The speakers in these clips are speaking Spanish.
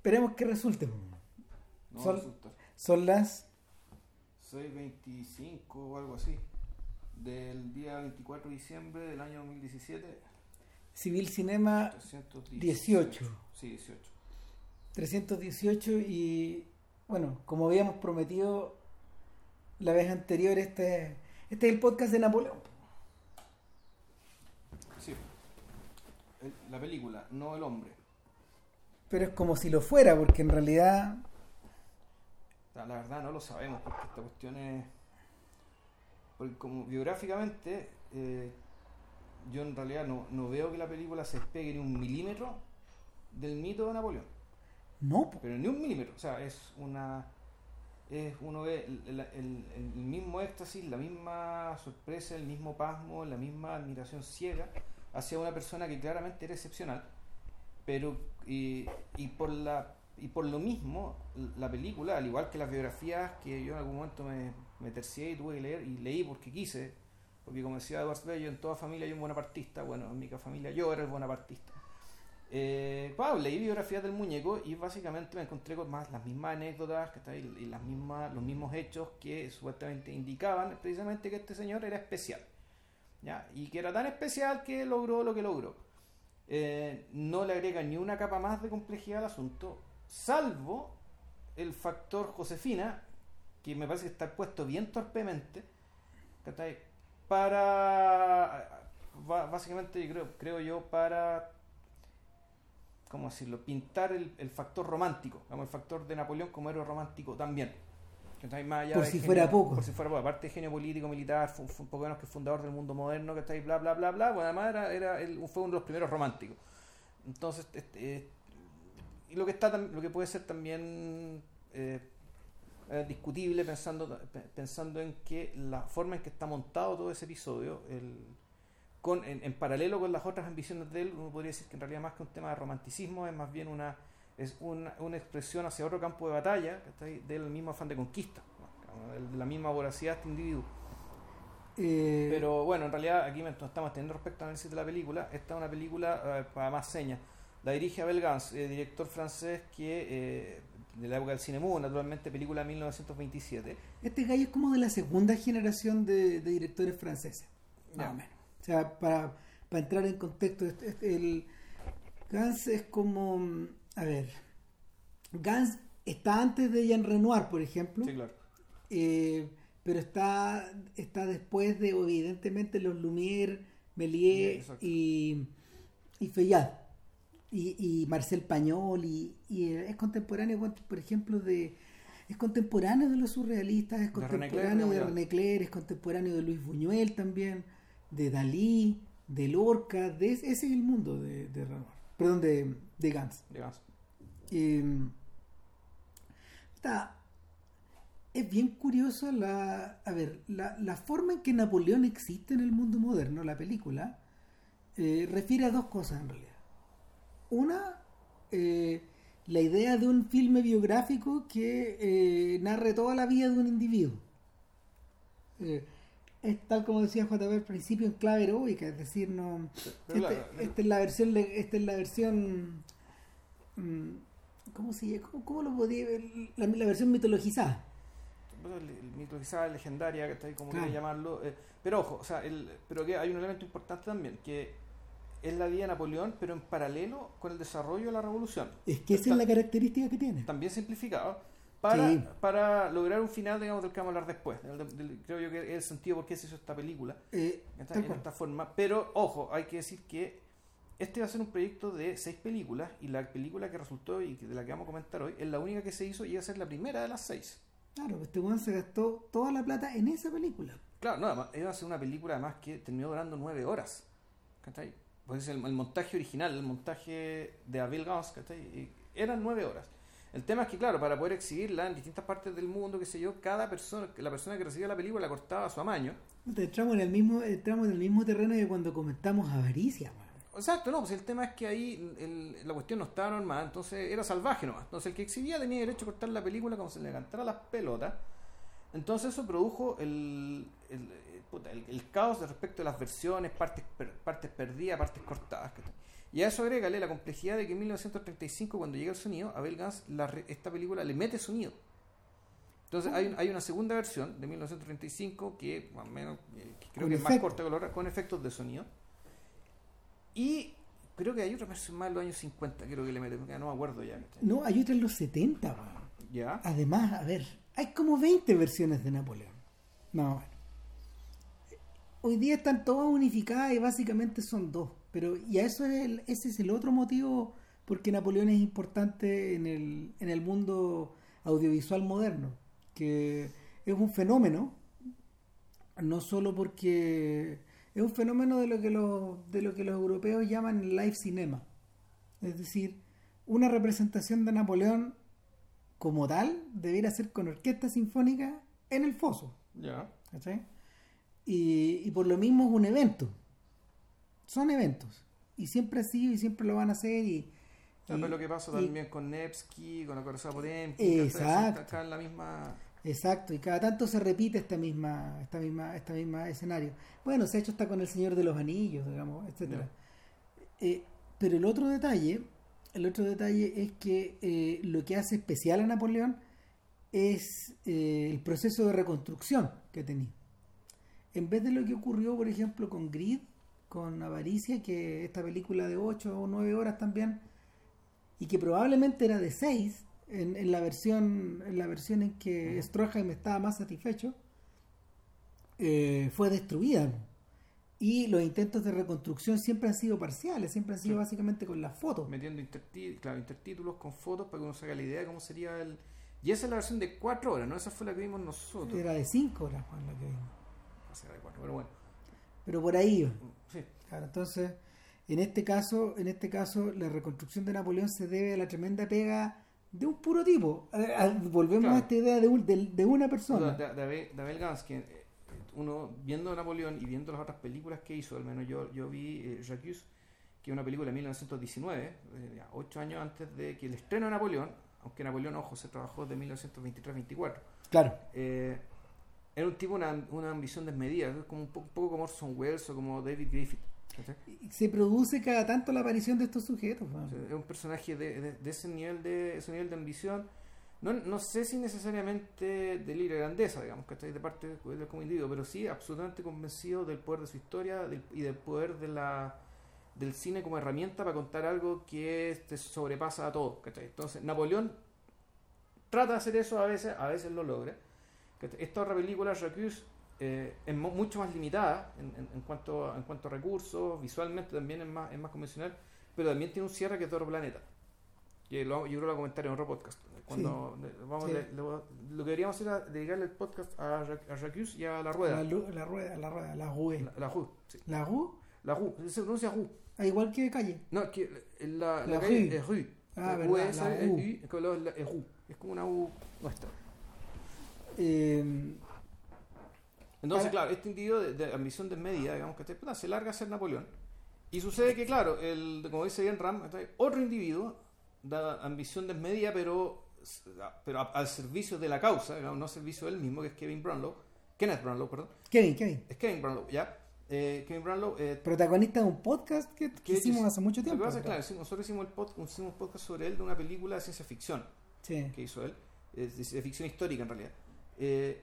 Esperemos que resulte. No Son-. Son las 6.25 o algo así. Del día 24 de diciembre del año 2017. Civil Cinema 318. Sí, 18. 318 y bueno, como habíamos prometido la vez anterior, este, este es el podcast de Napoleón. Sí. El- la película, no el hombre. Pero es como si lo fuera, porque en realidad La verdad no lo sabemos porque esta cuestión es... Porque como biográficamente, eh, yo en realidad no, no veo que la película se despegue ni un milímetro del mito de Napoleón. no. Pero ni un milímetro. O sea, es una... Es, uno ve el, el- el- el mismo éxtasis, la misma sorpresa, el mismo pasmo, la misma admiración ciega hacia una persona que claramente era excepcional. Pero, y, y por la y por lo mismo, la película, al igual que las biografías que yo en algún momento me, me tercié y tuve que leer, y leí porque quise, porque como decía Eduardo Bello, en toda familia hay un bonapartista, bueno, en mi familia yo era el bonapartista. Eh, wow, leí biografías del muñeco y básicamente me encontré con más las mismas anécdotas que y las mismas, los mismos hechos que supuestamente indicaban precisamente que este señor era especial. ¿ya? Y que era tan especial que logró lo que logró. Eh, no le agrega ni una capa más de complejidad al asunto, salvo el factor Josefina, que me parece que está puesto bien torpemente, para, básicamente creo, creo yo, para, ¿cómo decirlo?, pintar el, el factor romántico, digamos, el factor de Napoleón como héroe romántico también. ¿Cachai? Más allá Por de si genio- fuera poco. Por si fuera poco. Aparte de genio político, militar, fue, fue un poco menos que fundador del mundo moderno, que está ahí, bla, bla, bla, bla. Bueno, además era, era el- fue uno de los primeros románticos. Entonces, este, eh, y lo que está lo que puede ser también eh, discutible pensando pe- pensando en que la forma en que está montado todo ese episodio el, con, en, en paralelo con las otras ambiciones de él uno podría decir que en realidad más que un tema de romanticismo es más bien una es una, una expresión hacia otro campo de batalla ¿cachai? del mismo afán de conquista de la misma voracidad de este individuo Eh, pero bueno, en realidad aquí estamos teniendo respecto al análisis de la película. Esta es una película eh, para más señas. La dirige Abel Gans, eh, director francés que eh, de la época del cine mudo, naturalmente, película de 1927. este gallo es como de la segunda generación de, de directores franceses, más o menos. O sea, para, para entrar en contexto, este- este- el Gans es como, mm, a ver, Gans está antes de Jean Renoir, por ejemplo. Sí, claro. Eh, pero está está después de evidentemente los Lumière, Méliès y, y y, y Marcel Pañol y, y, eh, es contemporáneo por ejemplo de es contemporáneo de los surrealistas es contemporáneo de. René Clair es contemporáneo de Luis Buñuel también de Dalí de Lorca de ese es el mundo de, de Renoir perdón de, de Gans. Eh, está, es bien curioso la, a ver, la, la forma en que Napoleón existe en el mundo moderno, la película, eh, refiere a dos cosas en realidad. Una, eh, la idea de un filme biográfico que eh, narre toda la vida de un individuo. Es tal como decía JB al principio en clave heroica, es decir, no Pero este- esta es la versión esta es la versión mm, ¿cómo se? ¿Cómo, cómo lo podía ver? La, la versión mitologizada. El mitologizada, legendaria, que está ahí, como Claro. llamarlo. eh, pero ojo, o sea, el, pero que hay un elemento importante también, que es la vida de Napoleón, pero en paralelo con el desarrollo de la revolución. Es que esa es la característica que tiene. también simplificado, para, Sí. para lograr un final, digamos, del que vamos a hablar después. Del- del- creo yo que es el sentido por qué se hizo esta película Eh, esta- en esta forma. Pero, ojo, hay que decir que este va a ser un proyecto de seis películas y la película que resultó y de la que vamos a comentar hoy es la única que se hizo y va a ser la primera de las seis. Claro, este weón se gastó toda la plata en esa película. Claro, no, además, iba a ser una película además que terminó durando nueve horas. ¿Cachai? Pues el, el montaje original, el montaje de Abel Gans, ¿cachai? Eran nueve horas. El tema es que, claro, para poder exhibirla en distintas partes del mundo, qué sé yo, cada persona, la persona que recibía la película la cortaba a su amaño. Entramos en el mismo, entramos en el mismo terreno que cuando comentamos avaricia, weón. Exacto, no, pues el tema es que ahí el- la cuestión no estaba normal, entonces era salvaje nomás. Entonces el que exhibía tenía derecho a cortar la película como se le cantara las pelotas. Entonces eso produjo el, el, el- puta, el- el caos de respecto a las versiones, partes, per- partes perdidas, partes cortadas. Y a eso agrégale la complejidad de que en 1935, cuando llega el sonido, Abel Gans, la esta película le mete sonido. Entonces hay, hay una segunda versión de 1935 que más o menos eh, que creo que es más corta otra, con efectos de sonido. Y creo que hay otra versión más de los años 50, creo que le mete, porque no me acuerdo ya. No, hay otra en los 70, weón. ¿Ya? Además, a ver, hay como 20 versiones de Napoleón. No, bueno. Hoy día están todas unificadas y básicamente son dos. Pero y a eso es el- ese es el otro motivo porque Napoleón es importante en el, en el mundo audiovisual moderno. Que es un fenómeno, no solo porque es un fenómeno de lo que los, de lo que los europeos llaman live cinema. Es decir, una representación de Napoleón como tal debiera ser con orquesta sinfónica en el foso. Ya. ¿cachai? Y, y por lo mismo es un evento. Son eventos. Y siempre ha sido y siempre lo van a hacer. Y, Tal vez lo que pasa y- también con Nevsky, con la corazón Potemkin, Exacto. acá en la misma... Exacto, y cada tanto se repite esta misma, esta misma, esta misma escenario. Bueno, se ha hecho hasta con el Señor de los Anillos, digamos, etcétera. Eh, pero el otro detalle, el otro detalle es que eh, lo que hace especial a Napoleón es eh, el proceso de reconstrucción que tenía. En vez de lo que ocurrió, por ejemplo, con Grid, con Avaricia, que esta película de 8 o 9 horas también, y que probablemente era de 6 en, en la versión en la versión en que Stroheim estaba más satisfecho, eh, fue destruida. Y los intentos de reconstrucción siempre han sido parciales, siempre han sido Sí. básicamente con las fotos. metiendo intertí- claro, intertítulos con fotos para que uno se haga la idea de cómo sería el... Y esa es la versión de 4 horas, ¿no? Esa fue la que vimos nosotros. Era de 5 horas, Juan, lo que vimos. O sea, de 4, pero bueno. Pero por ahí iba. Sí, Claro, entonces, en este caso, en este caso, la reconstrucción de Napoleón se debe a la tremenda pega de un puro tipo. A- a- volvemos Claro. a esta idea de, un- de, de una persona. de, de Abel, de Abel Gans, que uno viendo Napoleón y viendo las otras películas que hizo, al menos yo, yo vi eh, Jacques, que es una película de 1919, eh, ocho años antes de que el estreno de Napoleón, aunque Napoleón, ojo, se trabajó de 1923-24. Claro. Eh, era un tipo, una, una ambición desmedida, es como un, po- un poco como Orson Welles o como David Griffith. Se produce cada tanto la aparición de estos sujetos. Es un personaje de, de- de ese nivel de ese nivel de ambición. No, no sé si necesariamente de grandeza, digamos, que de parte de él como individuo, pero sí absolutamente convencido del poder de su historia del- y del poder de la, del cine como herramienta para contar algo que te sobrepasa a todo. ¿cachai? Entonces, Napoleón trata de hacer eso a veces, a veces lo logra. Esta otra película, Jacques, eh, es mu- mucho más limitada en, en- en cuanto, a- en cuanto a recursos, visualmente también es más, es más convencional, pero también tiene un cierre que es de otro planeta. Que lo, yo creo que lo voy a comentar en otro podcast. Cuando le- vamos, Sí. le- a- lo que deberíamos hacer es dedicarle el podcast a, a Jacques y a La La, Rueda. lu- la rueda, la rueda, la rue. La, la Rue, sí. La rue, La Rue, se pronuncia Rue. ah, igual que calle. No, que la, la, La calle Rue. es Rue. Ah, La Rue la es, es la- la- es. Es como una U nuestra. Eh, Entonces, Para- claro, este individuo de, de ambición desmedida, digamos que puta, se larga a ser Napoleón. Y sucede que, claro, el, como dice bien Ram, ¿cachai? otro individuo da ambición desmedida, pero, pero al servicio de la causa, digamos, no al servicio del mismo, que es Kevin Brownlow. Kenneth Brownlow, perdón. Kevin, Kevin. Es Kevin Brownlow, ¿ya? Eh, Kevin Brownlow. eh, Protagonista de un podcast que, que hicimos hace mucho Lo que tiempo. pasa es, claro, nosotros hicimos, el hicimos un podcast sobre él de una película de ciencia ficción. Sí. que hizo él, es de ficción histórica en realidad. Eh,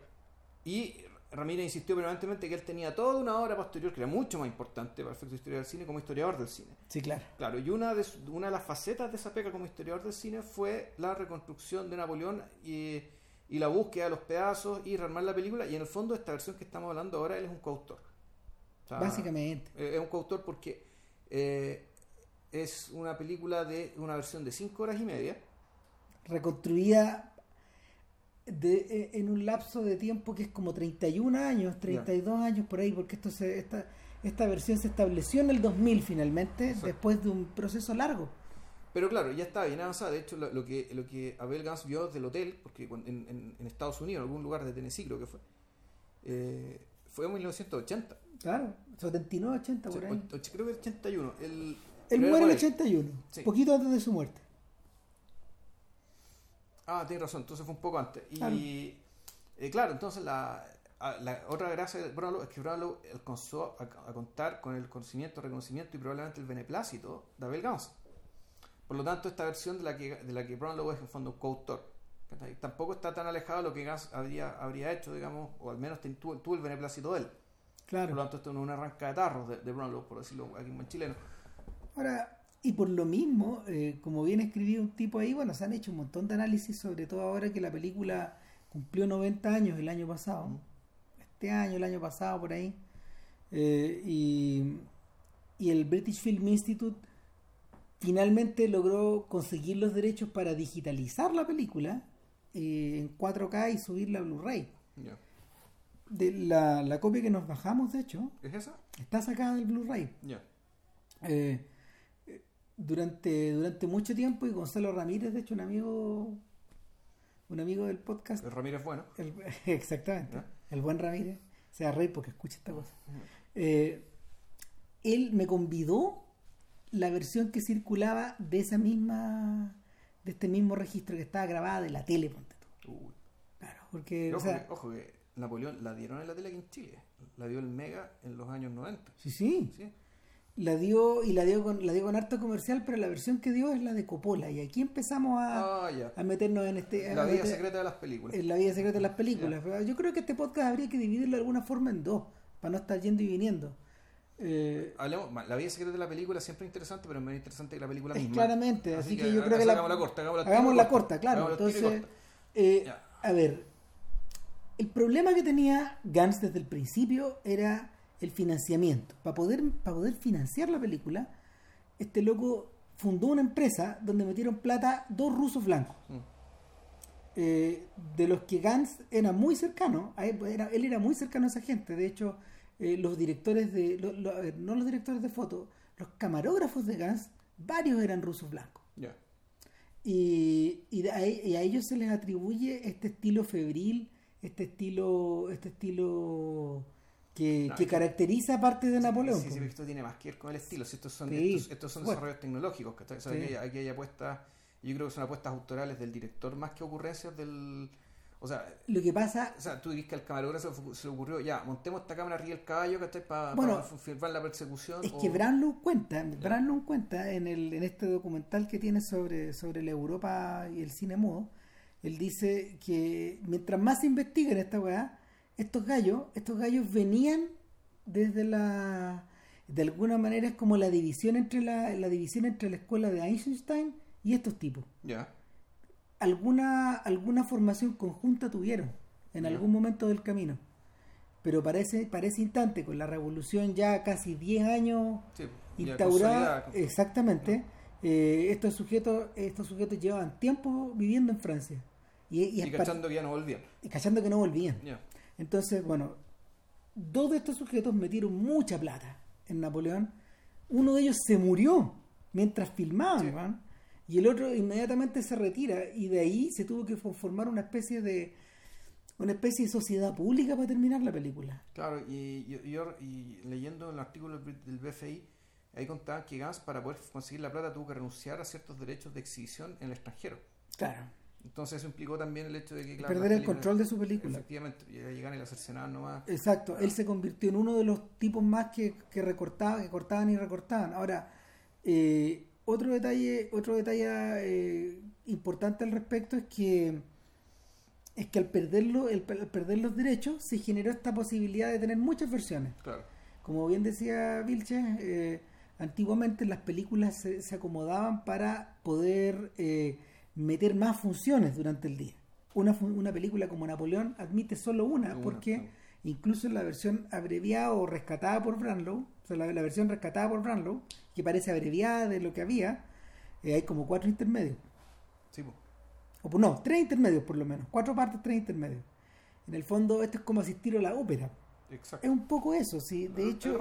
y Ramírez insistió permanentemente que él tenía toda una obra posterior que era mucho más importante para el efecto de historia del cine como historiador del cine. sí, claro. Claro, y una de, una de las facetas de esa pega como historiador del cine fue la reconstrucción de Napoleón y, y la búsqueda de los pedazos y rearmar la película. Y en el fondo, esta versión que estamos hablando ahora, él es un coautor. O sea, Básicamente. eh, Es un coautor porque eh, es una película de una versión de 5 horas y media. reconstruida de, eh, en un lapso de tiempo que es como 31 años, 32 años por ahí, porque esto se, esta, esta versión se estableció en el 2000 finalmente, Exacto. después de un proceso largo. Pero claro, ya está bien avanzada. De hecho, lo, lo que, lo que Abel Gans vio del hotel, porque en, en- en Estados Unidos, en algún lugar de Tennessee creo que fue, eh, fue en 1980. Claro, 79, 80 por O- ahí. o- creo que 81. El, Él muere en el ahí. 81, Sí. poquito antes de su muerte. Ah, tienes razón, entonces fue un poco antes. Y Claro. eh, claro, entonces la, la otra gracia de Brownlow es que Brownlow alcanzó a, a contar con el conocimiento, reconocimiento y probablemente el beneplácito de Abel Gans. Por lo tanto, esta versión de la que, de la que Brownlow es en fondo un coautor. Tampoco está tan alejado de lo que Gans habría, habría hecho, digamos, o al menos tuvo el beneplácito de él. Claro. Por lo tanto, esto no es una arranca de tarros de, de Brownlow, por decirlo aquí en buen chileno. Ahora, y por lo mismo, eh, como bien escribió un tipo ahí, bueno, se han hecho un montón de análisis, sobre todo ahora que la película cumplió 90 años el año pasado, Mm. este año, el año pasado, por ahí, eh, y, y el British Film Institute finalmente logró conseguir los derechos para digitalizar la película eh, en 4K y subirla a Blu-ray. De la, la copia que nos bajamos, de hecho, ¿Es esa? está sacada del Blu-ray. Eh, durante, durante mucho tiempo y Gonzalo Ramírez, de hecho, un amigo un amigo del podcast, El Ramírez bueno. el- exactamente, el buen Ramírez, se da rey porque escucha esta cosa. Eh, él me convidó la versión que circulaba de esa misma, de este mismo registro que estaba grabada de la tele, ponte tú. Uy. Claro, porque, o ojo, sea, que, ojo que Napoleón la dieron en la tele aquí en Chile. La dio el Mega en los años 90. sí, sí, ¿sí? La dio y la dio con la dio con harto comercial, pero la versión que dio es la de Coppola y aquí empezamos a, Ah, a meternos en este La vida meter- secreta de las películas. en la vida secreta de las películas. Yo creo que este podcast habría que dividirlo de alguna forma en dos, para no estar yendo y viniendo. Eh, Hablemos, la vida secreta de la película siempre es interesante, pero es menos interesante que la película misma. claramente, así, que, yo creo que la, hagámosla corta, hagámosla tiro hagamos la corta. corta, claro. Entonces, corta. eh, a ver, el problema que tenía Gans desde el principio era el financiamiento. Para poder, para poder financiar la película, este loco fundó una empresa donde metieron plata dos rusos blancos. Mm. eh, de los que Gans era muy cercano, a él, era, él era muy cercano a esa gente. De hecho, eh, los directores de, lo- lo- no los directores de foto, los camarógrafos de Gans, varios eran rusos blancos. Y, ahí- y a ellos se les atribuye este estilo febril, este estilo, este estilo que, que que- caracteriza parte de Napoleón. Sí, sí, esto tiene más que ver con el estilo. Si estos son, estos, estos son bueno. desarrollos tecnológicos. ¿cachai? O sea, Sí. aquí, aquí hay apuestas, yo creo que son apuestas autorales del director más que ocurrencias del. O sea, Lo que pasa, o sea tú dices que al camarógrafo se, le ocurrió, ya, montemos esta cámara arriba del caballo, ¿cachai? Para Bueno, filmar la persecución. Es o- que Branlow cuenta, Branlow cuenta en, el, en este documental que tiene sobre, sobre la Europa y el cine mudo, él dice que mientras más se investiga en esta weá, estos gallos, estos gallos venían desde la de alguna manera es como la división entre la, la división entre la escuela de Einstein y estos tipos. Ya. Alguna, alguna formación conjunta tuvieron en algún momento del camino. Pero para ese instante, con la revolución ya casi 10 años Sí, instaurada exactamente eh, estos sujetos estos sujetos llevaban tiempo viviendo en Francia y, y, Y cachando que ya no volvían. y cachando que no volvían. Entonces bueno dos de estos sujetos metieron mucha plata en Napoleón uno de ellos se murió mientras filmaban Sí. y el otro inmediatamente se retira y de ahí se tuvo que fo- formar una especie de una especie de sociedad pública para terminar la película Claro, y, y, y leyendo el artículo del del BFI, ahí contaban que Gans para poder conseguir la plata tuvo que renunciar a ciertos derechos de exhibición en el extranjero. claro Entonces eso implicó también el hecho de que... claro, perder el control de su película Efectivamente, llegan y la cercenaban nomás. Exacto, él se convirtió en uno de los tipos más que, que recortaban, que cortaban y recortaban. Ahora, eh, otro detalle, otro detalle eh, importante al respecto es que es que al perderlo, el, al perder los derechos, se generó esta posibilidad de tener muchas versiones. Claro. Como bien decía Vilches, eh, antiguamente las películas se, se acomodaban para poder eh, meter más funciones durante el día. Una, una película como Napoleón admite solo una, Una, porque incluso en la versión abreviada o rescatada por Branlow, o sea, la, la versión rescatada por Branlow, que parece abreviada de lo que había, eh, hay como cuatro intermedios. Sí. O, pues, no, tres intermedios por lo menos. Cuatro partes, tres intermedios. En el fondo, esto es como asistir a la ópera. exacto. Es un poco eso, sí. De hecho,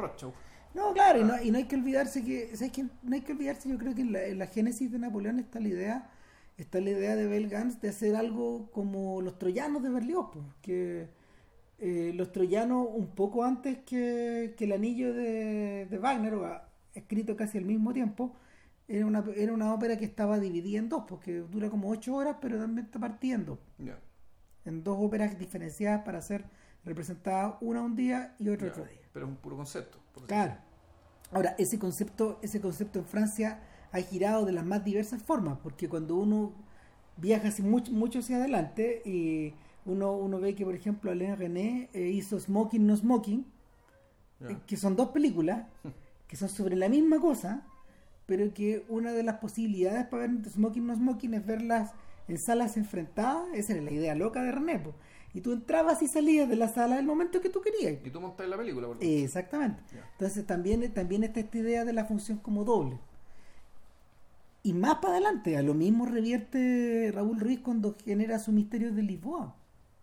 no, claro, y no, y no hay que olvidarse que, ¿sabes qué? No hay que olvidarse, yo creo que en la, en la génesis de Napoleón está la idea, está la idea de Bell Gans de hacer algo como los troyanos de Berlioz, pues, que eh, los troyanos un poco antes que, que el anillo de, de Wagner, o escrito casi al mismo tiempo, era una, era una ópera que estaba dividida en dos, porque dura como ocho horas, pero también está partiendo Ya. en dos óperas diferenciadas para hacer representaba una un día y otra otro día. Pero es un puro concepto. Claro. Ahora, ese concepto, ese concepto en Francia ha girado de las más diversas formas, porque cuando uno viaja así mucho, mucho hacia adelante y uno, uno ve que, por ejemplo, Alain René eh, hizo Smoking No Smoking, eh, que son dos películas que son sobre la misma cosa, pero que una de las posibilidades para ver Smoking No Smoking es verlas en salas enfrentadas, esa era la idea loca de René, po. y tú entrabas y salías de la sala el momento que tú querías. Y tú montas la película, por Eh, Exactamente. Entonces también, también está esta idea de la función como doble. Y más para adelante, a lo mismo revierte Raúl Ruiz cuando genera su misterio de Lisboa.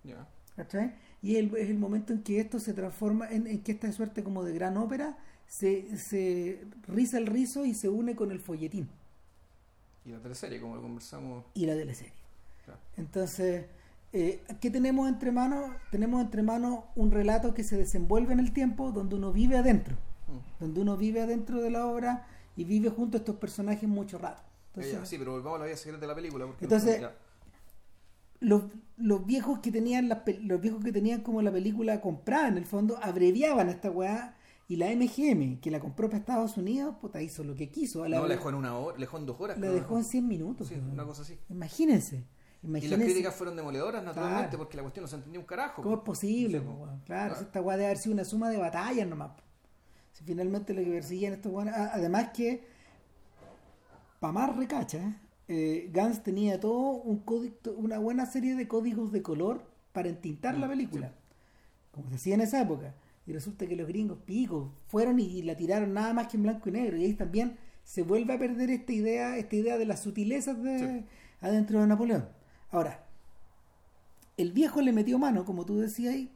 Ya. ¿cachai? Y es el, es el momento en que esto se transforma, en, en que esta suerte como de gran ópera se, se riza el rizo y se une con el folletín Y la teleserie, como lo conversamos. y la teleserie. Claro. Entonces, eh, ¿qué tenemos entre manos? Tenemos entre manos un relato que se desenvuelve en el tiempo donde uno vive adentro. Mm. donde uno vive adentro de la obra y vive junto a estos personajes mucho rato. Entonces, Ya, sí, pero volvamos a la vida secreta de la película. Porque Entonces- los, los viejos que tenían pe- los viejos que tenían como la película comprada en el fondo abreviaban esta weá y la MGM que la compró para Estados Unidos puta hizo lo que quiso a la, no, la dejó en una hora, la dejó en dos horas. la dejó en 100 minutos Sí, una cosa así. imagínense Y las críticas fueron demoledoras, naturalmente, Claro. porque la cuestión no se entendía un carajo. cómo es po. posible po. claro, Claro. si esta weá debe haber sido una suma de batallas nomás po. si finalmente lo que perseguían estos weones a- además que para más recacha eh, Gans tenía todo un código, una buena serie de códigos de color para entintar la Mm, película, sí. como se hacía en esa época. Y resulta que los gringos picos fueron y, y la tiraron nada más que en blanco y negro. Y ahí también se vuelve a perder esta idea, esta idea de las sutilezas de Sí. adentro de Napoleón. Ahora, el viejo le metió mano, como tú decías ahí,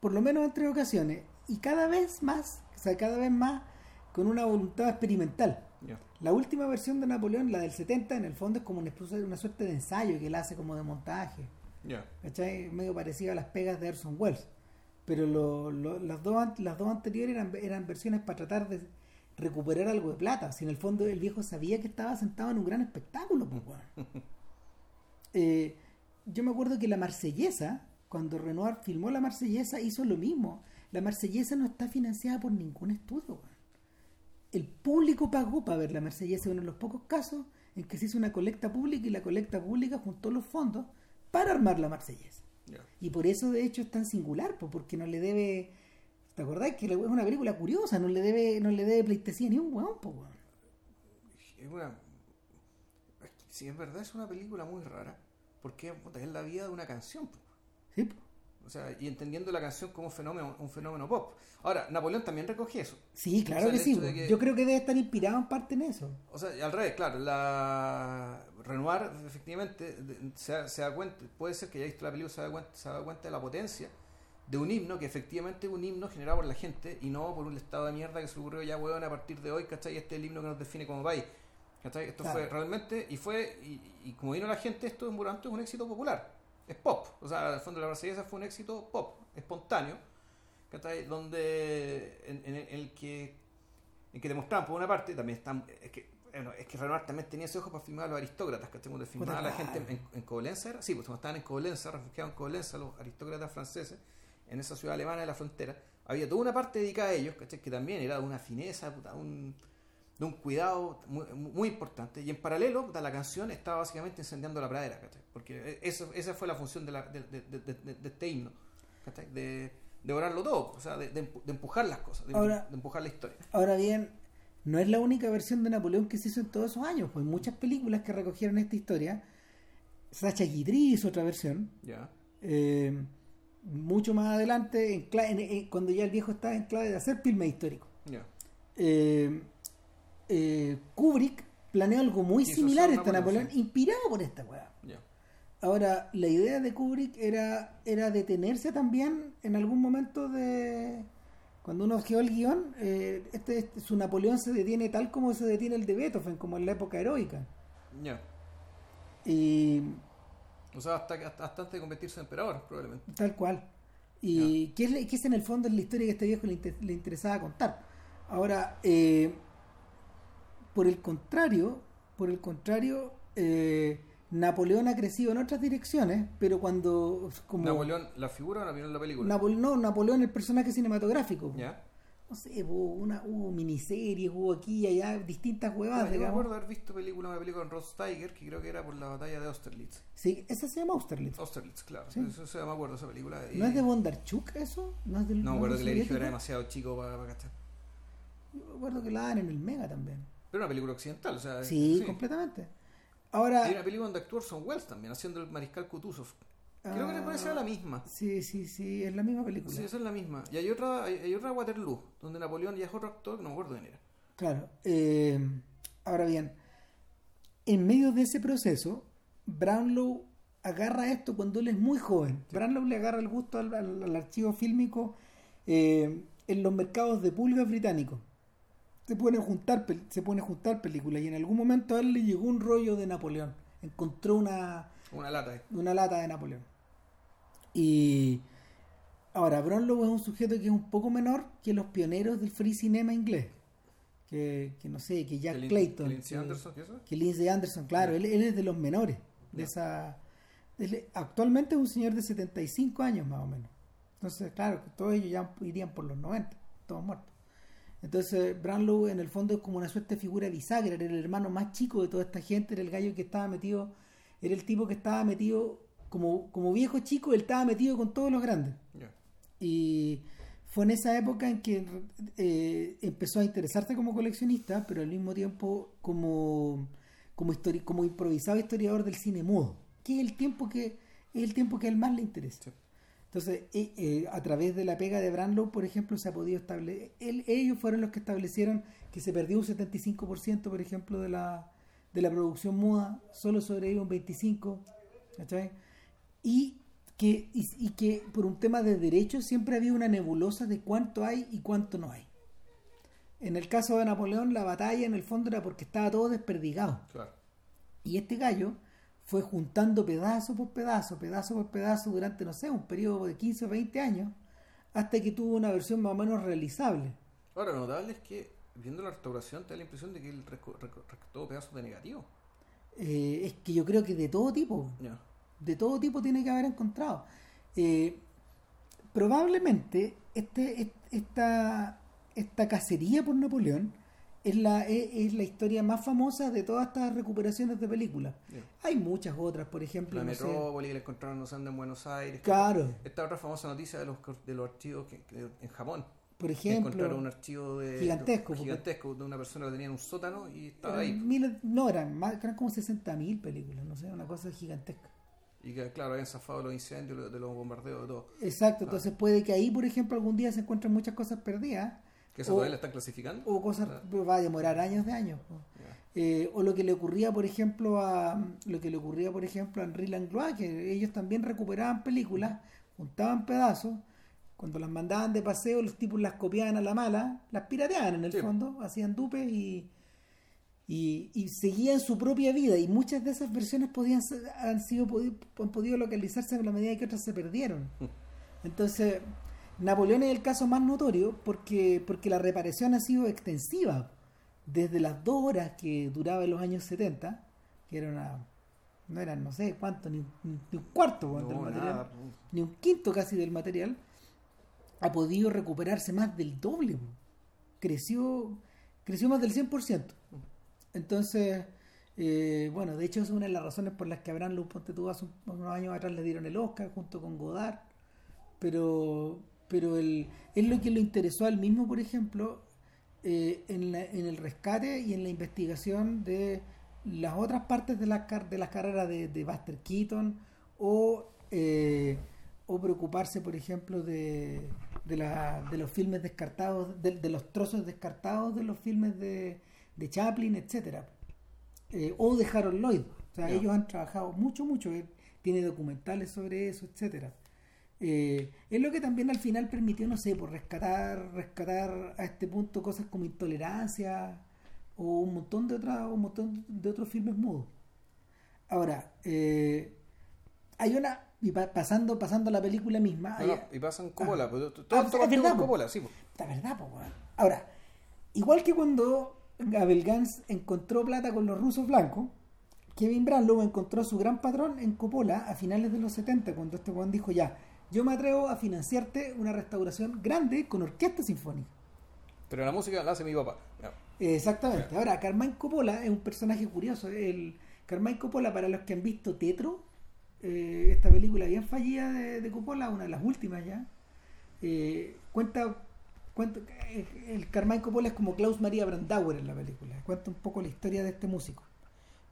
por lo menos en tres ocasiones, y cada vez más, o sea, cada vez más con una voluntad experimental. La última versión de Napoleón, la del 70, en el fondo es como una, suerte de ensayo que él hace como de montaje, Ya. ¿cachai? Medio parecido a las pegas de Orson Welles. Pero lo- lo- las, dos, las dos anteriores eran, eran versiones para tratar de recuperar algo de plata. Si en el fondo el viejo sabía que estaba sentado en un gran espectáculo, pues, weón. Eh, yo me acuerdo que la Marsellesa, cuando Renoir filmó la Marsellesa, hizo lo mismo. La Marsellesa no está financiada por ningún estudio. weón. El público pagó para ver la Marsellesa, uno de los pocos casos en que se hizo una colecta pública y la colecta pública juntó los fondos para armar la Marsellesa. Y por eso, de hecho, es tan singular, po, porque no le debe. ¿Te acordás que es una película curiosa? No le debe, no le debe pleitesía ni un hueón, po, weón. Es una. Sí, verdad, es una película muy rara. Porque es la vida de una canción. po. Sí, po. O sea, y entendiendo la canción como un fenómeno, un fenómeno pop. Ahora, Napoleón también recoge eso. Sí, claro O sea, que sí. que- Yo creo que debe estar inspirado en parte en eso. O sea, al revés, claro, la Renoir efectivamente se, se da cuenta, puede ser que haya visto la película, se da, cuenta, se da cuenta de la potencia de un himno que efectivamente es un himno generado por la gente y no por un estado de mierda que se ocurrió ya, weón, a partir de hoy, ¿cachai? Este es el himno que nos define como país. ¿cachai? Esto Claro. fue realmente, y fue, y, y como vino la gente, esto en es un éxito popular, es pop, o sea, al fondo la Marsellesa fue un éxito pop, espontáneo, ¿cachai? Donde, en, en el- en el que en que demostraban por una parte también están es que bueno, es que Renoir también tenía ese ojo para filmar a los aristócratas que cuando filmaba a la gente en, en Coblence era- sí pues cuando estaban en Coblence refugiados en Coblence los aristócratas franceses en esa ciudad alemana de la frontera había toda una parte dedicada a ellos ¿cachai? que también era de una fineza puta, un, de un cuidado muy, muy importante y en paralelo la canción estaba básicamente incendiando la pradera ¿cachai? porque eso, esa fue la función de, la- de- de- de- de- de este himno ¿cachai? de devorarlo todo o sea de, de empu- de empujar las cosas de, Ahora- de empujar la historia Ahora bien, no es la única versión de Napoleón que se hizo en todos esos años, pues muchas películas que recogieron esta historia. Sacha Guitry hizo otra versión. ya eh, mucho más adelante, en cla- en- en- cuando ya el viejo estaba en clave de hacer filme histórico. ya Eh, eh, Kubrick planeó algo muy Quiso similar a esta Napoleón, inspirado por esta weá. Ahora, la idea de Kubrick era, era detenerse también en algún momento de... Cuando uno geó el guion, eh, este, este- su Napoleón se detiene tal como se detiene el de Beethoven, como en la época heroica. ya Y O sea, hasta, hasta, hasta antes de convertirse en emperador, probablemente. tal cual. Y que es, que es en el fondo la historia que a este viejo le, inter- le interesaba contar. Ahora, eh, por el contrario, por el contrario, eh, Napoleón ha crecido en otras direcciones, pero cuando... Como Napoleón, la figura o Napoleón la película. Napole- no, Napoleón el personaje cinematográfico. ¿Ya? No sé, hubo, una, hubo miniseries, hubo aquí y allá distintas huevadas, Bueno, yo me acuerdo haber visto película, una película con Rod Steiger que creo que era por la batalla de Austerlitz. Sí, esa se llama Austerlitz. Austerlitz, claro. Sí. Eso, eso me acuerdo esa película. ¿No es de Bondarchuk eso? ¿No es del No me no acuerdo que el edificio era demasiado chico para, para cachar. Yo me acuerdo que la dan en el Mega también. Pero una película occidental, o sea. Sí, completamente. Ahora, Hay una película donde actúa Orson Welles también, haciendo el mariscal Kutuzov. Creo que le parece la misma. sí, sí, sí, es la misma película. Sí, esa es la misma. Y hay otra, hay, hay otra Waterloo, donde Napoleón ya es otro actor que no me acuerdo quién era. Claro. eh, ahora bien, en medio de ese proceso, Brownlow agarra esto cuando él es muy joven. Brownlow le agarra el gusto al, al- al archivo fílmico eh, en los mercados de pulgas británicos. Se pone, a juntar, se juntar películas y en algún momento a él le llegó un rollo de Napoleón. Encontró una, Una lata. eh. una lata de Napoleón. Y ahora, Brownlow es un sujeto que es un poco menor que los pioneros del free cinema inglés. Que, que no sé, que Jack Que Clayton. que Lindsay que- Anderson, ¿qué eso? que Lindsay Anderson, claro, él, él es de los menores. De esa, él- actualmente es un señor de 75 años más o menos. Entonces, claro, que todos ellos ya irían por los 90, todos muertos. Entonces, Brownlow en el fondo es como una suerte de figura bisagra, era el hermano más chico de toda esta gente, era el gallo que estaba metido, era el tipo que estaba metido, como, como viejo chico, él estaba metido con todos los grandes. Y fue en esa época en que eh, empezó a interesarse como coleccionista, pero al mismo tiempo como, como, histori- como improvisado historiador del cine mudo, que es el tiempo que es el tiempo que a él más le interesa. Sí. Entonces, eh, eh, a través de la pega de Branlow, por ejemplo, se ha podido establecer, ellos fueron los que establecieron que se perdió un 75%, por ejemplo, de la, de la producción muda, solo sobrevive un 25%, ¿cachai? Y que, y, y que por un tema de derechos siempre había una nebulosa de cuánto hay y cuánto no hay. En el caso de Napoleón, la batalla en el fondo era porque estaba todo desperdigado. Claro. Y este gallo fue juntando pedazo por pedazo, pedazo por pedazo durante, no sé, un periodo de 15 o 20 años, hasta que tuvo una versión más o menos realizable. Ahora, lo notable es que viendo la restauración te da la impresión de que él rescató pedazos de negativo. Eh, es que yo creo que de todo tipo, de todo tipo tiene que haber encontrado. Eh, probablemente este, est- esta, esta cacería por Napoleón es la, es, es la historia más famosa de todas estas recuperaciones de películas. Hay muchas otras, por ejemplo, La no sé, metrópoli que la encontraron dónde en Buenos Aires. claro, Esta otra famosa noticia de los, de los archivos que, que en Japón. por ejemplo, encontraron un archivo de, gigantesco, gigantesco de una persona que tenía en un sótano y estaba ahí. no eran más, eran como 60.000 películas, no sé, una cosa gigantesca. Y que, claro, habían zafado los incendios, de los bombardeos, de todo. Exacto, entonces puede que ahí, por ejemplo, algún día se encuentren muchas cosas perdidas Que eso O- todavía la están clasificando. o cosas va a demorar años de años. Eh, o lo que le ocurría, por ejemplo, a lo que le ocurría, por ejemplo, a Henri Langlois, que ellos también recuperaban películas, juntaban pedazos, cuando las mandaban de paseo, los tipos las copiaban a la mala, las pirateaban en el Sí. fondo, hacían dupes y, y, y seguían su propia vida. Y muchas de esas versiones podían han sido han podido localizarse en la medida que otras se perdieron. Entonces, Napoleón es el caso más notorio porque, porque la reparación ha sido extensiva. Desde las dos horas que duraba en los años 70, que era una, no eran, no sé cuánto, ni, ni- un cuarto del material, nada. ni un quinto casi del material, ha podido recuperarse más del doble. Creció, creció más del 100%. Entonces, eh, bueno, de hecho es una de las razones por las que Abraham Luz Ponte tú hace un- unos años atrás le dieron el Oscar junto con Godard. Pero, pero el, es lo que lo interesó al mismo, por ejemplo, eh, en, la- en el rescate y en la investigación de las otras partes de las car- de las carreras de, de Buster Keaton o, eh, o preocuparse, por ejemplo, de, de, la- de los filmes descartados, de, de los trozos descartados de los filmes de, de Chaplin, etcétera eh, o de Harold Lloyd. O sea, ellos han trabajado mucho, mucho. Él tiene documentales sobre eso, etcétera. Eh, es lo que también al final permitió, no sé, por rescatar, rescatar a este punto cosas como intolerancia o un montón de otras, un montón de otros filmes mudos. Ahora, eh, hay una y pa- pasando, pasando la película misma, No, hay- y pasan Coppola. pues, todo Ah, partió verdad. Coppola, sí. la verdad, po. Ahora, igual que cuando Abel Gans encontró plata con los rusos blancos, Kevin Branlow encontró a su gran patrón en Coppola a finales de los 70, cuando este Juan dijo ya, yo me atrevo a financiarte una restauración grande con orquesta sinfónica. Pero la música la hace mi papá. Exactamente. Ahora, Carmine Coppola es un personaje curioso. El Carmine Coppola, para los que han visto Tetro, eh, esta película bien fallida de, de Coppola, una de las últimas ya, eh, cuenta, cuenta eh, el Carmine Coppola es como Klaus Maria Brandauer en la película. Cuenta un poco la historia de este músico.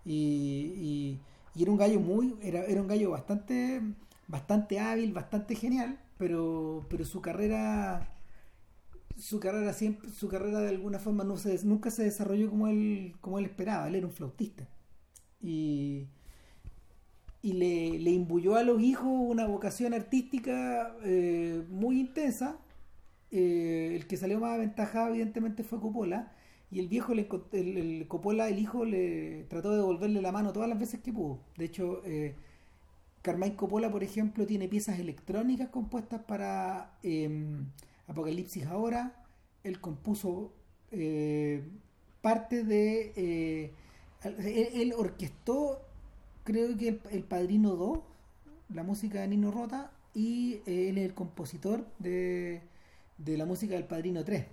Y, y- y era un gallo muy, era, era un gallo bastante, bastante hábil, bastante genial, pero, pero su carrera su carrera siempre su carrera de alguna forma nunca se desarrolló como él como él esperaba. Él era un flautista. Y y le, le imbuyó a los hijos una vocación artística eh, muy intensa. Eh, el que salió más aventajado evidentemente fue Coppola. Y el viejo le el, el Coppola el hijo le trató de devolverle la mano todas las veces que pudo. De hecho eh, Carmine Coppola, por ejemplo, tiene piezas electrónicas compuestas para eh, Apocalipsis ahora. Él compuso eh, parte de... eh, él, orquestó, creo que el, el Padrino 2, la música de Nino Rota, y eh, él es el compositor de, de la música del Padrino 3.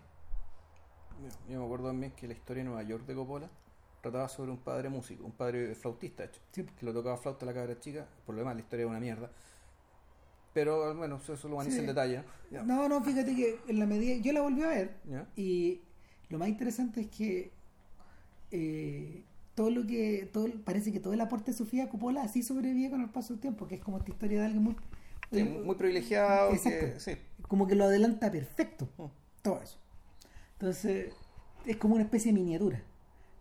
Yo me acuerdo también que la historia de Nueva York de Coppola trataba sobre un padre músico, un padre flautista, hecho, Sí. que lo tocaba flauta a la cabra chica. Por lo demás, la historia es una mierda. Pero bueno, eso, eso lo van a Sí. en detalle. ¿no? No, no, fíjate que en la medida... Yo la volví a ver ¿Ya? Y lo más interesante es que eh, todo lo que todo parece que todo el aporte de Sofía Coppola así sobrevive con el paso del tiempo, que es como esta historia de alguien muy Sí, muy privilegiado. Exacto. Que, sí. como que lo adelanta perfecto, Mm. todo eso. Entonces, es como una especie de miniatura.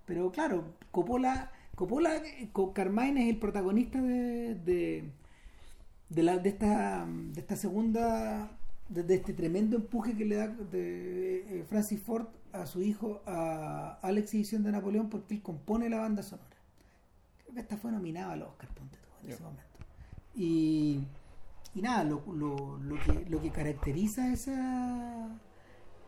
Pero claro, Coppola, Coppola eh, Co- Carmine es el protagonista de, de, de, la, de, esta, de esta segunda, de, de este tremendo empuje que le da de, eh, Francis Ford a su hijo a, a la exhibición de Napoleón porque él compone la banda sonora. Creo que esta fue nominada al Oscar, ponte tú, en ese momento. Y, y nada, lo, lo, lo, que, lo que caracteriza esa...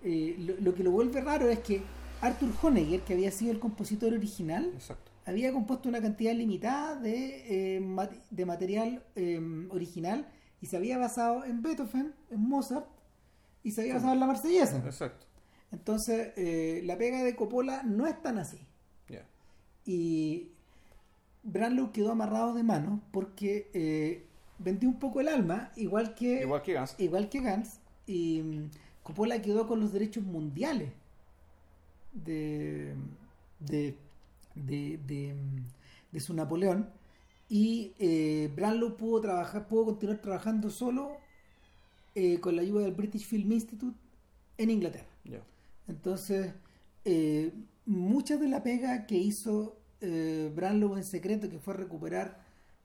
eh, lo, lo que lo vuelve raro es que Arthur Honegger, que había sido el compositor original, Exacto. había compuesto una cantidad limitada de, eh, mat- de material eh, original y se había basado en Beethoven, en Mozart y se había basado en la marsellesa. Exacto. Entonces, eh, la pega de Coppola no es tan así. Ya. Y Branlow quedó amarrado de mano porque eh, vendió un poco el alma, igual que Igual que Gans. igual que Gans, y mm, Coppola quedó con los derechos mundiales de, de, de, de, su Napoleón y eh, Branlow pudo trabajar, pudo continuar trabajando solo eh, con la ayuda del British Film Institute en Inglaterra. Entonces, eh, mucha de la pega que hizo eh, Branlow en secreto, que fue recuperar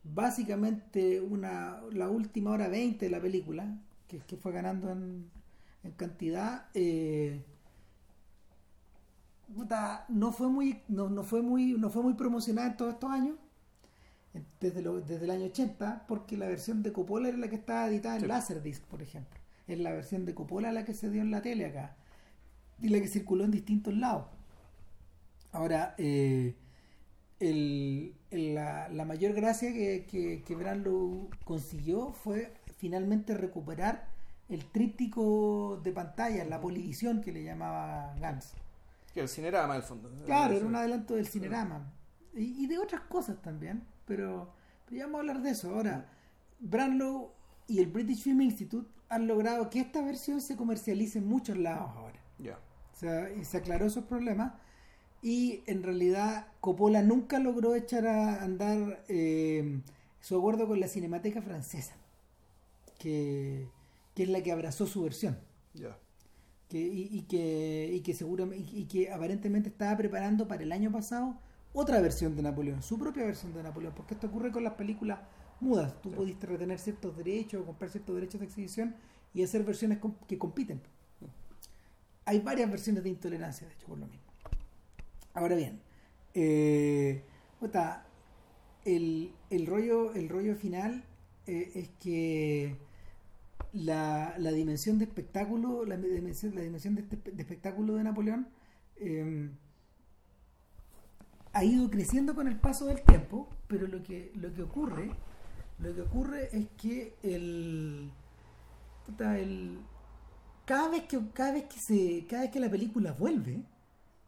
básicamente una, la última hora 20 de la película, que, que fue ganando en, en cantidad, eh, puta, no fue muy no, no fue muy no fue muy promocionada en todos estos años desde, lo- desde el año 80 porque la versión de Coppola era la que estaba editada en Sí. Laserdisc por ejemplo es la versión de Coppola la que se dio en la tele acá y la que circuló en distintos lados ahora eh, el- el- la, la mayor gracia que, que, que Branlow consiguió fue finalmente recuperar el tríptico de pantalla, la polivisión que le llamaba Gans. Que el cinerama, el fondo. Claro, era un adelanto del cinerama. Y, y de otras cosas también, pero, pero ya vamos a hablar de eso. Ahora, Branlow y el British Film Institute han logrado que esta versión se comercialice en muchos lados ahora. Ya. O sea, y se aclaró esos problemas. Y en realidad Coppola nunca logró echar a andar eh, su acuerdo con la Cinemateca Francesa, que, que es la que abrazó su versión. Ya. Que, y, y que, y que seguramente y que aparentemente estaba preparando para el año pasado otra versión de Napoleón, su propia versión de Napoleón, porque esto ocurre con las películas mudas. Tú Sí. pudiste retener ciertos derechos o comprar ciertos derechos de exhibición y hacer versiones que compiten. Hay varias versiones de intolerancia, de hecho, por lo mismo. Ahora bien, eh, el, el rollo, el rollo final eh, es que la, la dimensión de espectáculo, la dimensión, la dimensión de, este- de espectáculo de Napoleón, eh, ha ido creciendo con el paso del tiempo, pero lo que, lo que ocurre, lo que ocurre es que el, cada vez que cada vez que se cada vez que la película vuelve,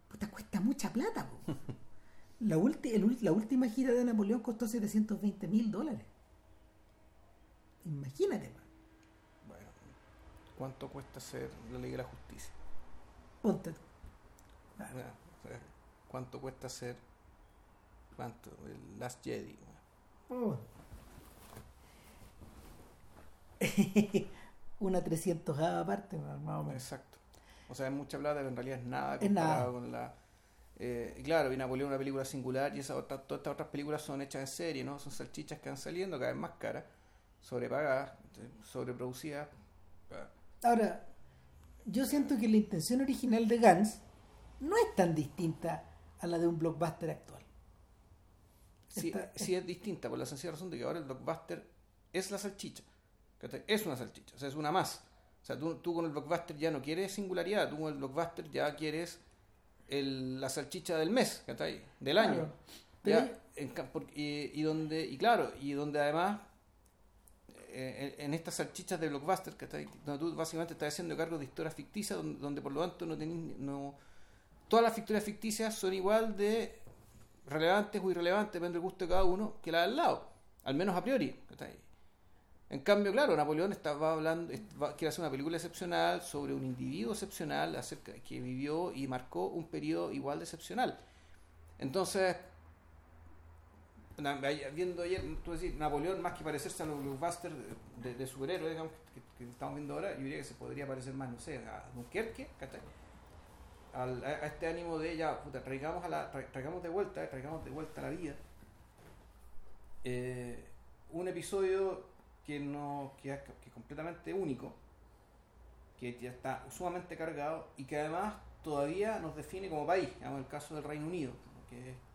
puta, cuesta mucha plata. po. La, ulti- el la última gira de Napoleón costó 720 mil dólares. Imagínate, man. ¿Cuánto cuesta hacer la ley de la justicia? ponte sea, ¿Cuánto cuesta hacer cuánto? El Last Jedi. Oh. Una 300 aparte, más o menos. Exacto. O sea, es mucha plata, pero en realidad es nada Es comparado nada. con la. eh, claro, y Napoleón es una película singular y esa otra- todas estas otras películas son hechas en serie, ¿no? Son salchichas que van saliendo cada vez más caras, sobrepagadas, sobreproducidas. Ah, Ahora, yo siento que la intención original de Gans no es tan distinta a la de un blockbuster actual. Sí, Esta- sí es distinta por la sencilla razón de que ahora el blockbuster es la salchicha. Es una salchicha, o sea, es una más. O sea, tú, tú con el blockbuster ya no quieres singularidad, tú con el blockbuster ya quieres el- la salchicha del mes, ¿cachai? Del año. Claro. Ya, en y, y donde, y claro, y donde además eh, en, estas salchichas de blockbuster, ¿cachai? donde tú básicamente estás haciendo cargo de historias ficticias, donde, donde por lo tanto no tenés, no, todas las historias ficticias son igual de relevantes o irrelevantes, depende del gusto de cada uno, que la de al lado, al menos a priori. ¿cachai? En cambio, claro, Napoleón estaba hablando, va- quiere hacer una película excepcional sobre un individuo excepcional acerca, que vivió y marcó un periodo igual de excepcional. Entonces, viendo ayer, tú decís, Napoleón, más que parecerse a los blockbusters de, de superhéroes, digamos, que, estamos viendo ahora, yo diría que se podría parecer más, no sé, a Dunkerque, ¿cachai? Al- a, este ánimo de ya, puta, traigamos, a la, tra- traigamos de vuelta, eh, traigamos de vuelta a la vida eh, un episodio que no que es, que es completamente único, que ya está sumamente cargado y que además todavía nos define como país, digamos, el caso del Reino Unido. que-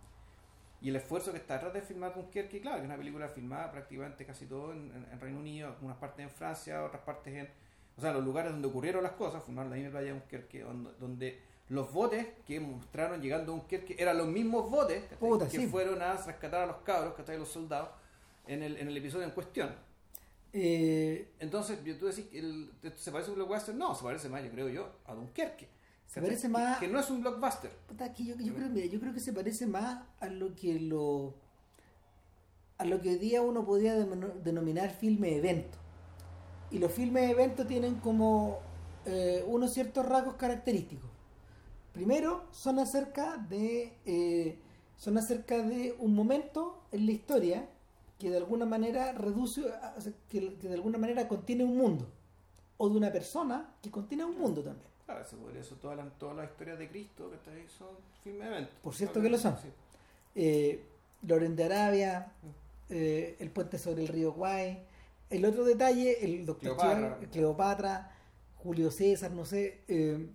y el esfuerzo que está detrás de filmar Dunkerque, claro, que es una película filmada prácticamente casi todo en, en- en Reino Unido, algunas partes en Francia, otras partes en... O sea, los lugares donde ocurrieron las cosas, filmaron la misma playa de Dunkerque, donde, donde los botes que mostraron llegando a Dunkerque eran los mismos botes. Puta, que sí. fueron a rescatar a los cabros, que los soldados, en el, en el episodio en cuestión. Eh, Entonces, yo- tú decís que el- se parece a un blockbuster, no, se parece más, yo creo yo, a Dunkerque. Se ¿cachai? parece Que- más- Que, no es un blockbuster. puta, que yo, yo creo, mira, yo creo que se parece más a lo que lo a lo que hoy día uno podría denom- denominar filme evento. Y los filmes evento tienen como eh, unos ciertos rasgos característicos. Primero, son acerca de eh, son acerca de un momento en la historia que de alguna manera reduce, que de alguna manera contiene un mundo. O de una persona que contiene un mundo también. Claro, eso por eso todas las, todas las historias de Cristo que ahí son filmes de eventos. Por cierto que lo son. Sí. eh, Loren de Arabia, eh, el puente sobre el río Guay. El otro detalle, el doctor Cleopatra. Cleopatra, Julio César, no sé. eh,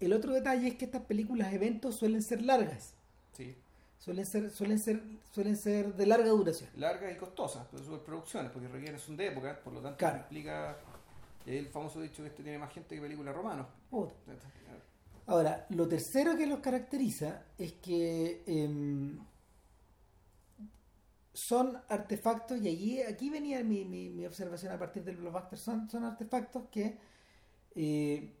el otro detalle es que estas películas eventos suelen ser largas, Sí. suelen ser, suelen ser, suelen ser de larga duración. Largas y costosas, pues superproducciones, porque requieren son de época, por lo tanto Claro. implica. Ahí el famoso dicho que este tiene más gente que películas romanos. Puta. Ahora, lo tercero que los caracteriza es que em, son artefactos, y allí, aquí venía mi, mi- mi observación a partir del blockbuster, son, son artefactos que eh,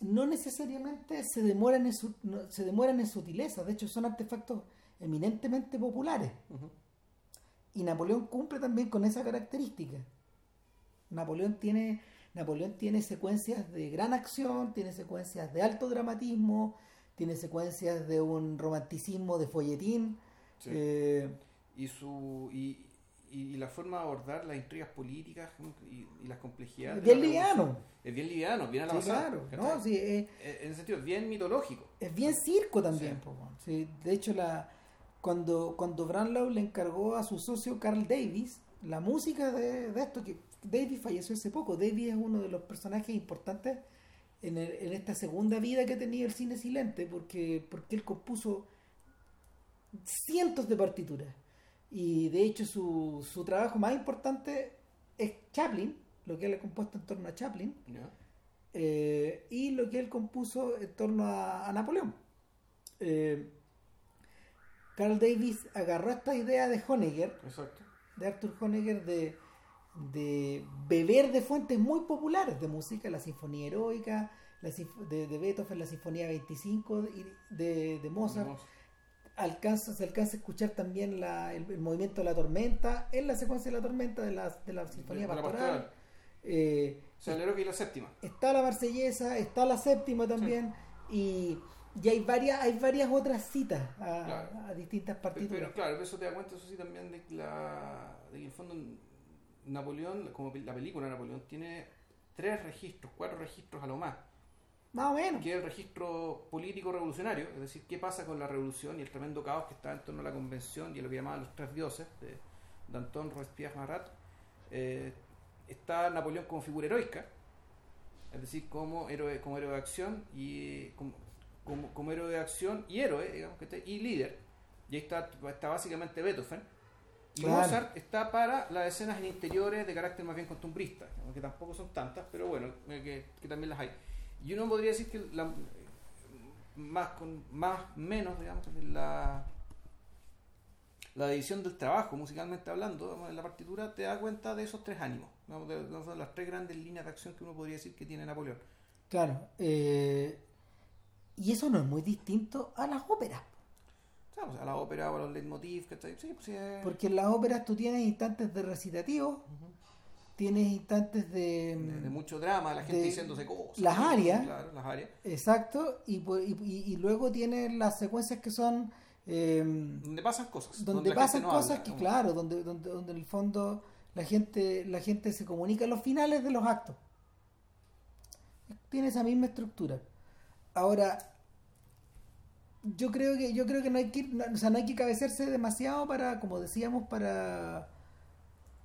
no necesariamente se demoran, en su, no- se demoran en sutileza, de hecho son artefactos eminentemente populares. Y Napoleón cumple también con esa característica. Napoleón tiene, Napoleón tiene secuencias de gran acción, tiene secuencias de alto dramatismo, tiene secuencias de un romanticismo de folletín. Sí. eh, y su y, y la forma de abordar las intrigas políticas y, y las complejidades. es bien liviano. Es bien liviano, bien a la Sí, claro. No, sí, es, Eh, En ese sentido, es bien mitológico. es bien circo también. Sí. de hecho, la, cuando, cuando Brownlow le encargó a su socio Carl Davis la música de, de esto, que Davis falleció hace poco. Davis es uno de los personajes importantes en, el- en esta segunda vida que ha tenido el cine silente, porque, porque él compuso cientos de partituras. Y de hecho su, su trabajo más importante es Chaplin, lo que él ha compuesto en torno a Chaplin, eh, y lo que él compuso en torno a, a Napoleón. Eh, Carl Davis agarró esta idea de Honegger, Exacto. de Arthur Honegger, de, de beber de fuentes muy populares de música, la Sinfonía Heroica, la sinf- de, de Beethoven, la Sinfonía 25 y de, de Mozart. Alcanza, se alcanza a escuchar también la- el, el movimiento de la tormenta, en la secuencia de la tormenta de la, de la Sinfonía Pastoral. Eh, O sea, el y la séptima. está la marsellesa, está la séptima también, y, y hay varias, hay varias otras citas a, Claro. a distintas Pero, partituras. claro, eso te da cuenta, eso sí, también de la, de que en el fondo Napoleón, como la película Napoleón, tiene tres registros, cuatro registros a lo más. Más o menos. que es el registro político revolucionario, es decir, qué pasa con la revolución y el tremendo caos que está en torno a la convención y a lo que llamaban los tres dioses de Danton, Robespierre, Marat. Eh, está Napoleón como figura heroica, es decir, como héroe, como héroe de acción y como, como, como héroe de acción y héroe, digamos que y líder. Y ahí está, está básicamente Beethoven. Y Claro. Mozart está para las escenas en interiores de carácter más bien costumbrista, que tampoco son tantas, pero bueno, eh, que, que también las hay. Y uno podría decir que la, más con más menos, digamos, la, la división del trabajo, musicalmente hablando, digamos, en la partitura te da cuenta de esos tres ánimos, digamos, de, de las tres grandes líneas de acción que uno podría decir que tiene Napoleón. Claro. eh, y eso no es muy distinto a las óperas. A la ópera o a los leitmotiv, ¿cachai? Sí, pues sí, es- Porque en las óperas tú tienes instantes de recitativo, tienes instantes de... de, de mucho drama, la gente de- diciéndose cosas. las áreas. Claro, las áreas. Exacto, y, y, y- luego tienes las secuencias que son... eh, Donde pasan cosas. donde pasan no cosas habla, que ¿no? claro donde, donde donde en el fondo la gente la gente se comunica en los finales de los actos tiene esa misma estructura ahora yo creo que yo creo que no hay que no- o sea no hay que cabecearse demasiado para como decíamos para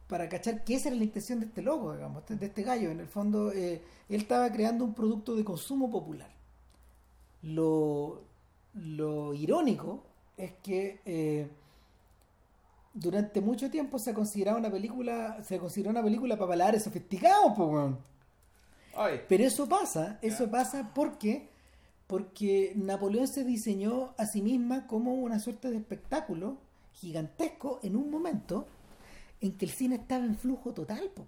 para cachar qué esa era la intención de este loco digamos de este gallo. En el fondo eh, él estaba creando un producto de consumo popular. Lo lo irónico es que eh, durante mucho tiempo se ha considerado una película se consideró una película para palabras sofisticados. Ay, pero eso pasa eso pasa porque porque Napoleón se diseñó a sí misma como una suerte de espectáculo gigantesco en un momento en que el cine estaba en flujo total po,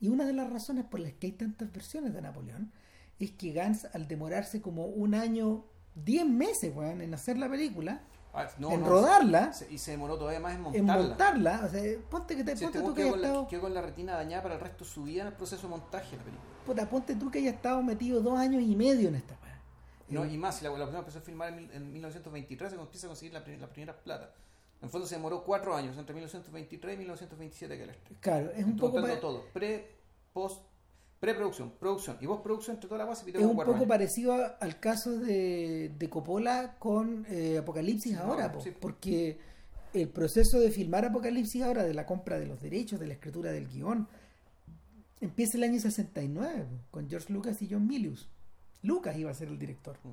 y una de las razones por las que hay tantas versiones de Napoleón es que Gans al demorarse como un año 10 meses weón, en hacer la película ah, no, en no, rodarla se- y se demoró todavía más en en montarla. o sea, ponte que te Si ponte este tú weón que hayas con la, estado, quedó con la retina dañada para el resto de su vida en el proceso de montaje de la película. puta, ponte tú que hayas estado metido dos años y medio en esta. No, y más, si la, la persona empezó a filmar en, mil- en 1923, se empieza a conseguir la, prim- la primera plata. En el fondo se demoró cuatro años, entre 1923 y 1927 que la estrella. claro, es un poco Montando pa- todo, pre, post, preproducción, producción y postproducción entre toda la base es un poco parecido a- al caso de, de Coppola con eh, Apocalipsis Sí, ahora, no, po, sí. porque el proceso de filmar Apocalipsis ahora, de la compra de los derechos, de la escritura del guion, empieza el año 69 po, con George Lucas y John Milius. Lucas iba a ser el director. Mm.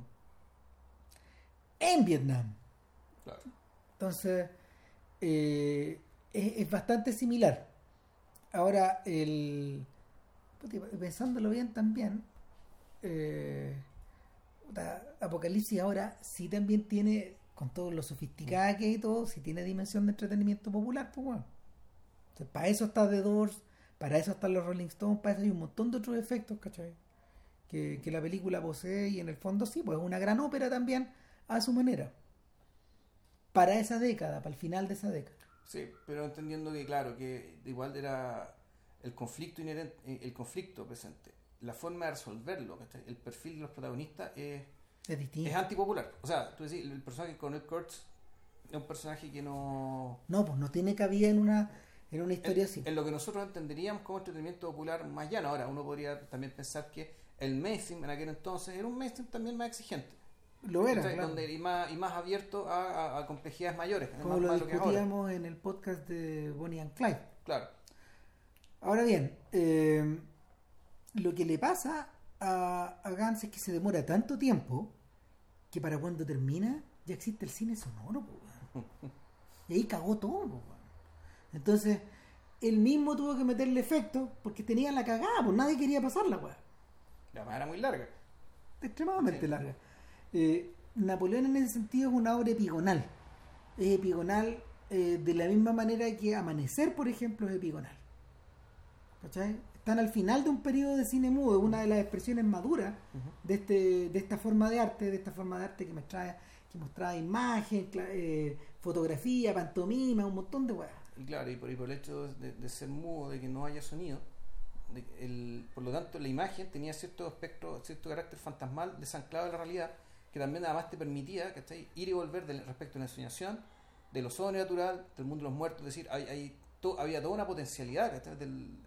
En Vietnam. Claro. Entonces, eh, es, es bastante similar. Ahora, el pensándolo bien también, eh, Apocalipsis ahora sí también tiene, con todo lo sofisticada que es y todo, sí tiene dimensión de entretenimiento popular, pues bueno. Entonces, para eso está The Doors, para eso están los Rolling Stones, para eso hay un montón de otros efectos, ¿cachai? Que, que la película posee y en el fondo sí, pues es una gran ópera también a su manera. Para esa década, para el final de esa década. Sí, pero entendiendo que, claro, que igual era el conflicto inherente, eh, el conflicto presente, la forma de resolverlo, el perfil de los protagonistas es, Es distinto. es antipopular. O sea, tú decís, el personaje de Cornel Kurtz es un personaje que no... No, pues no tiene cabida en una, en una historia en, así. en lo que nosotros entenderíamos como entretenimiento popular más llano. Ahora, uno podría también pensar que el mainstream en aquel entonces era un mainstream también más exigente. Lo era, claro. Donde, y, más, y más abierto a, a- a complejidades mayores. Como más- lo más en el podcast de Bonnie and Clyde. Claro. Ahora bien, eh, lo que le pasa a, a Gans es que se demora tanto tiempo que para cuando termina ya existe el cine sonoro. po. Y ahí cagó todo. po. Entonces, él mismo tuvo que meterle efecto porque tenía la cagada, pues nadie quería pasarla, weón. La más era muy larga. extremadamente Sí. larga. Eh, Napoleón en ese sentido es una obra epigonal. es epigonal eh, de la misma manera que Amanecer, por ejemplo, es epigonal. ¿Cachai? Están al final de un periodo de cine mudo, una de las expresiones maduras de, este, de esta forma de arte, de esta forma de arte que mostraba, que mostraba imagen, eh, fotografía, pantomima, un montón de weas. Y claro, y por, y por el hecho de, de ser mudo, de que no haya sonido, el- por lo tanto la imagen tenía cierto aspecto, cierto carácter fantasmal desanclado de la realidad, que también además te permitía ¿cachai? ir y volver del- respecto a la ensoñación, de lo sobrenatural, del mundo de los muertos, es decir, hay, hay to- había toda una potencialidad ¿cachai? Del,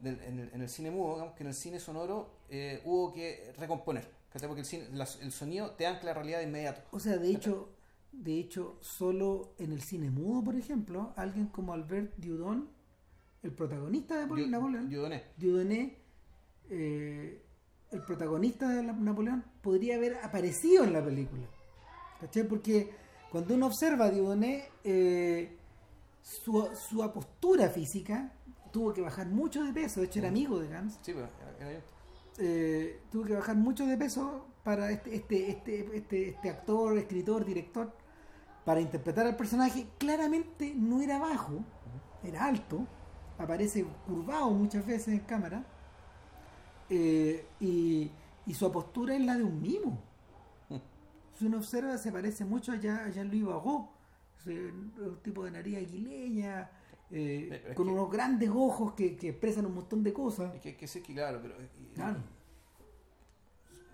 del- en, el, en el cine mudo, digamos que en el cine sonoro eh, hubo que recomponer, ¿cachai? porque el, cine- el sonido te ancla la realidad de inmediato. O sea, de hecho, de hecho, solo en el cine mudo, por ejemplo, alguien como Albert Dieudonné, el protagonista de Yo- Napoleón, Dieudonné. Dieudonné, eh, el protagonista de Napoleón, podría haber aparecido en la película. ¿Cachai? Porque cuando uno observa a Dieudonné, eh, su, su apostura física tuvo que bajar mucho de peso. De hecho, era amigo de Gans. Sí, pero era- era- Eh, tuvo que bajar mucho de peso para este, este, este, este, este actor, escritor, director, para interpretar al personaje. Claramente no era bajo, era alto, aparece curvado muchas veces en cámara, eh, y, y su postura es la de un mimo. Si uno observa, se parece mucho a Jean- a Jean-Louis sea, un tipo de nariz aguileña, eh, es con que- unos grandes ojos que, que expresan un montón de cosas. Es que que que, claro, pero. y- Claro.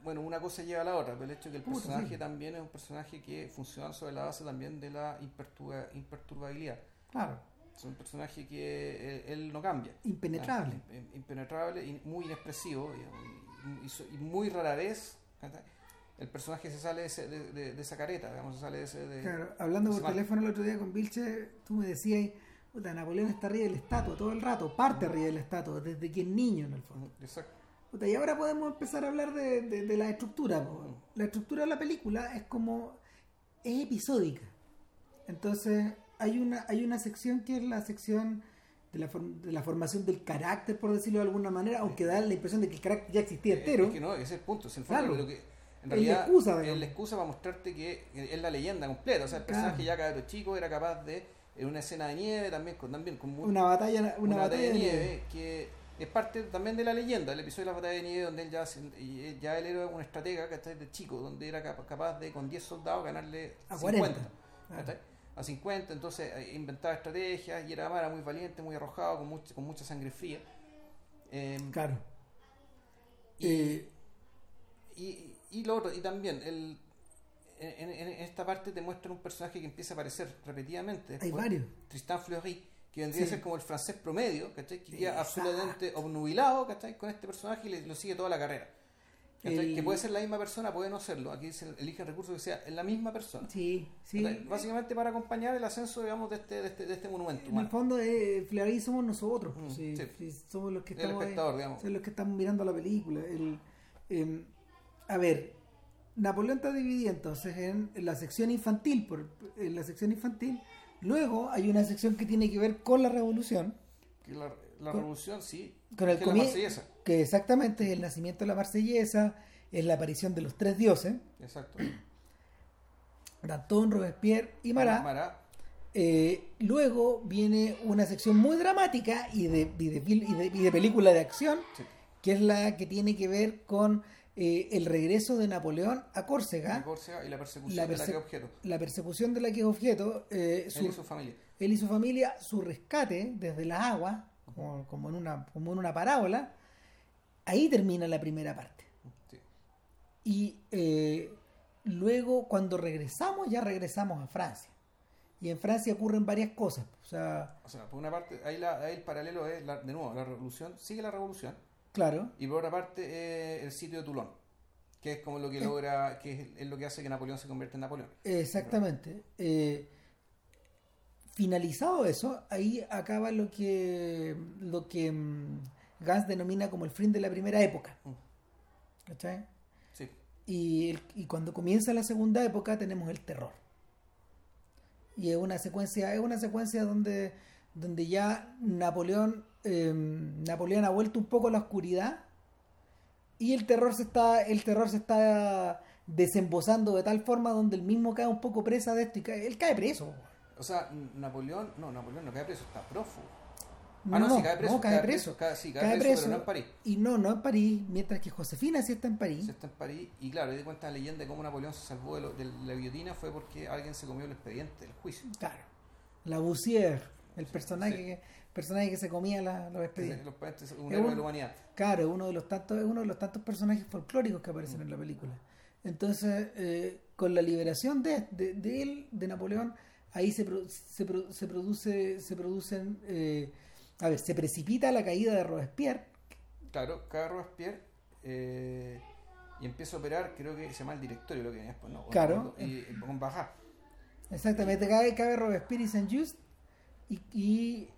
Bueno, una cosa lleva a la otra, pero el hecho de que el Puta, personaje sí. también es un personaje que funciona sobre la base también de la imperturba- imperturbabilidad. Claro. Es un personaje que él, él no cambia. Impenetrable. Ah, im- Impenetrable y muy inexpresivo y, y muy rara vez ¿cachai? el personaje se sale de, ese- de- de- de esa careta, digamos, se sale de ese... de- Claro, hablando por teléfono el otro día con Vilche, tú me decías, puta, Napoleón está arriba del estatua todo el rato, parte arriba del estatua, desde que es niño en el fondo. Exacto. Puta, y ahora podemos empezar a hablar de, de- de la estructura. po. La estructura de la película es como, es episódica. Entonces, hay una, hay una sección que es la sección de la, form- de la formación del carácter, por decirlo de alguna manera, aunque da la impresión de que el carácter ya existía Es- entero. Es que no, ese es el punto. Es el fondo, Claro. pero que en Es la excusa, es digamos. la excusa para mostrarte que es la leyenda completa. O sea, el Claro. personaje ya cabrón chico era capaz de, en una escena de nieve, también con, también con mu- Una batalla, una, batalla de nieve, que es parte también de la leyenda, el episodio de la batalla de nieve, donde él ya, él- ya él era un estratega ¿cachai? de chico, donde era capa- capaz de con 10 soldados ganarle A 50. 40. ¿cachai? A 50, entonces eh, inventaba estrategias y era, era muy valiente, muy arrojado, con, mucha- con mucha sangre fría. Em, Claro. y, Eh, y, y lo otro, y también el, en, en- esta parte te muestran un personaje que empieza a aparecer repetidamente. hay varios. Tristan Fleury, que vendría Sí. a ser como el francés promedio, ¿cachai? Que queda absolutamente obnubilado, ¿cachai? Con este personaje y le, lo sigue toda la carrera. El- Que puede ser la misma persona, puede no serlo. Aquí dicen, eligen recursos que sea la misma persona. Sí, sí. Básicamente para acompañar el ascenso, digamos, de este, de este, de este monumento. En el fondo, eh, Fleury somos nosotros. Mm, sí, somos los que El estamos ahí, espectador, digamos. son los que estamos mirando la película. El, em, a ver, Napoleón está dividido entonces en, en la sección infantil, por, en la sección infantil. Luego hay una sección que tiene que ver con la revolución, Que la, la Con- revolución, sí. con el que es la comie- marsellesa. que exactamente es el nacimiento de la marsellesa, es la aparición de los tres dioses, Exacto. Danton, Robespierre y Marat. Marat. Eh, luego viene una sección muy dramática y de, y de, y de- y de película de acción, Sí. que es la que tiene que ver con eh, el regreso de Napoleón a Córcega, Córcega y la persecución La de la que objeto. la persecución de la que es objeto, eh, Él su- y su familia. él y su familia, su rescate desde las aguas, como, como en una, como en una parábola, ahí termina la primera parte. Sí. Y eh, luego cuando regresamos, ya regresamos a Francia. Y en Francia ocurren varias cosas. O sea, O sea, por una parte, ahí, la, ahí el paralelo es, la- de nuevo, la revolución, sigue la revolución, claro, y por otra parte eh, el sitio de Toulon, que es como lo que Eh. logra, que es, es lo que hace que Napoleón se convierta en Napoleón. exactamente. Eh, finalizado eso, ahí acaba lo que, lo que mm, Gans denomina como el fin de la primera época. Mm. ¿Cachai? Sí, Y, el- y cuando comienza la segunda época tenemos el terror. Y es una secuencia, es una secuencia donde, donde ya Napoleón, eh, Napoleón ha vuelto un poco a la oscuridad y el terror se está, el terror se está desembosando de tal forma donde el mismo cae un poco presa de esto y cae, él cae preso. O sea, Napoleón, no, Napoleón no cae preso, está prófugo. No, ah, no, no, sí, cae preso. no, cae preso. cae- sí, cae, Cae preso, preso. pero no en París. Y no, no en París, mientras que Josefina sí está en París. Se está en París y claro, ahí cuenta la leyenda de cómo Napoleón se salvó de, lo- de la guillotina fue porque alguien se comió el expediente del juicio. Claro. La Boussière, el personaje, Sí. que, personaje que se comía la- los expedientes. Los un héroe de la humanidad. Claro, es uno de los tantos, uno de los tantos personajes folclóricos que aparecen en la película. Entonces, eh, con la liberación de, de, de él, de Napoleón, ahí se, pro- se, pro- se produce, se producen, eh, a ver, se precipita la caída de Robespierre. Claro, cae Robespierre eh, y empieza a operar, creo que se llama el directorio lo que venía después, ¿no? Claro. Y con baja. Exactamente, cae, cae Robespierre y Saint-Just y, y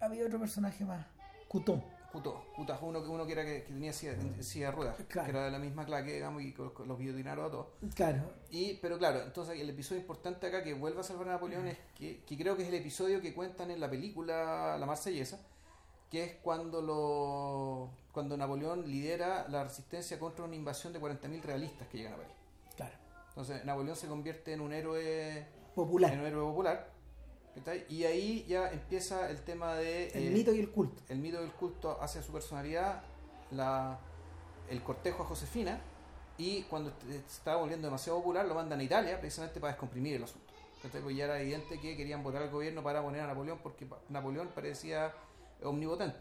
había otro personaje más, Couton. Cuto, Cuta fue uno que uno que era que, que tenía silla, silla de ruedas, Claro. que era de la misma claque, digamos, y co- co- los guillotinaron a todos. Claro, Y, pero claro, entonces el episodio importante acá que vuelve a salvar a Napoleón es que, que creo que es el episodio que cuentan en la película La Marsellesa, que es cuando lo cuando Napoleón lidera la resistencia contra una invasión de 40.000 realistas que llegan a París. claro. Entonces Napoleón se convierte en un héroe Popular. en un héroe popular. Y ahí ya empieza el tema de el eh, mito y el culto. el mito del culto hacia su personalidad, la, el cortejo a Josefina, y cuando estaba volviendo demasiado popular lo mandan a Italia precisamente para descomprimir el asunto. Porque ya era evidente que querían votar al gobierno para poner a Napoleón porque Napoleón parecía omnipotente.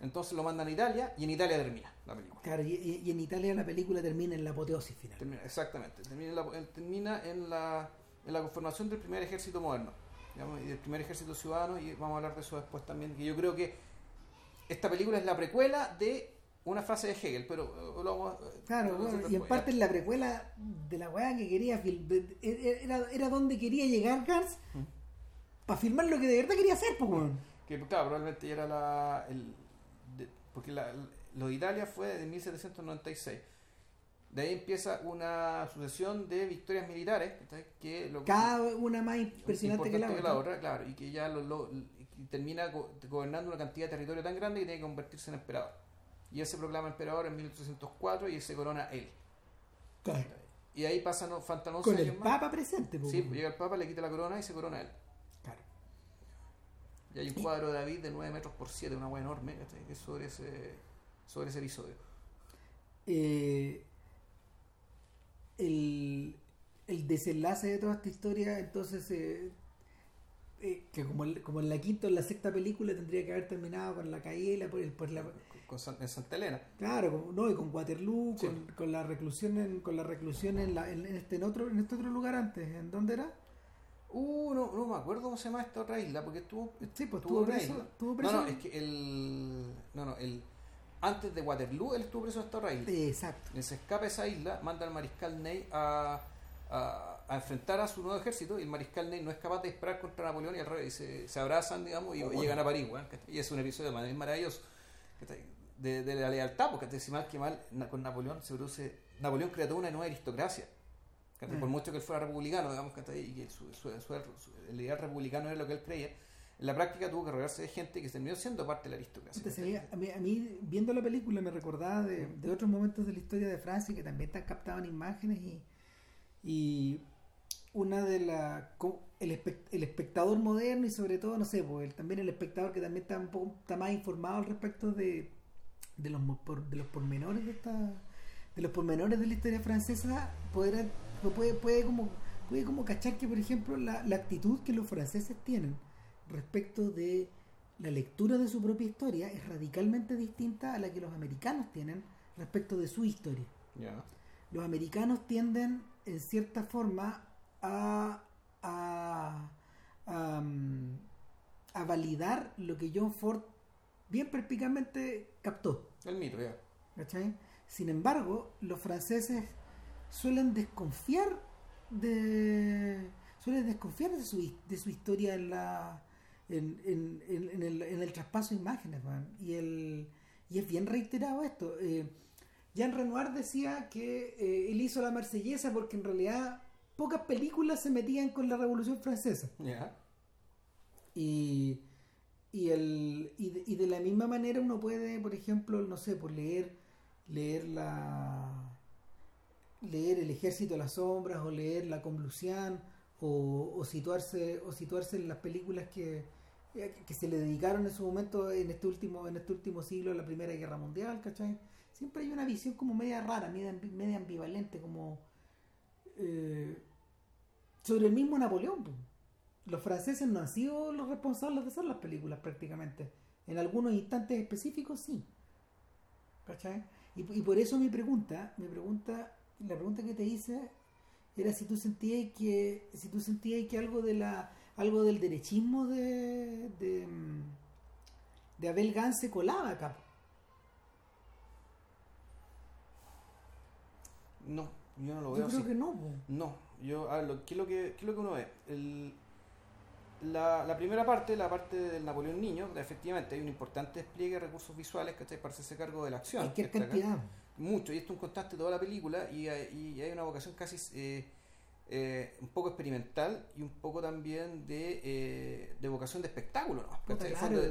Entonces lo mandan a Italia y en Italia termina la película. Claro, y, y- y en Italia la película termina en la apoteosis final. Termina- exactamente. Termina, en la, termina en, la, en la conformación del primer ejército moderno digamos, y del primer ejército ciudadano y vamos a hablar de eso después también. Que yo creo que esta película es la precuela de una frase de Hegel, pero eh, lo vamos a- Claro, bueno, y en parte en la precuela de la weá que quería de- de- era, era donde quería llegar Gans Mm. para filmar lo que de verdad quería hacer, pues ya. Que claro, probablemente ya era la. El, de- porque la, lo de Italia fue de 1796. De ahí empieza una sucesión de victorias militares que lo Cada una más impresionante que la importante otra. claro, y que ya lo, lo- y termina go- gobernando una cantidad de territorio tan grande que tiene que convertirse en emperador. Y él se proclama emperador en 1804 y se corona él. Claro. Y ahí pasan, faltan 11 Con el más. Papa presente, pues, Sí, weón. llega el Papa, le quita la corona y se corona él. Claro. Y hay un cuadro de David de 9 metros por 7, una hueá enorme, que es sobre ese, sobre ese episodio. Eh, el, el desenlace de toda esta historia, entonces, eh, eh, que como, el- como en la quinta o en la sexta película tendría que haber terminado con la caída y la, la, Con en Santa Elena. Claro, con- no, y con Waterloo, Sí. con, con la reclusión en, con la reclusión en, la, en, en este en otro en este otro lugar antes, ¿en dónde era? Uh, no, no me acuerdo cómo se llama esta otra isla, porque estuvo. Sí, pues estuvo preso, preso. No, no, es que el. No, no, el. Antes de Waterloo, él estuvo preso en esta. Eh, Exacto. Él se escapa de esa isla, manda al mariscal Ney a, a, a enfrentar a su nuevo ejército y el mariscal Ney no es capaz de disparar contra Napoleón y al revés, se, se abrazan, digamos, y Oh, bueno. llegan a París. Y es un episodio más- maravilloso. De, de la lealtad, porque si mal que mal con Napoleón se produce. Napoleón crea toda una nueva aristocracia. Mm. Por mucho que él fuera republicano, digamos, y que su, su- su- su- el ideal republicano era lo que él creía, en la práctica tuvo que rodearse de gente que terminó siendo parte de la aristocracia. A, mí, a mí, viendo la película, me recordaba de, de otros momentos de la historia de Francia que también están captaban imágenes y, y una de las. El, espe- el espectador moderno y, sobre todo, no sé, pues, el- también el espectador que también está un poco está más informado al respecto de, de, los, de los pormenores de esta. de los pormenores de la historia francesa, podrá, puede, puede, como, puede como cachar que, por ejemplo, la, la actitud que los franceses tienen respecto de la lectura de su propia historia es radicalmente distinta a la que los americanos tienen respecto de su historia. Los americanos tienden, en cierta forma, a, a, a, mm, a validar lo que John Ford bien perspicazmente captó. El mito, ya. Sin embargo, los franceses suelen desconfiar de suelen desconfiar de su, de su historia en la en, en- en- en el, en el traspaso de imágenes man. y el y es bien reiterado esto eh, Jean Renoir decía que eh, él hizo la marsellesa porque en realidad pocas películas se metían con la revolución francesa Ya. y, y, el, y, de, y de la misma manera uno puede, por ejemplo, no sé, por leer, leer la leer El Ejército de las Sombras o leer La Convulsión o, o situarse o situarse en las películas que, que se le dedicaron en su momento en este último en este último siglo a la Primera Guerra Mundial, ¿cachai? Siempre hay una visión como media rara, media, media ambivalente, como eh, sobre el mismo Napoleón. po. Los franceses no han sido los responsables de hacer las películas prácticamente. En algunos instantes específicos sí. ¿Cachai? Y, y por eso mi pregunta, mi pregunta, la pregunta que te hice era si tú sentías que, si tú sentías que algo de la, algo del derechismo de, de, de Abel Gans se colaba acá. No, yo no lo Yo veo creo así. que no. po. No, yo, a ver, lo- ¿qué, es lo que, ¿qué es lo que uno ve? El- la, la primera parte, la parte del Napoleón Niño, efectivamente hay un importante despliegue de recursos visuales que para hacerse cargo de la acción. Que está acá. cantidad. Mucho, y esto es un constante de toda la película, y hay, y hay una vocación casi eh, eh, un poco experimental y un poco también de, eh, de vocación de espectáculo, ¿no?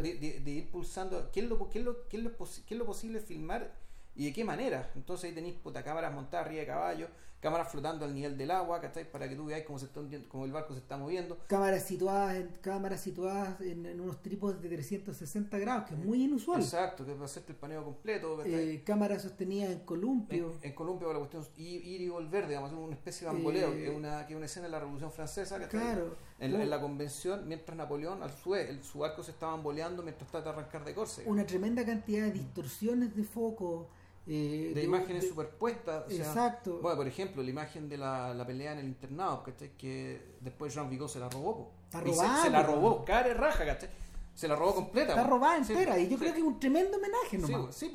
De, de- de ir pulsando qué es, lo, qué, es lo, qué, es lo, qué es lo posible filmar y de qué manera. Entonces ahí tenéis puta, cámaras montadas arriba de caballo, cámaras flotando al nivel del agua, ¿cachai? Para que tú veáis cómo, se está hundiendo- cómo el barco se está moviendo. Cámaras situadas, en, cámaras situadas en, en unos trípodes de 360 grados, que es muy inusual. Exacto, que va a hacerte el paneo completo. Eh, cámaras sostenidas en columpio. En, en Colombia la cuestión ir, ir y volver, digamos, una especie de bamboleo, Eh, que es una, que es una escena de la Revolución Francesa, ¿cachai? claro. En, en la convención, mientras Napoleón, al su vez, el- su barco se estaba bamboleando mientras trata de arrancar de Córcega. Una tremenda cantidad de distorsiones de foco. Eh, de, imágenes de- superpuestas. o sea, Exacto. bueno, por ejemplo, la imagen de la, la pelea en el internado, ¿cachai? Que después Jean Vigo se la robó. Está se- la robó, cara raja, ¿cachai? Se la robó completa. Está robada Sí, entera. y yo sí. creo que es un tremendo homenaje nomás. sí.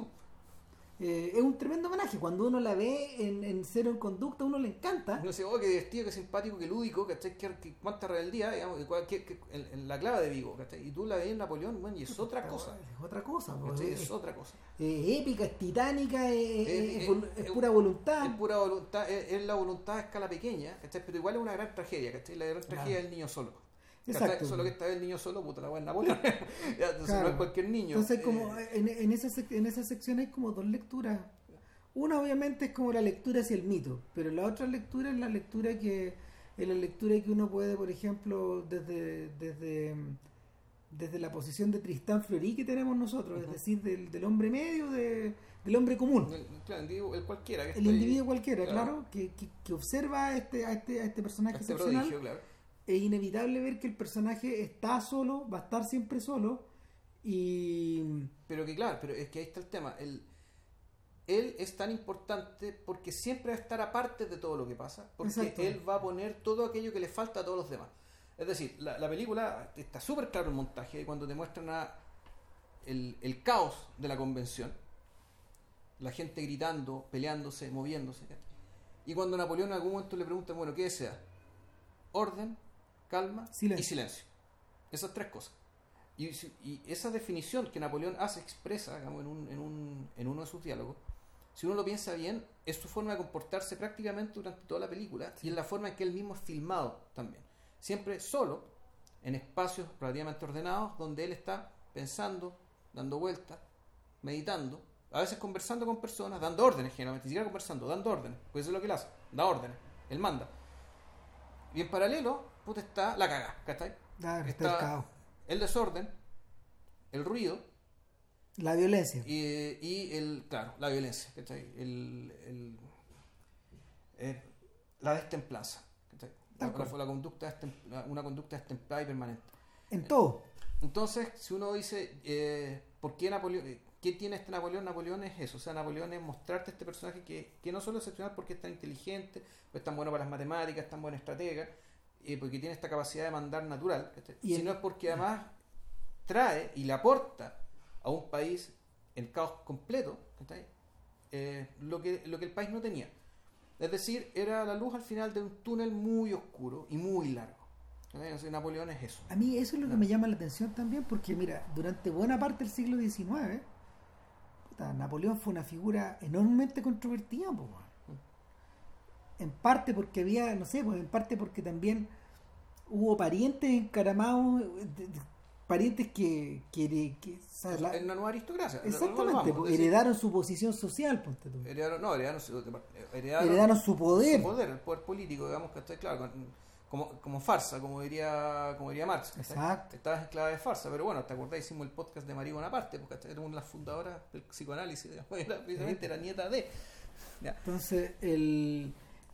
Eh, es un tremendo homenaje. Cuando uno la ve en, en Cero en Conducta, uno le encanta. Uno dice, oh, qué divertido, qué simpático, qué lúdico, ¿cachai? Qué, qué- cuánta rebeldía, digamos, qué- qué- en, en la clave de Vigo, ¿cachai? Y tú la ves en Napoleón, bueno, y es otra cosa. Es otra cosa. Es, Es otra cosa. es épica, es titánica, es, es pura voluntad. Es pura voluntad, es, es la voluntad a escala pequeña, ¿cachai? Pero igual es una gran tragedia, ¿cachai? La gran tragedia Claro. del niño solo. Exacto. Solo que esta vez el niño solo, puta la weá Napoleón. Entonces Claro. no es cualquier niño. Entonces, como Eh, en, en esa, en esa sección hay como dos lecturas. Una, obviamente, es como la lectura hacia el mito, pero la otra lectura es la lectura que es la lectura que uno puede, por ejemplo, desde desde desde la posición de Tristán Fleury que tenemos nosotros, es decir, del, del hombre medio, de- del hombre común, el, claro, el individuo- el cualquiera. Que el ahí, individuo cualquiera, claro. claro, que, que, que observa a este, a este, a este personaje Este excepcional. prodigio, claro. Es inevitable ver que el personaje está solo, va a estar siempre solo y Pero que claro, pero es que ahí está el tema. El, él es tan importante porque siempre va a estar aparte de todo lo que pasa, porque Exacto. él va a poner todo aquello que le falta a todos los demás. Es decir, la, la película está súper claro el montaje cuando te muestran a el, el caos de la convención, la gente gritando, peleándose, moviéndose. Y cuando Napoleón en algún momento le pregunta, bueno, ¿qué desea? Orden, calma Silencio. y silencio. Esas tres cosas. Y, esa definición que Napoleón hace, expresa digamos, en, un- en, un- en uno de sus diálogos, si uno lo piensa bien, es su forma de comportarse prácticamente durante toda la película y es la forma en que él mismo es filmado también. Siempre solo, en espacios relativamente ordenados, donde él está pensando, dando vueltas, meditando, a veces conversando con personas, dando órdenes generalmente, ni siquiera conversando, dando órdenes, pues eso es lo que él hace, da órdenes, él manda. Y en paralelo, puta, está la caga, ¿cachai? ah, Está- el El desorden, el ruido la violencia. y, y el, claro, la violencia, ¿cachai? El, el- eh, la destemplanza, ¿cachai? La, conducta una conducta destemplada y permanente. En todo. Entonces, si uno dice, eh, ¿por qué Napoleón? eh, ¿Qué tiene este Napoleón? Napoleón es eso, o sea, Napoleón es mostrarte este personaje que, que no solo es excepcional porque es tan inteligente, o es tan bueno para las matemáticas, es tan buen estratega, eh, porque tiene esta capacidad de mandar natural. Y el- sino es porque además trae y le aporta a un país el caos completo. Eh, lo, que, lo que el país no tenía. Es decir, era la luz al final de un túnel muy oscuro y muy largo. sea, Napoleón es eso. A mí eso es lo que me llama la atención también, porque mira, durante buena parte del siglo XIX, puta, Napoleón fue una figura enormemente controvertida, po. En parte porque había, no sé, pues en parte porque también hubo parientes encaramados de- de- parientes que, que, que o sea, la- En una nueva aristocracia. exactamente, pues, heredaron su posición social, ponte tú. heredaron, no, heredaron, su- heredaron, heredaron su poder. su poder, el poder político, digamos que está claro, como, como farsa, como diría, como diría Marx. Exacto. Estabas en clave de farsa, pero bueno, ¿te acordás? Hicimos el podcast de María Bonaparte, porque era una de las fundadoras del psicoanálisis, digamos, era, precisamente era nieta de. Ya. Entonces, el,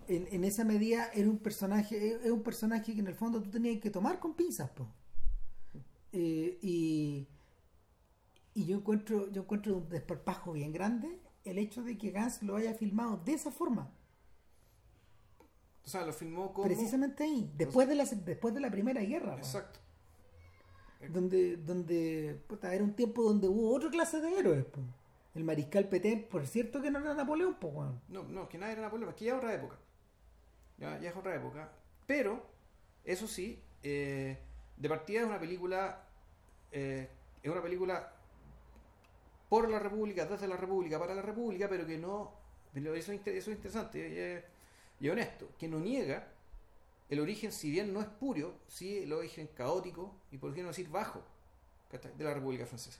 en, en esa medida era un personaje, es es un personaje que en el fondo tú tenías que tomar con pinzas, po. Eh, y, y yo encuentro, yo encuentro un desparpajo bien grande el hecho de que Gans lo haya filmado de esa forma, O sea, lo filmó como. precisamente ahí, después de la después de la primera guerra, po. Exacto. donde, donde puta, era un tiempo donde hubo otra clase de héroes, po. El mariscal Petén, por cierto que no era Napoleón, pues. No, no, que nada era Napoleón, es que ya es otra época. Ya, ya es otra época. Pero, eso sí, eh, de partida es una película. eh, es una película por la República, desde la República, para la República, pero que no. Eso es, eso es interesante y, y honesto, que no niega el origen, si bien no es puro, sí el origen caótico y por qué no decir bajo de la República Francesa.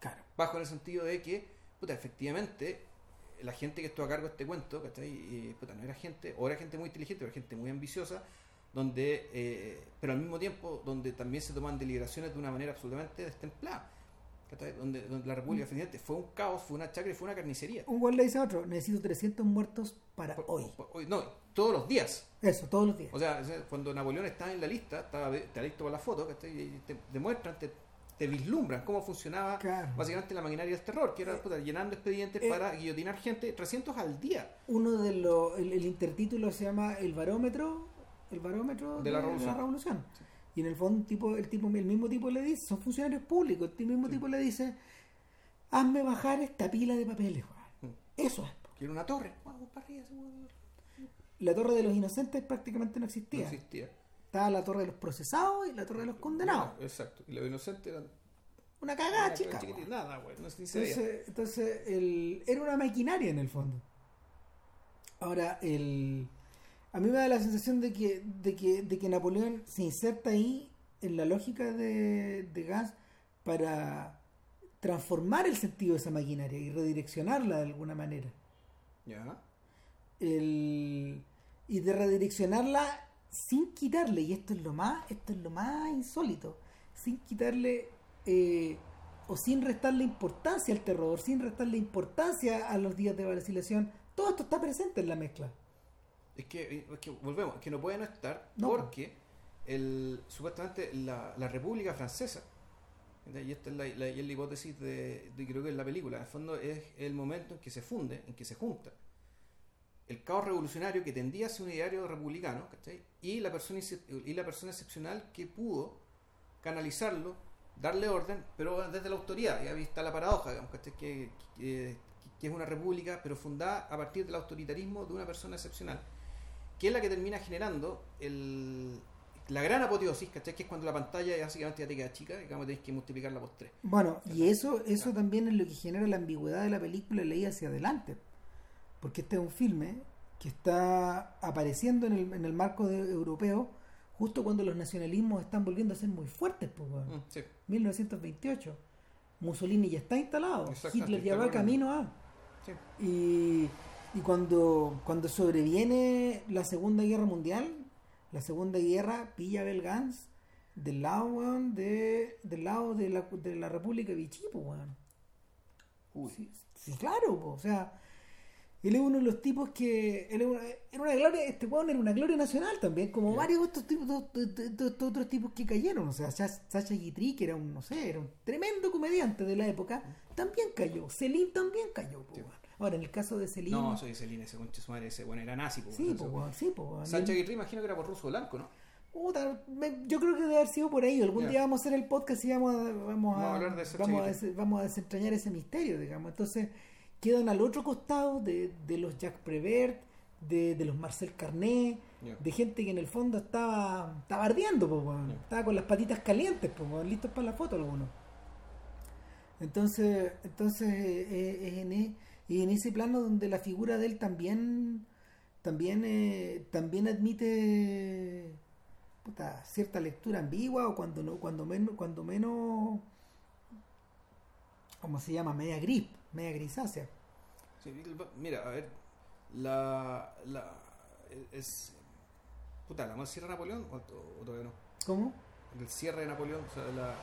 Claro. Bajo en el sentido de que, puta, efectivamente, la gente que estuvo a cargo de este cuento, ¿cachai? Y, puta, no era gente, o era gente muy inteligente, era gente muy ambiciosa, donde, eh, pero al mismo tiempo, donde también se toman deliberaciones de una manera absolutamente destemplada. ¿cachai? Donde, donde la República efectivamente fue un caos, fue una chacra y fue una carnicería. Un güey le dice a otro, necesito 300 muertos para Por- hoy. por- hoy- no, todos los días. Eso, todos los días. O sea, o cuando Napoleón estaba en la lista, estaba de- está listo para la foto, ¿cachai? Y te demuestran, te, te vislumbran cómo funcionaba Claro. básicamente la maquinaria del terror, que era puta, llenando expedientes eh, para guillotinar gente 300 al día. Uno de los, el, el intertítulo se llama El barómetro, el barómetro De la revolución. revolución. Y en el fondo tipo, el tipo, el mismo tipo le dice, son funcionarios públicos, el mismo tipo le dice, hazme bajar esta pila de papeles, weón". Mm. Eso es. Quiero una torre. Vamos para arriba, ese weón. La torre de los inocentes prácticamente no No existía. Estaba la torre de los procesados y la torre de los condenados. Exacto. Y los inocentes eran. Una cagada chica. Nada, güey. No. Entonces, entonces el, era una maquinaria en el fondo. Ahora, el, a mí me da la sensación de que, de que, de que Napoleón se inserta ahí en la lógica de, de Gans para transformar el sentido de esa maquinaria y redireccionarla de alguna manera. Ya. El, y de redireccionarla sin quitarle, y esto es lo más, esto es lo más insólito, sin quitarle eh, o sin restarle importancia al terror, sin restarle importancia a los días de vacilación, todo esto está presente en la mezcla. Es que, es que volvemos, es que no puede no estar No. porque el, supuestamente la, la República Francesa, y esta es la, la- y es la hipótesis de, de creo que es la película, en el fondo es el momento en que se funde, en que se junta el caos revolucionario que tendía a ser un ideario republicano ¿cachai? y la persona y la persona excepcional que pudo canalizarlo, darle orden, pero desde la autoridad, y ahí está la paradoja, digamos, ¿cachai? Que, que, que es una república, pero fundada a partir del autoritarismo de una persona excepcional que es la que termina generando el, la gran apoteosis, ¿cachai? Que es cuando la pantalla básicamente ya te queda chica, digamos, tenés que multiplicarla por tres. Bueno, y eso, eso también es lo que genera la ambigüedad de la película leí hacia adelante. Porque este es un filme que está apareciendo en el, en el marco de- europeo justo cuando los nacionalismos están volviendo a ser muy fuertes, pues, sí. 1928. Mussolini ya está instalado. Hitler ya va camino a. Sí. Y, y cuando, cuando sobreviene la Segunda Guerra Mundial, la Segunda Guerra pilla a Belgans del lado, weón, de, del lado de la, de la República Vichy, pues, weón. Uy. Sí, sí, claro, po, o sea, él es uno de los tipos que. Él una, era una gloria, este weón era una gloria nacional también, como Ya. varios de estos tipos, otros tipos que cayeron. O sea, Sa- Sacha Guitry, que era un, no sé, era un tremendo comediante de la época, también cayó. Celine también cayó, po, Sí. Ahora, en el caso de Celine. No, soy Celine, ese conche su madre, ese bueno era nazi, po, sí, po, weón, sí, po, weón. Sánchez Y- Aguirre imagino que era por ruso blanco, ¿no? Puta, me- yo creo que debe haber sido por ahí. Algún día vamos a hacer el podcast y vamos a, vamos Vamos a, Guitry. des- vamos a desentrañar ese misterio, digamos. Entonces, quedan al otro costado de, de los Jacques Prévert, de, de los Marcel Carnet, Ya. de gente que en el fondo estaba, estaba ardiendo, po, estaba con las patitas calientes, po, listos para la foto algunos. Entonces, entonces eh, eh, es en, e- y en ese plano donde la figura de él también también eh, también admite puta, cierta lectura ambigua o cuando no cuando menos cuando menos ¿cómo se llama? media gris, media grisácea. Mira, a ver, la, la es puta, la más cierra Napoleón o, o todavía no? ¿Cómo? El cierre de Napoleón, o sea, la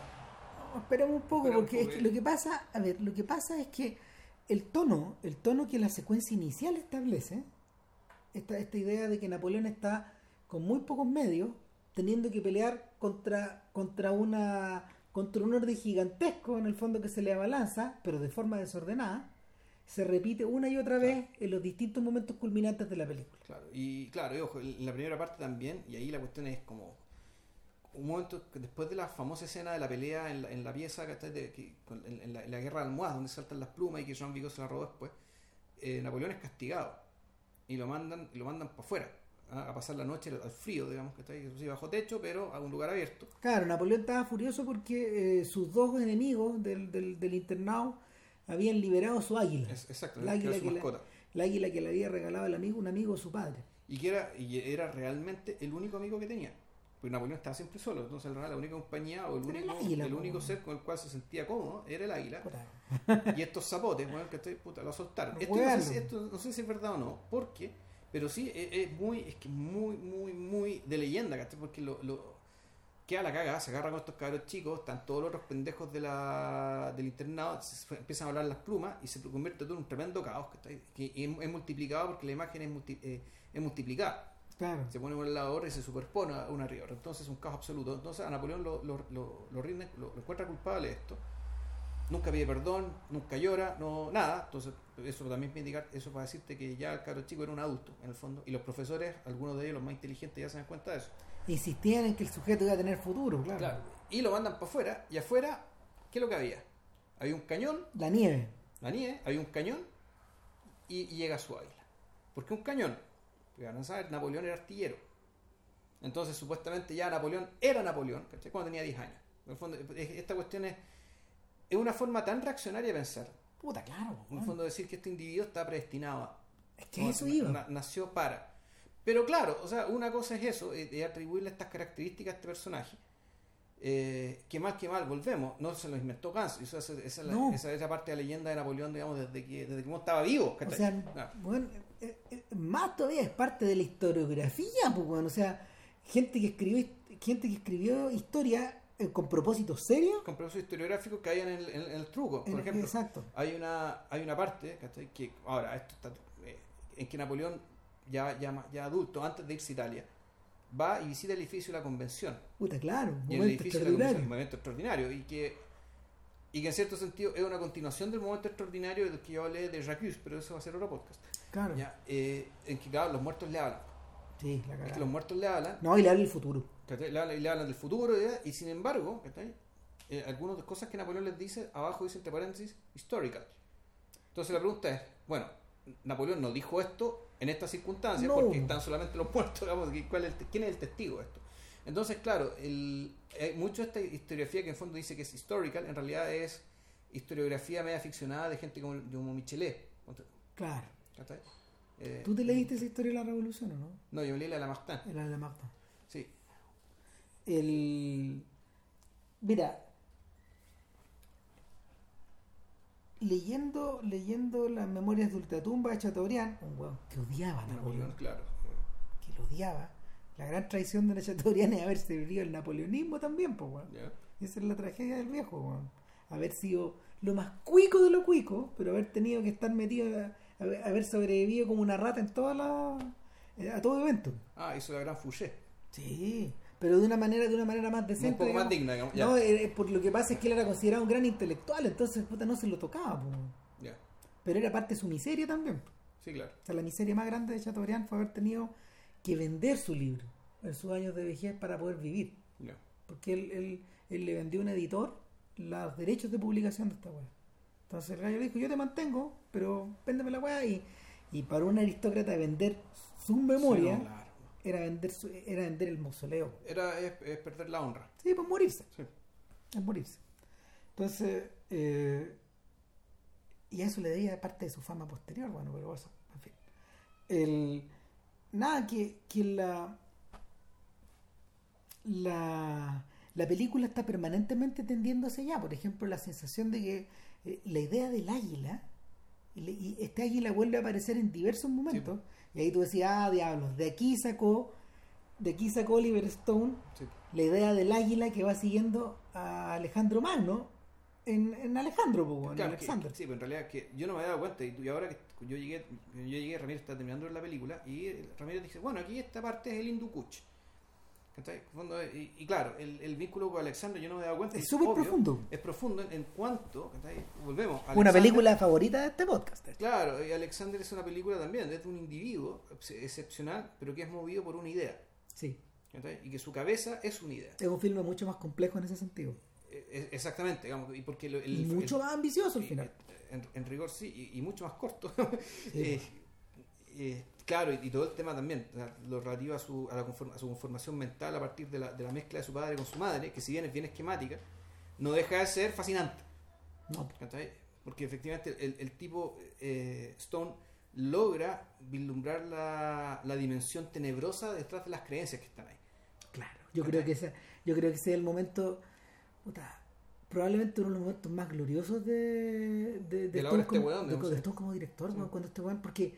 No, un poco un porque es que eh. lo que pasa, a ver, lo que pasa es que el tono, el tono que la secuencia inicial establece, esta, esta idea de que Napoleón está con muy pocos medios, teniendo que pelear contra, contra una contra un orden gigantesco en el fondo que se le abalanza, pero de forma desordenada, se repite una y otra vez en los distintos momentos culminantes de la película. Claro, y claro, y ojo, en la primera parte también, y ahí la cuestión es como un momento que después de la famosa escena de la pelea en la, en la pieza ¿cachai? de, que, en, en la, en la guerra de almohadas, donde saltan las plumas y que Jean Vigo se la robó después, eh, Napoleón es castigado y lo mandan y lo mandan para afuera ¿ah? a pasar la noche al, al frío, digamos, que está ahí, sí, bajo techo, pero a un lugar abierto. Claro, Napoleón estaba furioso porque eh, sus dos enemigos del, del, del internado habían liberado su águila. Es, exacto, La era águila su que la- mascota. La águila que le había regalado el amigo, un amigo de su padre. Y que era, y era realmente el único amigo que tenía. Porque Napoleón estaba siempre solo, entonces en realidad la única compañía o el Era el único, águila, el único ser con el cual se sentía cómodo era el águila. Puta. Y estos zapotes, bueno, que estoy, puta, lo soltaron. Esto no, sé si, esto no sé si es verdad o no, porque, pero sí es, es muy, es que muy, muy, muy de leyenda, ¿cachai? Porque lo, lo queda la caga, se agarra con estos cabros chicos, están todos los otros pendejos de la, del internado, se empiezan a hablar las plumas y se convierte todo en un tremendo caos, ¿cachai? Que es, es multiplicado porque la imagen es, multi- eh, es multiplicada Claro. se pone por el lado y se superpone a una arriba. Entonces es un caos absoluto. Entonces a Napoleón lo, lo, lo, lo rinde- lo- encuentra culpable de esto. Nunca pide perdón, nunca llora, no nada. Entonces eso también puede indicar, eso para decirte que ya el caro chico era un adulto en el fondo. Y los profesores, algunos de ellos, los más inteligentes, ya se dan cuenta de eso. Insistían en que el sujeto iba a tener futuro, claro. Y lo mandan para afuera. Y afuera, ¿qué es lo que había? Había un cañón, La nieve. la nieve, había un cañón y, y llega su águila. ¿Por qué un cañón? Porque van a saber, Napoleón era artillero. Entonces, supuestamente ya Napoleón era Napoleón, ¿cachai? Cuando tenía 10 años. En el fondo, es- esta cuestión es, es una forma tan reaccionaria de pensar. Puta, claro. En el fondo, decir que este individuo está predestinado a. Es que eso iba. na- nació para. Pero claro, o sea, una cosa es eso, eh, de atribuirle estas características a este personaje. Eh, que mal que mal, volvemos, no se lo inventó Gans, esa, esa, esa es la- esa parte de la leyenda de Napoleón, digamos, desde que, desde que estaba vivo. O sea, Ah, bueno, eh, eh, más todavía es parte de la historiografía, pues, bueno, o sea, gente que escribió, gente que escribió historia con propósitos serios. con procesos historiográficos que hay en el, en- en el truco, por En- ejemplo. Exacto. Hay una, hay una parte, ¿cachai? que ahora, esto está, en que Napoleón, ya, ya, ya adulto, antes de irse a Italia, va y visita el edificio de la convención. Puta, claro. Un Y el edificio de la convención, un momento extraordinario. Y que, y que en cierto sentido es una continuación del momento extraordinario del que yo hablé de Jacques, pero eso va a ser otro podcast. Claro. Ya, eh, en que, claro, los muertos le hablan. Sí, la Es cagada. que los muertos le hablan, No, y le habla el futuro. le hablan, le hablan del futuro, ¿ya? y sin embargo. Eh, algunas cosas que Napoleón les dice, abajo dice entre paréntesis, historical. Entonces la pregunta es, bueno, Napoleón no dijo esto en estas circunstancias No. porque están solamente los muertos, digamos, ¿y ¿cuál es el ¿quién es el testigo de esto? Entonces, claro, el, hay mucho de esta historiografía que en fondo dice que es historical, en realidad es historiografía media ficcionada de gente como, como Michelet. Claro. Eh, ¿Tú te leíste esa historia de la revolución o no? No, yo leí la de la Martin. Era la Marta. Sí. El. Mira. Leyendo, leyendo las memorias de Ultratumba de Chateaubriand, un weón que odiaba a Napoleón, Napoleón, claro. que lo odiaba. La gran traición de Chateaubriand es haberse vivido el napoleonismo también, pues weón. Esa es la tragedia del viejo, weón. Haber sido lo más cuico de lo cuico, pero haber tenido que estar metido, a- haber haber sobrevivido como una rata en toda la, eh, a todo evento. Ah, hizo la gran Fouché. Sí, pero de una manera, de una manera más Un decente. poco más digna, digamos. No, eh, por lo que pasa es que él era considerado un gran intelectual, entonces puta, no se lo tocaba, po. Pero era parte de su miseria también. Sí, claro. O sea, la miseria más grande de Chateaubriand fue haber tenido que vender su libro en sus años de vejez para poder vivir. Porque él, él, él le vendió a un editor los derechos de publicación de esta weá. Entonces el gallo le dijo, yo te mantengo, pero véndeme la weá. Y, y para un aristócrata vender su memoria Sí, no. Era, vender su- era vender el mausoleo. Era, es, es perder la honra. Sí, pues morirse. Sí. Es morirse. Entonces, eh, y a eso le debía parte de su fama posterior, bueno, pero eso, en fin. El, nada, que, que la, la, la película está permanentemente tendiendo hacia allá. Por ejemplo, la sensación de que eh, la idea del águila, y, le- y este águila vuelve a aparecer en diversos momentos. Y ahí tú decías, ah, diablos, de aquí sacó, de aquí sacó Oliver Stone Sí. la idea del águila que va siguiendo a Alejandro Magno en, en Alejandro, po, en Claro, que- Alexander. sí, pero en realidad que yo no me había dado cuenta y, y ahora que yo llegué, yo llegué, Ramírez está terminando la película y Ramírez dice, bueno, aquí esta parte es el Hindu Kuch. Y, y claro, el, el vínculo con Alexander yo no me he dado cuenta. Es súper profundo. Es profundo en, en cuanto, volvemos. Una Alexander- película favorita de este podcast. Claro, y Alexander es una película también, es de un individuo ex- excepcional, pero que es movido por una idea. Sí. Y que su cabeza es una idea. es un filme mucho más complejo en ese sentido. Eh, eh, Exactamente, digamos, y porque lo- el, y mucho el- más ambicioso al final. En, en rigor sí, y, y mucho más corto. Sí. Eh, eh, claro, y, y todo el tema también, lo relativo a su, a, la conform- a su conformación mental a partir de la, de la mezcla de su padre con su madre, que si bien es bien esquemática, no deja de ser fascinante. No. Porque efectivamente el, el tipo eh, Stone logra vislumbrar la, la dimensión tenebrosa detrás de las creencias que están ahí. claro. Yo creo que ese, yo creo que ese es el momento, puta, probablemente uno de los momentos más gloriosos de, de, De la Stone obra de este como, weón, de- de. Stone como director, Sí. cuando este weón, porque,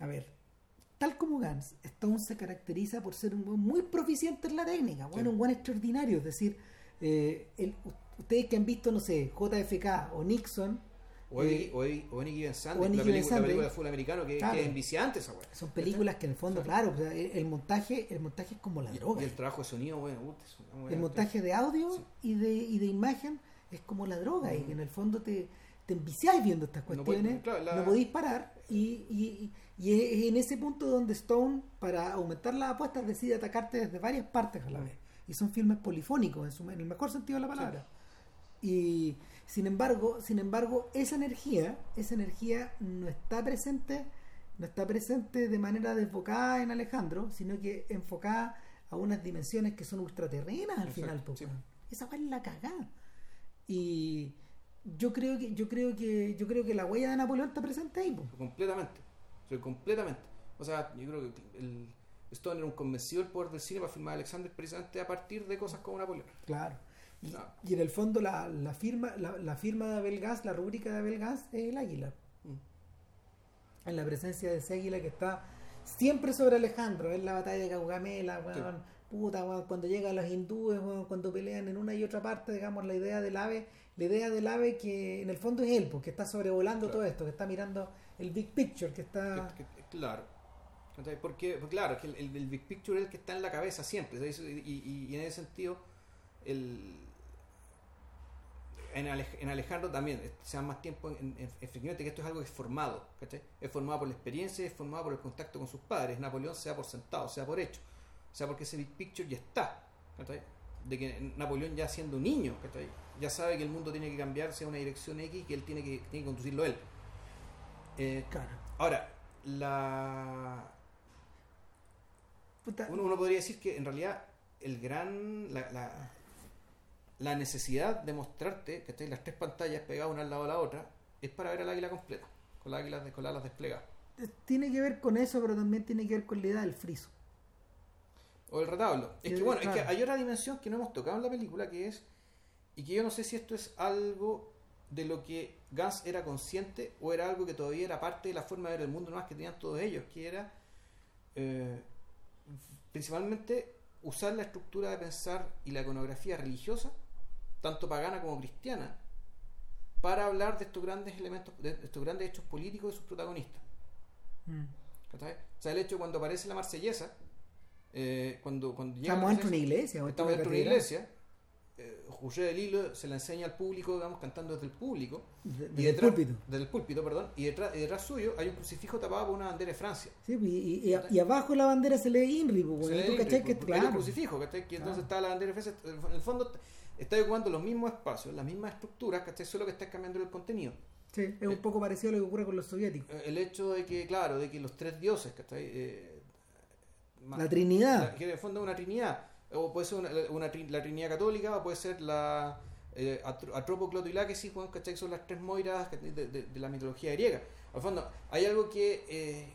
a ver, tal como Gans, Stone se caracteriza por ser un weón muy proficiente en la técnica, bueno, Sí. un weón extraordinario, es decir, eh, el- ustedes que han visto, no sé, JFK o Nixon, O Eddie Van Sande, o Eddie la, película, de americano que, Claro. que es enviciante esa weá. son películas que en el fondo, Sí. claro, o sea, el, el montaje, el montaje es como la droga. Y el trabajo de sonido, bueno, weá el montaje de audio Sí. y de y de imagen es como la droga y Ujú. que en el fondo te, te enviciáis viendo estas cuestiones puede- claro, la- no podéis parar y, y, y es en ese punto donde Stone para aumentar las apuestas decide atacarte desde varias partes a la vez y son filmes polifónicos en, su- en el mejor sentido de la palabra. Y sin embargo sin embargo esa energía esa energía no está presente no está presente de manera desbocada en Alejandro sino que enfocada a unas dimensiones que son ultraterrenas al Exacto, final sí. esa weá es la cagada y yo creo que yo creo que yo creo que la huella de Napoleón está presente ahí po. Completamente. Soy completamente. O sea, yo creo que el Stone era un convencido del poder del cine para filmar a Alexander precisamente a partir de cosas como Napoleón. claro y, No. y en el fondo la, la firma la, la firma de Abel Gas la rúbrica de Abel Gas es el águila Mm. en la presencia de ese águila que está siempre sobre Alejandro, en la batalla de Gaugamela, weón, puta, weón, cuando llegan los hindúes, weón, cuando pelean en una y otra parte, digamos, la idea del ave, la idea del ave que en el fondo es él, porque está sobrevolando Claro. todo esto, que está mirando el big picture, que está... Claro. Porque, pues claro, que el, big picture es el que está en la cabeza siempre. ¿sabes? Y, y- y en ese sentido, el, en, Alej- en Alejandro también eh, se da más tiempo en, en- efectivamente que esto es algo que es formado. ¿cachai? Es formado por la experiencia, es formado por el contacto con sus padres. Napoleón se da por sentado, se da por hecho. Sea, porque ese big picture ya está. ¿cachai? De que Napoleón ya siendo niño, ¿cachai? ya sabe que el mundo tiene que cambiarse a una dirección X y que él tiene que, tiene que conducirlo él. Eh, Claro. Ahora, la Puta, uno, uno podría decir que en realidad el gran la, la, la necesidad de mostrarte que las tres pantallas pegadas una al lado de la otra es para ver al águila completa, con las águilas de, con las alas desplegadas. tiene que ver con eso, pero también tiene que ver con la idea del friso. O el retablo. Es que bueno, es que hay otra dimensión que no hemos tocado en la película que es, y que yo no sé si esto es algo de lo que Gans era consciente o era algo que todavía era parte de la forma de ver el mundo más que tenían todos ellos, que era eh, principalmente usar la estructura de pensar y la iconografía religiosa, tanto pagana como cristiana, para hablar de estos grandes elementos, de estos grandes hechos políticos de sus protagonistas. Mm. O sea, el hecho cuando aparece la marsellesa, eh, cuando, cuando llega Estamos dentro de una iglesia. estamos dentro de una iglesia, eh, José del Hilo se la enseña al público, digamos, cantando desde el público, De- y detrás, púlpito. desde el púlpito, perdón, y detrás, y detrás suyo hay un crucifijo tapado por una bandera de Francia. Sí, y, y- y- y abajo de la bandera se lee INRI, pues, Se lee que porque hay un claro. crucifijo, ¿cachai? Que entonces está la bandera de Francia, en el fondo está ocupando los mismos espacios, las mismas estructuras, ¿cachai? Solo que está cambiando el contenido. Sí, es un Eh, poco parecido a lo que ocurre con los soviéticos. El hecho de que, claro, de que los tres dioses, ¿cachai? Eh, La Trinidad. Que en el fondo es una trinidad. O puede ser una, la trinidad católica, o puede ser la eh, atro- Atropo, Cloto y Láquesis, Juan, ¿cachai? Que Son las tres moiras de, de- de la mitología griega. Al fondo, hay algo que, eh,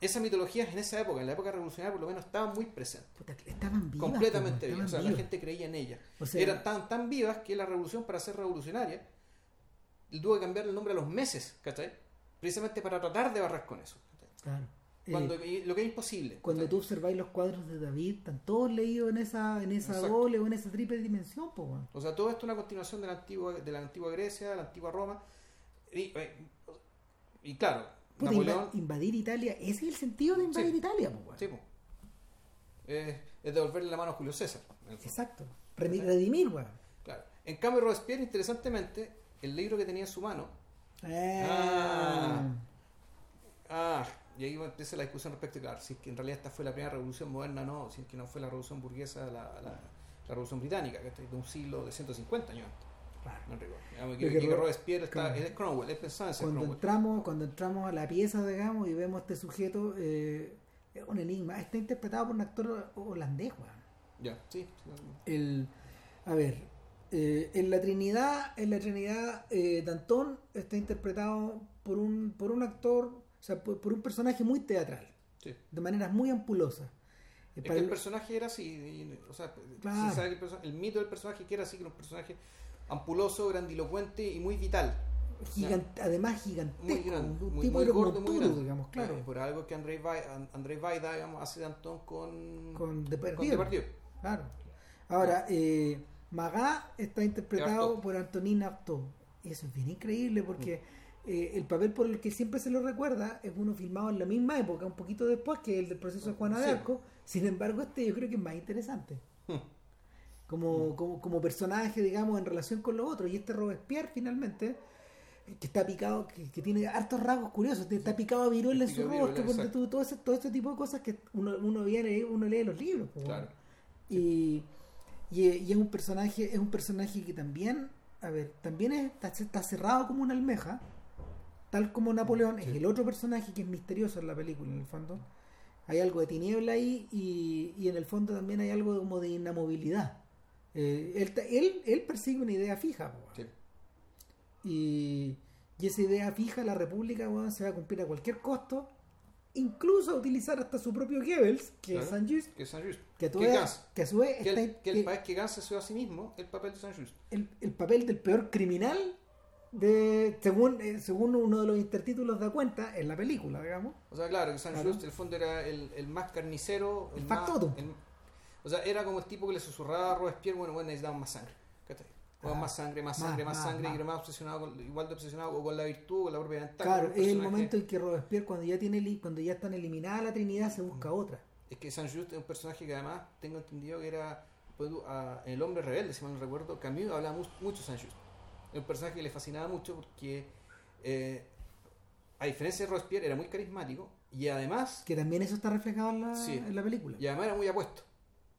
esas mitologías en esa época, en la época revolucionaria por lo menos, estaban muy presentes. Puta, estaban vivas. completamente vivas. O sea, la gente creía en ellas. O sea- Eran tan, tan vivas que la revolución, para ser revolucionaria, tuvo que cambiar el nombre a los meses, ¿cachai? Precisamente para tratar de barrar con eso. Claro. Eh, Cuando, y lo que es imposible. cuando tú observáis los cuadros de David, están todos leídos en esa, en esa Exacto. doble o en esa triple dimensión, po. O sea, todo esto es una continuación de la antigua, de la antigua Grecia, de la antigua Roma. Y, eh, y claro, Puta, Napoleón. inva- invadir Italia, ese es el sentido de invadir Sí. Italia, po. Sí, po. Es, es devolverle la mano a Julio César. Exacto. Redimir, weón. Claro. En cambio, Robespierre, interesantemente, el libro que tenía en su mano. Ah. Ah, y ahí empieza la discusión respecto a claro, si es que en realidad esta fue la primera revolución moderna, no, si es que no fue la revolución burguesa, la, la, la revolución británica, que de un siglo de 150 años antes. Claro. rigor. Digamos que, que que Ro- Robespierre está, es Cromwell, él pensaba en Cuando Cromwell. entramos, cuando entramos a la pieza, digamos, y vemos a este sujeto, eh, es un enigma. Está interpretado por un actor holandés, weón. Ya, sí. El, a ver, eh, en la Trinidad, en la Trinidad, eh, Danton está interpretado por un, por un actor, o sea, por, por un personaje muy teatral, sí. de maneras muy ampulosas. Es que el personaje era así, y- o sea, Claro. se sabe que el, mito del personaje que era así, que era un personaje ampuloso, grandilocuente y muy vital. gigant- además gigantesco, Muy grande, un muy, tipo muy gordo, muy grande. digamos, claro, Eh, por algo que André Vaida, An- André Vaida, digamos, hace de Antón con, con Depardieu. Claro. Ahora, eh, Magat está interpretado por Antonin Artaud. Y eso es bien increíble porque eh, el papel por el que siempre se lo recuerda es uno filmado en la misma época, un poquito después que el del proceso de Juana de Sí. Arco. Sin embargo, este yo creo que es más interesante. Como, como, como personaje, digamos, en relación con los otros. Y este Robespierre, finalmente, que está picado, que, que tiene hartos rasgos curiosos, está picado a viruela en su rostro, tú, todo, ese, todo este tipo de cosas que uno, uno, viene, uno lee los libros. Claro. y, y, y es un personaje es un personaje que también a ver también es- está, está cerrado como una almeja tal como Napoleón es Sí. el otro personaje que es misterioso en la película en el fondo hay algo de tiniebla ahí y, y en el fondo también hay algo como de inamovilidad Eh, él, él, él persigue una idea fija Sí. y, y esa idea fija la república weón, se va a cumplir a cualquier costo incluso a utilizar hasta su propio Goebbels que Claro. es Que es Saint Just. que, a tu Que vez- Gans. que a su vez Que está- el, que el que- país que Gans se a sí mismo, el papel de Saint Just. el, el papel del peor criminal de según eh, según uno de los intertítulos da cuenta en la película digamos O sea, claro, que Saint Claro. Just, el fondo, era el, el más carnicero. El, El más, el- o sea, era como el tipo que le susurraba a Robespierre, bueno, bueno, necesitamos más sangre. más sangre, más más, sangre, más, más, sangre, más. y era más obsesionado, con, igual de obsesionado con la virtud, con la propia ventaja. claro es el momento en que Robespierre cuando ya tiene cuando ya están eliminadas la Trinidad se busca otra Es que Saint Just es un personaje que además tengo entendido que era pues, a- El hombre rebelde, si mal no recuerdo. Camus hablaba mu- mucho de Saint Just. Es un personaje que le fascinaba mucho porque, eh, a diferencia de Robespierre, era muy carismático y además, que también eso está reflejado en la, Sí. en la película y además era muy apuesto.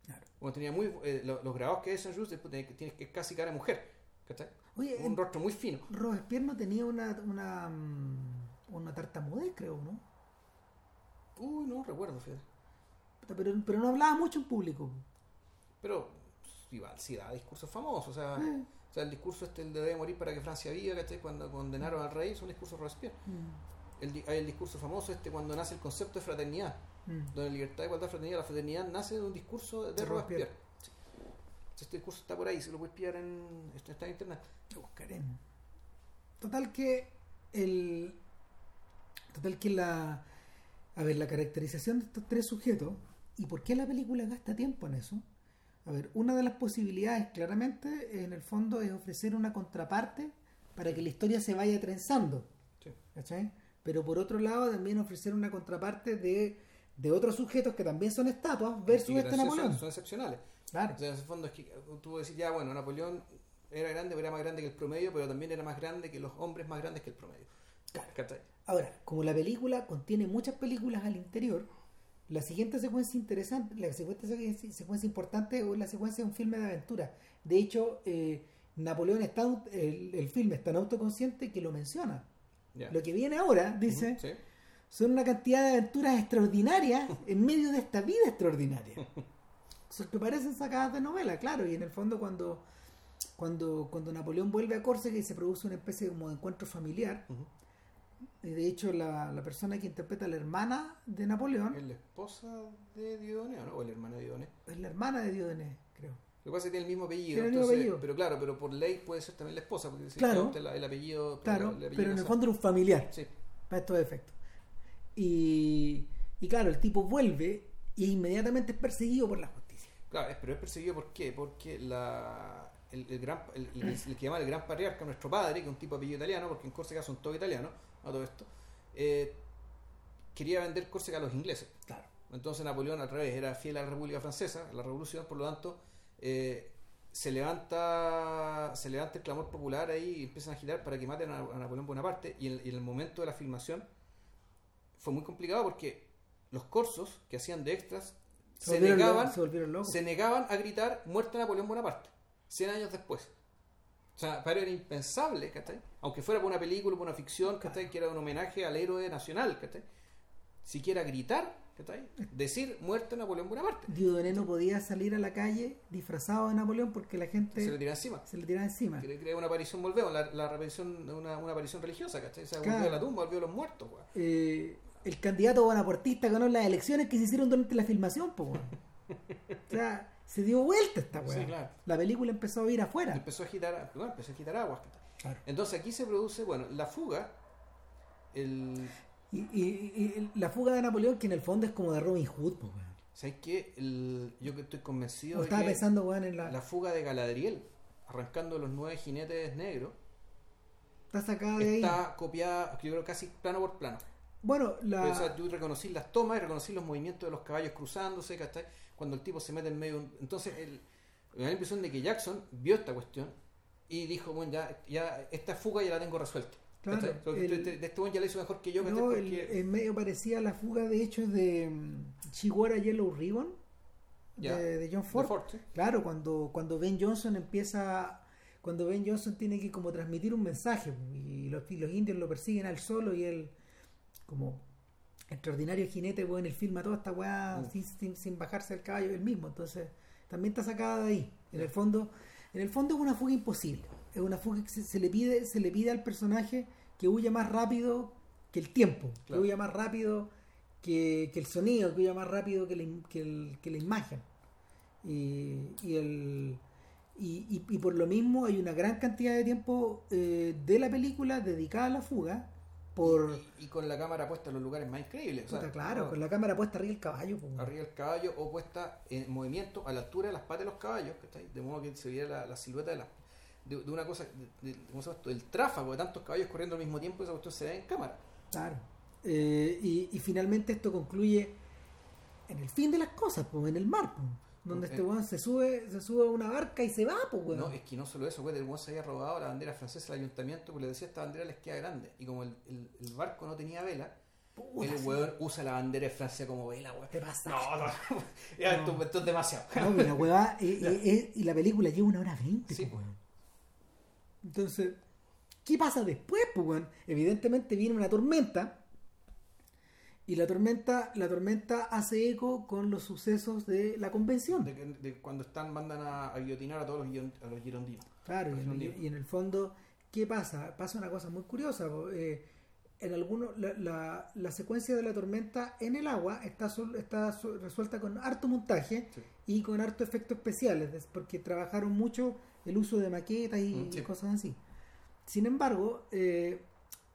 Claro. Como tenía muy, eh, lo- los grabados que es Saint Just, después tienes que, casi cara mujer. ¿cachai? oye Un en- rostro muy fino. Robespierre no tenía una una mm, una tartamudez creo no Uy, no recuerdo, fíjate. pero, pero no hablaba mucho en público Pero pues, igual, sí, da discursos famosos. O sea, Eh. O sea, el discurso este, el de debe morir para que Francia viva, ¿cachai? Cuando condenaron al rey, es un discurso de Robespierre. Mm, El, hay el discurso famoso este cuando nace el concepto de fraternidad, mm. donde libertad, igualdad, fraternidad, la fraternidad nace de un discurso de, De Robespierre. Robespierre. Sí. Este discurso está por ahí, se lo puedes pillar en, está está en internet. Lo buscaremos. Total que el. Total que la. A ver, la caracterización de estos tres sujetos y por qué la película gasta tiempo en eso. A ver, una de las posibilidades claramente en el fondo es ofrecer una contraparte para que la historia se vaya trenzando. Sí. ¿cachai? Pero por otro lado también ofrecer una contraparte de, de otros sujetos que también son estatuas versus este Napoleón. Son, son excepcionales. Claro. O sea, en ese fondo es que tú decís, ya, bueno, Napoleón era grande, pero era más grande que el promedio, pero también era más grande que los hombres más grandes que el promedio. ¿Cachai? Ahora, como la película contiene muchas películas al interior, la siguiente secuencia interesante, la siguiente secuencia, secuencia importante es la secuencia de un filme de aventura. De hecho, eh, Napoleón está, el, el filme es tan autoconsciente que lo menciona. Lo que viene ahora, dice, sí. son una cantidad de aventuras extraordinarias en medio de esta vida extraordinaria. Son que parecen sacadas de novela, claro, y en el fondo cuando, cuando, cuando Napoleón vuelve a Córcega y se produce una especie como de encuentro familiar, de hecho la, la persona que interpreta a la hermana de Napoleón ¿Es la esposa de Diodoné o no? ¿O la hermana de Diodoné? es la hermana de Diodoné, creo. Lo que pasa es que tiene el mismo apellido. Tiene el mismo entonces- apellido. Pero claro, pero por ley puede ser también la esposa, porque si Claro. la- el apellido. Claro, el apellido pero en el fondo era un familiar. Sí, para estos efectos. Y, y claro, el tipo vuelve y inmediatamente es perseguido por la justicia. claro, pero es perseguido ¿por qué? Porque la, el, el gran, el, el- el que llama el gran patriarca, nuestro padre, que es un tipo de apellido italiano, porque en Córcega son todos italianos, a todo esto, eh, quería vender Córcega a los ingleses. Claro. Entonces Napoleón al revés era fiel a la República Francesa, a la Revolución, por lo tanto eh, se levanta se levanta el clamor popular ahí y empiezan a agitar para que maten a, a Napoleón Bonaparte y en, y en el momento de la filmación fue muy complicado porque los corsos que hacían de extras se, volvieron negaban locos, se se negaban a gritar muerte a Napoleón Bonaparte 100 años después o sea, para él era impensable, ¿cachai? Aunque fuera por una película, por una ficción, ¿cachai? Que era un homenaje al héroe nacional, ¿cachai? Siquiera gritar, ¿cachai? Decir muerte a Napoleón Bonaparte. Diodoné no podía salir a la calle disfrazado de Napoleón porque la gente Se le tira encima. se le tiraba encima. Quiere crear una aparición, volvemos, la, la aparición, una, una aparición religiosa, ¿cachai? O sea, Claro. volvió a la tumba, volvió a los muertos, weón. Eh, el candidato bonapartista ganó las elecciones que se hicieron durante la filmación, weón. O sea, se dio vuelta esta weá. Sí, claro. La película empezó a ir afuera. Empezó a agitar, bueno, empezó a agitar aguas. Entonces aquí se produce, bueno, la fuga, el... Y, y- y la fuga de Napoleón, que en el fondo es como de Robin Hood, po, weón. ¿Sabes qué? El, yo que estoy convencido de estaba que pensando, weón, en la, la fuga de Galadriel, arrancando los nueve jinetes negros, Está sacada de ahí. está copiada, yo creo casi plano por plano. Bueno, la. O sea, tú reconocí las tomas y reconocí los movimientos de los caballos cruzándose, ¿cachai? Cuando el tipo se mete en medio. de un- Entonces, el, me da la impresión de que Jackson vio esta cuestión y dijo, bueno, ya, ya esta fuga ya la tengo resuelta. Claro, sea, el- este- de este buen ya la hizo mejor que yo, no, el, Porque- en medio parecía la fuga de hecho de mm, Chihuahua Yellow Ribbon de, de John Ford. Ford, sí. Claro, cuando, cuando Ben Johnson empieza. Cuando Ben Johnson tiene que como transmitir un mensaje y los, y los indios lo persiguen al solo y él, como extraordinario jinete, bueno, él filma toda esta weá Mm. sin, sin, sin bajarse del caballo él mismo. Entonces, también está sacada de ahí. En el fondo, en el fondo es una fuga imposible. Es una fuga que se, se le pide, se le pide al personaje que huya más rápido que el tiempo, Claro. que huya más rápido que, que el sonido, que huya más rápido que la, que el- que la imagen. Y, y el y, y- y por lo mismo hay una gran cantidad de tiempo eh, de la película dedicada a la fuga por Y, y con la cámara puesta en los lugares más increíbles. o sea, Puta, claro no, con la cámara puesta arriba del caballo arriba del caballo o puesta en movimiento a la altura de las patas de los caballos, ¿cachai? de modo que se viera la, la silueta de, la, de, de una cosa, de, ¿cómo se llama esto? del tráfago de tantos caballos corriendo al mismo tiempo, esa cuestión se ve en cámara. Claro. Eh, y, y finalmente esto concluye en el fin de las cosas pues en el mar donde este weón se sube se sube a una barca y se va pues weón. No, es que no solo eso, güey, el weón se había robado la bandera francesa al ayuntamiento, porque le decía esta bandera les queda grande. Y como el, el- el barco no tenía vela, Puta, el weón usa la bandera de Francia como vela, weón. Te pasa. No, no, ya, No. Esto, es demasiado. No, y la hueva, eh, eh, eh, y la película lleva una hora veinte, Sí, pues. weón. Entonces, ¿qué pasa después, pues, weón? Evidentemente viene una tormenta. Y la tormenta, la tormenta hace eco con los sucesos de la convención. De, cuando están, mandan a, a guillotinar a todos los, a los girondinos. Claro, y en, Confundido. y en el fondo, ¿qué pasa? Pasa una cosa muy curiosa. eh, en algunos, la, la- la secuencia de la tormenta en el agua está, sol- está resuelta con harto montaje Sí. y con harto efectos especiales, porque trabajaron mucho el uso de maquetas y, Mm, sí. cosas así. Sin embargo, eh,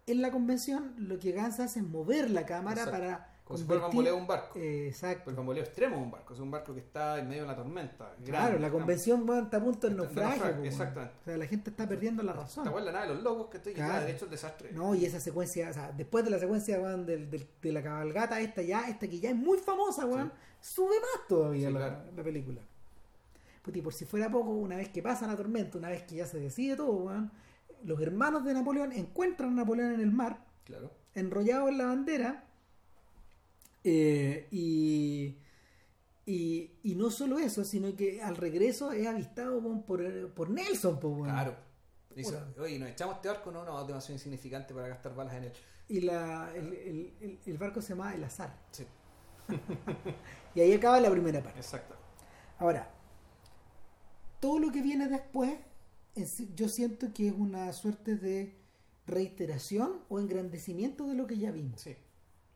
en la convención lo que Gans hace es mover la cámara Exacto. para Como si fuera el bamboleo de un barco. eh, exacto. El bamboleo extremo de un barco. Es un barco que está en medio de la tormenta. Claro, grande, la convención weón, está a punto del Está- naufragio. exactamente. O sea, la gente está perdiendo la razón. Esta weá es la nave de los locos que estoy Claro. va derecho al desastre. No, y esa secuencia, o sea, después de la secuencia, weón, de la cabalgata, esta ya, esta que ya es muy famosa, weón, sube más todavía Sí, la, claro. la película. Puti, por si fuera poco, una vez que pasa la tormenta, una vez que ya se decide todo, weón, los hermanos de Napoleón encuentran a Napoleón en el mar, Claro. enrollado en la bandera, eh, y, y, y no solo eso, sino que al regreso es avistado por, por Nelson, po, weón. Claro. Dice, oye, ¿nos echamos este barco? No, no, demasiado insignificante para gastar balas en él. Y la, el, el- el- el barco se llama El Azar. Sí, Y ahí acaba la primera parte. exacto. Ahora, todo lo que viene después, es- yo siento que es una suerte de reiteración o engrandecimiento de lo que ya vimos. Sí,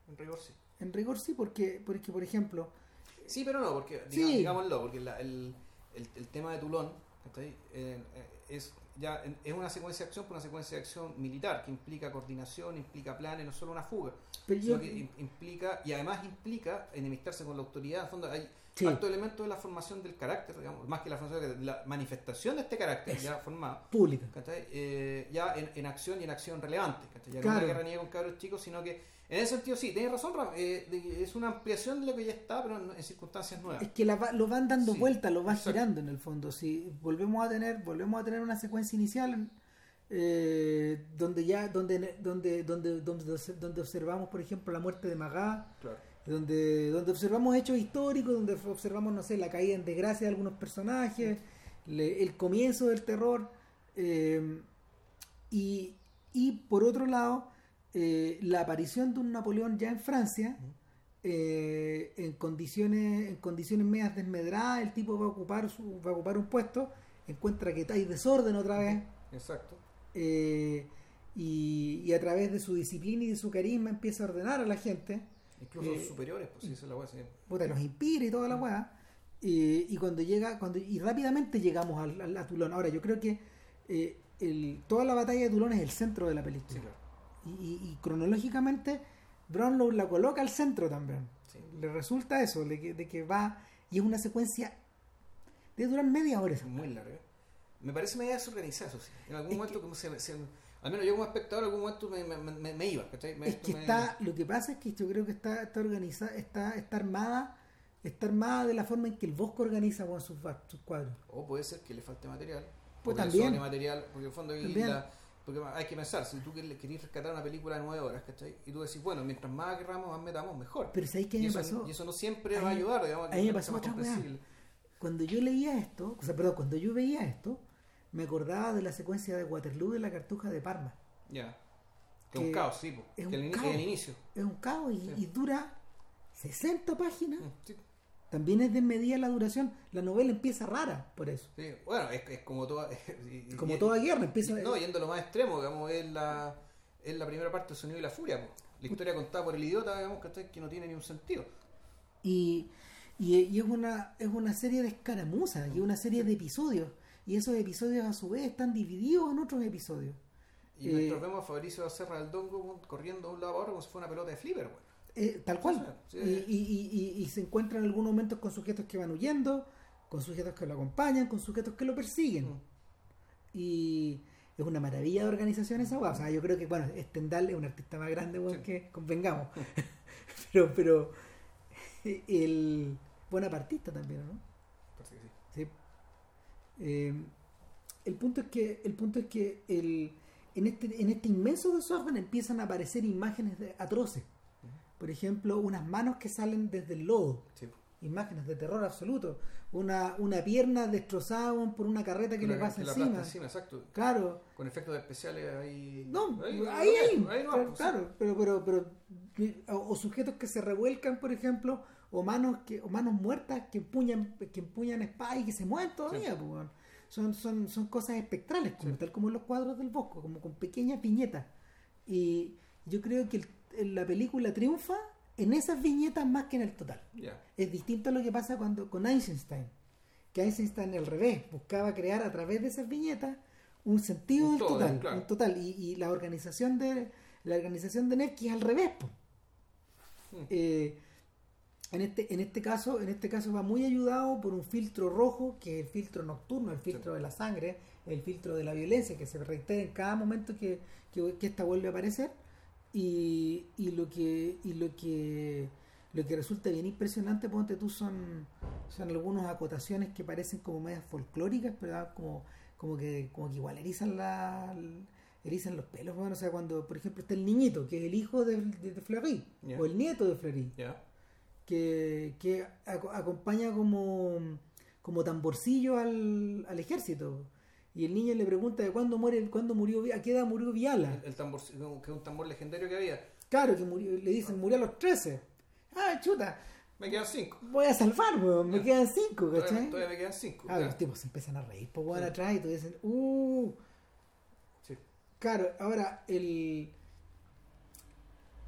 en rigor sí. En rigor sí, porque, porque por ejemplo, Sí, pero no, porque Sí. diga- digámoslo, porque la- el, el, el tema de Tulón. Eh, eh, es ya es una secuencia de acción, pero una secuencia de acción militar que implica coordinación, implica planes, no solo una fuga, pero sino yo, que im- implica y además implica enemistarse con la autoridad. En fondo hay Sí. alto elemento de la formación del carácter, digamos, más que la formación la manifestación de este carácter ya formado. pública. Eh, ya en, en acción y en acción relevante. ¿cachai? Ya no Claro. una guerra ni con cabros chicos, sino que en ese sentido sí, tienes razón, eh, de que es una ampliación de lo que ya está, pero en, en circunstancias nuevas. Es que la va- lo van dando Sí, vueltas, lo van exacto. girando en el fondo. Si volvemos a tener, volvemos a tener una secuencia inicial eh, donde ya, donde, donde, donde, donde, donde observamos, por ejemplo, la muerte de Magá, Claro. Donde, donde observamos hechos históricos, donde observamos, no sé, la caída en desgracia de algunos personajes, le- el comienzo del terror, eh, y, y por otro lado, eh, la aparición de un Napoleón ya en Francia, eh, en condiciones, en condiciones medias desmedradas, el tipo va a ocupar su, va a ocupar un puesto, encuentra que hay desorden otra vez, Exacto. eh, y, y a través de su disciplina y de su carisma empieza a ordenar a la gente Incluso Eh, superiores, pues sí, esa es la weá, sí. puta, los inspira y toda la weá. Y, y cuando llega, cuando, y rápidamente llegamos al, al- a Tulón. Ahora, yo creo que eh, el, toda la batalla de Tulón es el centro de la película. Sí, claro. Y, y- y cronológicamente, Brownlow la coloca al centro también. Sí. Le resulta eso, de que, de que va, y es una secuencia de durar media hora. esa Es muy larga. Me parece media desorganizada, eso sí. En algún Es momento, como se, se- al menos yo como espectador, en algún momento me, me, me- me iba. ¿cachai? Es que está, lo que pasa es que yo creo que está, está organizada, está, está armada, está armada de la forma en que el Bosco organiza con sus, sus cuadros. O puede ser que le falte material. Pues también. material, porque en el fondo la- porque hay que pensar, si tú quer- querés rescatar una película de nueve horas, ¿cachai? Y tú decís, bueno, mientras más querramos, más metamos, mejor. Pero ¿sabéis qué a mí me pasó? y eso no siempre va a ayudar, digamos, a mí me pasó otra. Cuando yo leía esto, o sea, perdón, cuando yo veía esto, me acordaba de la secuencia de Waterloo de la Cartuja de Parma. Ya. Que es Que un caos, sí, po. es que un el, caos. el inicio. Es un caos y, Sí. y dura 60 páginas. Mm, sí. También es desmedida la duración. La novela empieza rara por eso. Sí, bueno, es, es como toda. y- y- Como y- toda guerra, empieza. No, yendo a lo más extremo, digamos, es la, es la primera parte del sonido y la furia. po. La historia contada por el idiota, digamos, ¿cachai? que no tiene ni un sentido. Y, y, y es, una, es una serie de escaramuzas y es una serie de episodios. Y esos episodios a su vez están divididos en otros episodios. Y Eh, mientras vemos a Fabricio Serra del Dongo corriendo de un lado a otro como si fuera una pelota de flipper, weón. Eh, tal cual. Sí, Y, y, y- y- se encuentran en algunos momentos con sujetos que van huyendo, con sujetos que lo acompañan, con sujetos que lo persiguen. Mm. Y es una maravilla de organización esa weá. O sea, yo creo que, bueno, Stendhal es un artista más grande, Sí. que convengamos. pero, pero, el bonapartista también, ¿no? Parece que sí. Sí. Eh, el punto es que, el punto es que el, en, este, en este inmenso desorden empiezan a aparecer imágenes de- atroces. Por ejemplo, unas manos que salen desde el lodo. Sí. Imágenes de terror absoluto. Una, una pierna destrozada por una carreta que le pasa que encima. aplasta encima, exacto. Claro. Con efectos especiales ahí. No, ahí, ahí, ahí no, claro, pero, pero, pero, o sujetos que se revuelcan, por ejemplo, o manos que, o manos muertas que empuñan, que empuñan espadas y que se mueven todavía, pues, son, son, son cosas espectrales, como Sí. tal como en los cuadros del Bosco, como con pequeñas viñetas. Y yo creo que el- la película triunfa en esas viñetas más que en el total. Ya. Es distinto a lo que pasa cuando con Einstein, que Einstein al revés, buscaba crear a través de esas viñetas un sentido Un del todo, total, claro. un total y, y la organización de la organización de Nevsky es al revés. Eh, en este en este caso en este caso va muy ayudado por un filtro rojo que es el filtro nocturno, el filtro de la sangre, el filtro de la violencia que se reitera en cada momento que, que, que esta vuelve a aparecer. Y, y lo que y lo que lo que resulta bien impresionante ponte tú son son algunas acotaciones que parecen como medias folclóricas pero como como que como que igual erizan la erizan los pelos bueno o sea cuando por ejemplo está el niñito que es el hijo de, de, de Fleury o el nieto de Fleury. Que, que aco- acompaña como, como tamborcillo al, al ejército. Y el niño le pregunta de cuándo muere, cuándo murió, a qué edad murió Viala. El, el tambor, que es un tambor legendario que había. Claro, que murió, le dicen murió a los 13. Ah, chuta, Me quedan cinco. voy a salvar, weón, me quedan 5, Todavía, ¿cachai? todavía me quedan cinco. Ah, ya. los tipos se empiezan a reír, pues weón Sí. atrás y tú dicen, uh, Sí. Claro, ahora, el...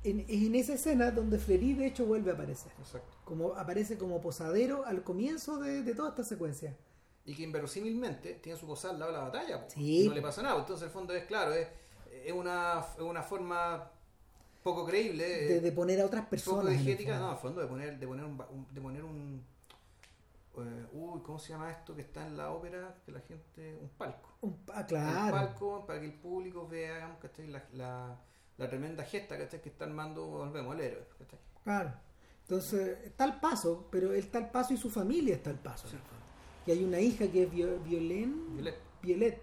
En, en esa escena donde Fleury de hecho vuelve a aparecer. Exacto. Como, aparece como posadero al comienzo de, de toda esta secuencia. Y que inverosímilmente tiene su posada al lado de la batalla. Sí. No le pasa nada. Entonces, el fondo es claro, es, es, una, es una forma poco creíble. De, eh, de poner a otras personas. poco diegética, no, al fondo de poner, de poner un, un- de poner un eh, uy, ¿cómo se llama esto que está en la ópera? Que la gente, un palco. Un- ah, Un claro. palco para que el público vea, digamos, ¿cachai? La, la, la tremenda gesta, ¿cachai? Que está armando, volvemos, el héroe, ¿cachai? Claro. Entonces, está al paso, pero él está al paso y su familia está al paso. fondo. Y hay una hija que es Vio- Violén. Violet. Violet.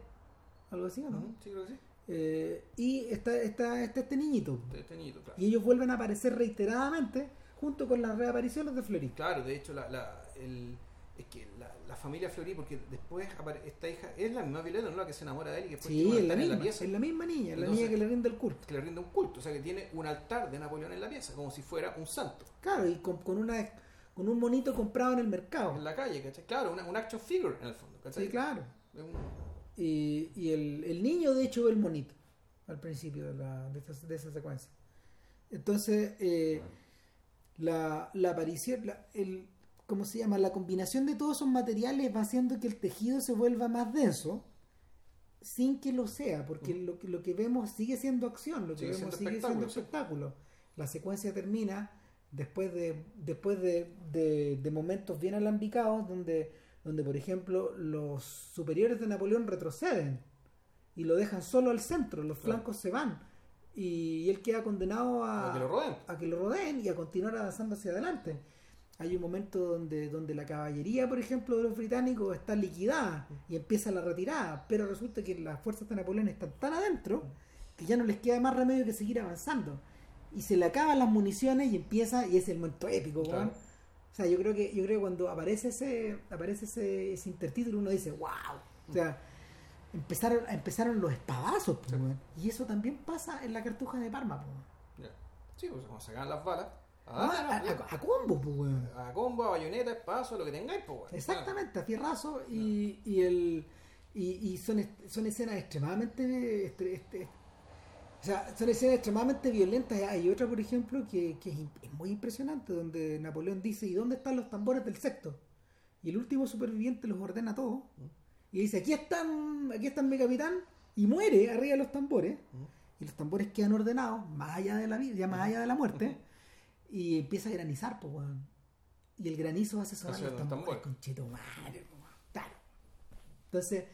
Algo así, ¿o ¿no? Sí, creo que sí. Eh, y está, está, está este niñito. Este- este niñito, claro. Y ellos vuelven a aparecer reiteradamente junto con las reapariciones de Fleury. Claro, de hecho, la, la, el, es que la, la familia Fleury, porque después esta hija es la misma Violeta, ¿no? La que se enamora de él y que después Sí, es la, misma, la pieza es la misma niña, la Entonces- niña que le rinde el culto. que le rinde un culto, o sea que tiene un altar de Napoleón en la pieza, como si fuera un santo Claro, y con, con una con un monito comprado en el mercado. en la calle, ¿cachai? Claro, una, un action figure en el fondo, ¿cachai? Sí, claro. Un- Y, y el, el niño, de hecho, ve el monito al principio de, la, de, esa, de esa secuencia. Entonces, eh, la, la aparición, la- el, ¿cómo se llama? La combinación de todos esos materiales va haciendo que el tejido se vuelva más denso sin que lo sea, porque lo, que- lo que vemos sigue siendo acción, lo que Sigue vemos sigue siendo espectáculo. La secuencia termina después de después de, de- de momentos bien alambicados donde, donde, por ejemplo, los superiores de Napoleón retroceden y lo dejan solo al centro, los Claro. flancos se van y él queda condenado a, a que lo rodeen. a que lo rodeen y a continuar avanzando hacia adelante. Hay un momento donde, donde la caballería, por ejemplo, de los británicos está liquidada y empieza la retirada, pero resulta que las fuerzas de Napoleón están tan adentro que ya no les queda más remedio que seguir avanzando. Y se le acaban las municiones y empieza, y es el momento épico, Claro. O sea, yo creo que, yo creo que cuando aparece ese, aparece ese, ese intertítulo uno dice, wow. O sea, empezaron, empezaron los espadazos, pues, Sí. Y eso también pasa en la cartuja de Parma, pues. Sí, pues como sacan las balas. Ah, a, a- a combo, pues, weón. a combo, a bayoneta, lo que tengáis, pues. Exactamente, a fierrazo y, y el y, y son, son escenas extremadamente este- este- o sea, son escenas extremadamente violentas. Hay otra, por ejemplo, que, que es, muy impresionante, donde Napoleón dice, ¿y dónde están los tambores del sexto? Y el último superviviente los ordena todos. Y dice, aquí están, aquí están mi capitán, y muere arriba de los tambores. Y los tambores quedan ordenados, más allá de la vida, ya más allá de la muerte. Y empieza a granizar, pues, weón. Y el granizo hace sonar los tambores, conchito madre. Claro. Entonces,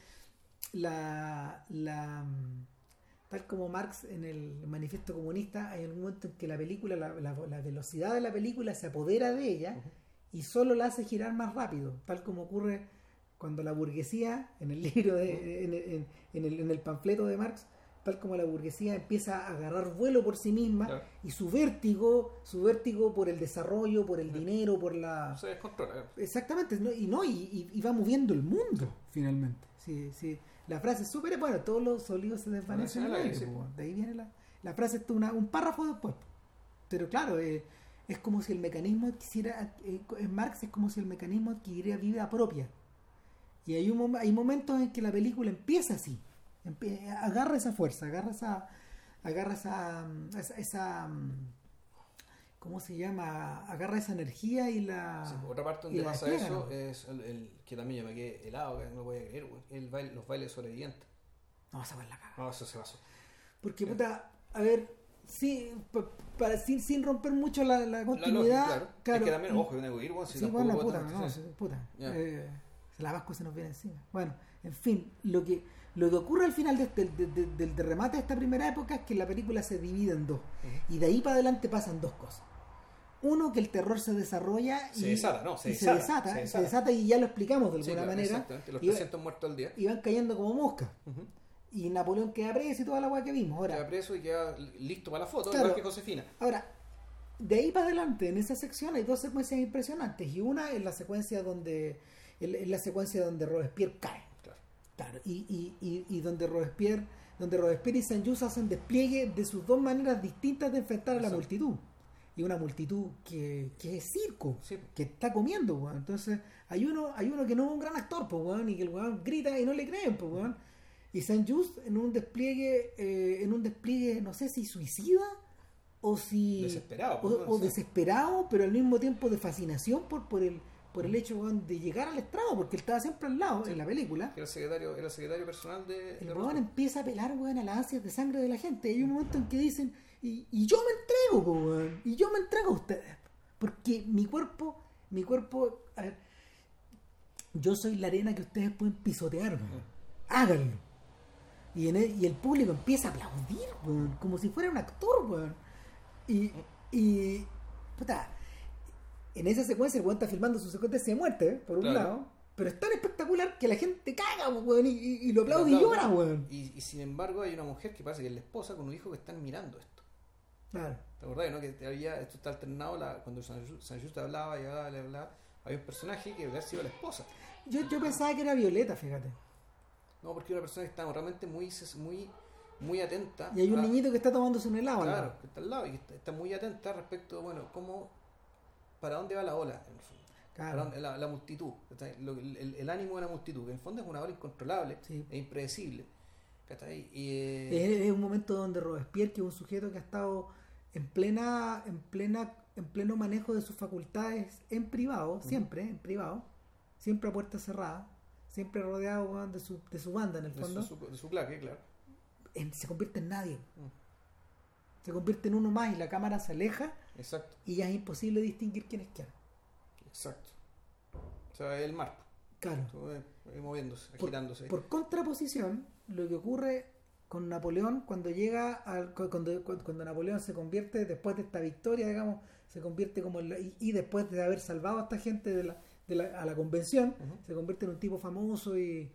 la, la mm, tal como Marx en el manifiesto comunista, hay un momento en que la película, la, la- la velocidad de la película se apodera de ella y solo la hace girar más rápido, tal como ocurre cuando la burguesía, en el libro, de, en, en- en el, en el panfleto de Marx, tal como la burguesía empieza a agarrar vuelo por sí misma Claro. y su vértigo, su vértigo por el desarrollo, por el dinero, por la... Se descontrola. Exactamente, ¿no? y no, y, va moviendo el mundo, finalmente. Sí, sí. La frase es súper, bueno, todos los olivos se desvanecen en el aire, sí. de ahí viene la, la frase, está una, un párrafo después. Pero claro, eh, es como si el mecanismo quisiera, eh, en Marx es como si el mecanismo adquiriera vida propia. Y hay, un, hay momentos en que la película empieza así, agarra esa fuerza, agarra esa, agarra esa, mm, esa, esa, mm, ¿cómo se llama? Agarra esa energía y la... Sí, otra parte donde la pasa eso es el, el- que también yo me quedé helado, que no lo podía creer. El baile, los bailes sobrevivientes. No, esa va la caga. No, eso se pasó. Porque, puta, a ver, sí, pa- para, sin, sin romper mucho la, la La continuidad. lógica, claro. Es que también, ojo, es un egoísmo, si sí, bueno, puta, no, sí. sí, puta. Ya. Eh, la vasco se nos viene encima. Bueno, en fin, lo que lo que ocurre al final de este- de- de- del de remate de esta primera época es que la película se divide en dos. Y de ahí para adelante pasan dos cosas. Uno, que el terror se desarrolla y Se desata, no, se y desata, desata, se se desata. desata y ya lo explicamos de Sí, alguna claro, manera. Exactamente, los Y va- 300 muertos al día. y van cayendo como moscas. Y Napoleón queda preso y toda la weá que vimos. Ahora, Queda preso y queda listo para la foto, Claro. igual que Josefina. Ahora, de ahí para adelante, en esa sección hay dos secuencias impresionantes. Y una es la secuencia donde en la secuencia donde Robespierre cae. Claro. Y, y, y, y donde Robespierre, donde Robespierre y Saint-Just hacen despliegue de sus dos maneras distintas de enfrentar a la multitud. Y una multitud que, que es circo, Sí. que está comiendo, weón. Entonces, hay uno, hay uno que no es un gran actor, pues, weón, y que el weón grita y no le creen, pues, weón. Y Saint Just en un despliegue, eh, en un despliegue, no sé si suicida o si. Desesperado, O, desesperado, pero al mismo tiempo de fascinación por, por el por el hecho de llegar al estrado, porque él estaba siempre al lado en la película. Era el secretario, era el secretario personal de. El weón empieza a apelar weón, a las ansias de sangre de la gente. Hay un momento en que dicen, y, y yo me entrego, weón, y yo me entrego a ustedes. Porque mi cuerpo, mi cuerpo, a ver, yo soy la arena que ustedes pueden pisotear, weón. háganlo. Y, en el, y el público empieza a aplaudir, weón, como si fuera un actor, weón. Y, y puta, en esa secuencia el weón está filmando su secuencia de muerte, por un Claro. lado. Pero es tan espectacular que la gente caga, weón, y, lo aplaude y llora, weón. Y, y sin embargo hay una mujer que parece que es la esposa con un hijo que están mirando esto. Claro. ¿Te acordás, no? Que había, esto está alternado, la, cuando San hablaba y hablaba, hablaba, había un personaje que había sido la esposa. Yo, yo pensaba que era Violeta, fíjate. No, porque era una persona que estaba realmente muy, muy, muy atenta. Y hay un niñito que está tomándose un helado. Claro, que está al lado y que está, está muy atenta respecto, bueno, cómo, para dónde va la ola, en el fondo. Para Claro. dónde- la, la multitud, el, el- el ánimo de la multitud, que en el fondo es una ola incontrolable Sí. e impredecible. Y, eh, Es, un momento donde Robespierre, que es un sujeto que ha estado en plena, en plena, en pleno manejo de sus facultades en privado, siempre en privado, siempre a puerta cerrada, siempre rodeado de su, de su banda en el fondo, su- de su claque, claro. en- se convierte en nadie. Se convierte en uno más y la cámara se aleja Exacto, y ya es imposible distinguir quién es quién. exacto. O sea, el mar, Claro. todo, eh, moviéndose, Por, agitándose. por contraposición, lo que ocurre con Napoleón cuando llega al, cu- cuando, cu- cuando Napoleón se convierte después de esta victoria, digamos, se convierte como en la- y, y después de haber salvado a esta gente de la, de la- a la convención, se convierte en un tipo famoso y,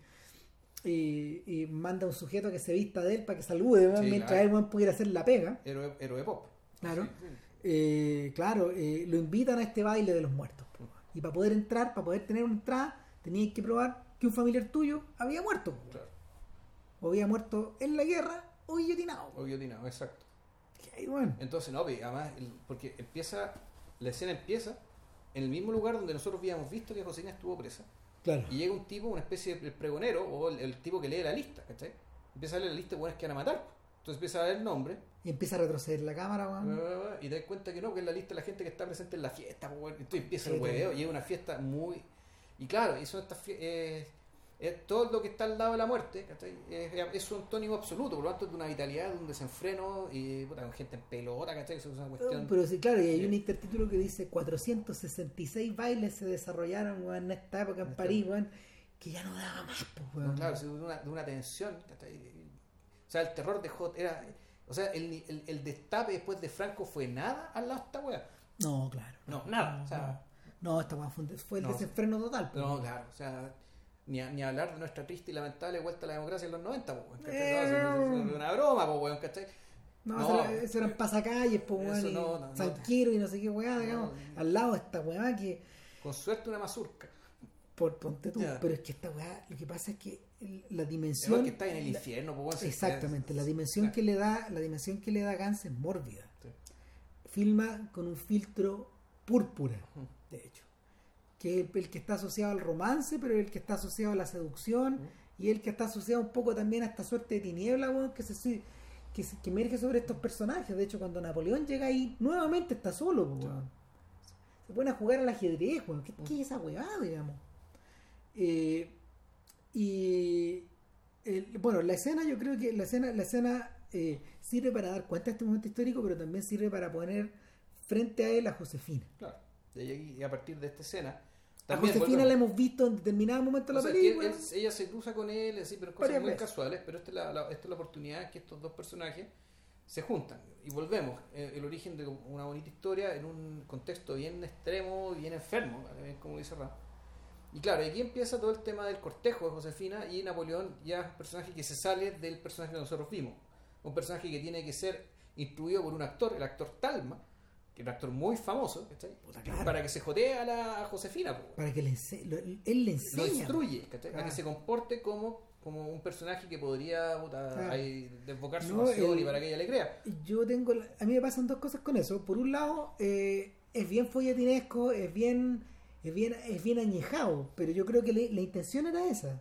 y, y manda a un sujeto que se vista de él para que salude. Sí, mientras claro. él pudiera hacer la pega. Héroe, héroe pop. Claro. Sí, sí. Eh, claro, eh, lo invitan a este baile de los muertos. po. Y para poder entrar, para poder tener una entrada, tenías que probar que un familiar tuyo había muerto. Claro. O había muerto en la guerra o guillotinado. O guillotinado, exacto. Bueno, Entonces, no, pues, además, porque empieza, la escena empieza en el mismo lugar donde nosotros habíamos visto que Josefina estuvo presa. Claro. Y llega un tipo, una especie de pregonero, o el, el tipo que lee la lista, ¿cachai? Empieza a leer la lista de buenas que van a matar. Entonces empieza a ver el nombre, Y empieza a retroceder la cámara, weón. y te das cuenta que no, que es la lista de la gente que está presente en la fiesta, weón. Entonces empieza el hueveo, y es una fiesta muy. Y claro, y son estas fie- eh, es todo lo que está al lado de la muerte. Es, es su antónimo absoluto, por lo tanto, es de una vitalidad, de un desenfreno, y puta, con gente en pelota, ¿cachai? Eso es una cuestión. Pero sí, claro, y hay un intertítulo que dice 466 bailes se desarrollaron weón, en esta época en París, weón, que ya no daba más, pues, weón. No, claro, de una, de una tensión. ¿cachai? O sea, el terror de Hot era. O sea, el, el, el destape después de Franco fue nada al lado de esta wea. No, claro. No, nada, o sea- no, no, esta weón fue, un el No. desenfreno total. pues. No, claro, o sea, ni, a- ni hablar de nuestra triste y lamentable vuelta a la democracia en los 90, po, weón, ¿cachai? Eh, No, es- es una broma, po, weón, ¿cachai? No, No. eso, era- eso eran pasacalles, pues, weón, y no, no, y no sé qué weá, digamos, al lado de esta weá que, Con suerte una mazurca. por ponte tú, pero es que esta weá, lo que pasa es que la Es dimensión... que está en el la- infierno, weón, si- Exactamente, la si- dimensión claro. que le da, la dimensión que le da Gans es mórbida. Sí. Filma con un filtro púrpura, de hecho, que es el, que está asociado al romance, pero el que está asociado a la seducción y el que está asociado un poco también a esta suerte de tiniebla, weón, que se que, que emerge sobre estos personajes. De hecho, cuando Napoleón llega ahí, nuevamente está solo, po, weón. Se pone a jugar al ajedrez, weón. ¿Qué, es esa weá, digamos? Eh, y bueno, la escena, yo creo que la escena, la escena eh, sirve para dar cuenta de este momento histórico, pero también sirve para poner frente a él a Josefina. Claro. Y a partir de esta escena. A Josefina la hemos visto en determinado momento de la película. él- ella se cruza con él, así, pero cosas Varias muy veces. casuales. Pero esta es la, la- esta es la oportunidad que estos dos personajes se juntan. Y volvemos. eh, el origen de una bonita historia en un contexto bien extremo, bien enfermo, como dice Ram. Y claro, aquí empieza todo el tema del cortejo de Josefina y Napoleón, ya es un personaje que se sale del personaje que nosotros vimos. Un personaje que tiene que ser instruido por un actor, el actor Talma, que es un actor muy famoso, ¿cachai? Puta, claro. para que se jodee a la Josefina. po, Para que le lo- él le lo enseña. instruye ¿cachai? a Claro. que se comporte como, como un personaje que podría puta, ahí, desbocar su No, pasión y para que ella le crea. Yo tengo. A mí me pasan dos cosas con eso. Por un lado, eh, es bien folletinesco, es bien, es bien, es bien añejado, pero yo creo que le- la intención era esa.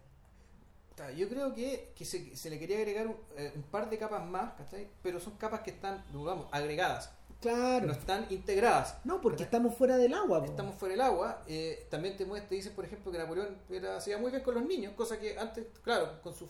Yo creo que, que se, se le quería agregar un, eh, un par de capas más, ¿cachai? Pero son capas que están, digamos, agregadas. Claro. No están integradas. No, porque estamos fuera del agua. Estamos fuera del agua. eh, también te, te dicen, por ejemplo, que Napoleón era, iba muy bien con los niños, cosa que antes, claro, con su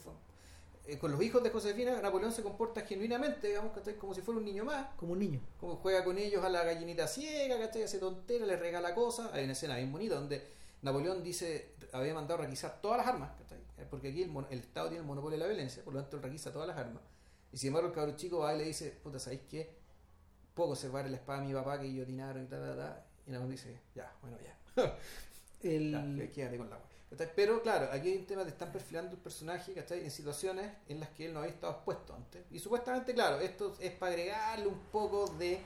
eh, con los hijos de Josefina, Napoleón se comporta genuinamente, digamos, ¿cachai? como si fuera un niño más. Como un niño. Como juega con ellos a la gallinita ciega, ¿cachai? Hace tontera, les regala cosas. Hay una escena bien bonita donde Napoleón dice, había mandado a requisar todas las armas, ¿cachai? Eh, Porque aquí el, el Estado tiene el monopolio de la violencia, por lo tanto él requisa todas las armas. Y sin embargo el cabrón chico va y le dice, puta, ¿sabéis qué? Puedo conservar la espada de mi papá que guillotinaron y ta, ta, ta. Y dice, ya, bueno, ya. El... Ya, quédate con la agua. Pero claro, aquí hay un tema de están perfilando el personaje ¿cachai? en situaciones en las que él no había estado expuesto antes. Y supuestamente, claro, esto es para agregarle un poco de,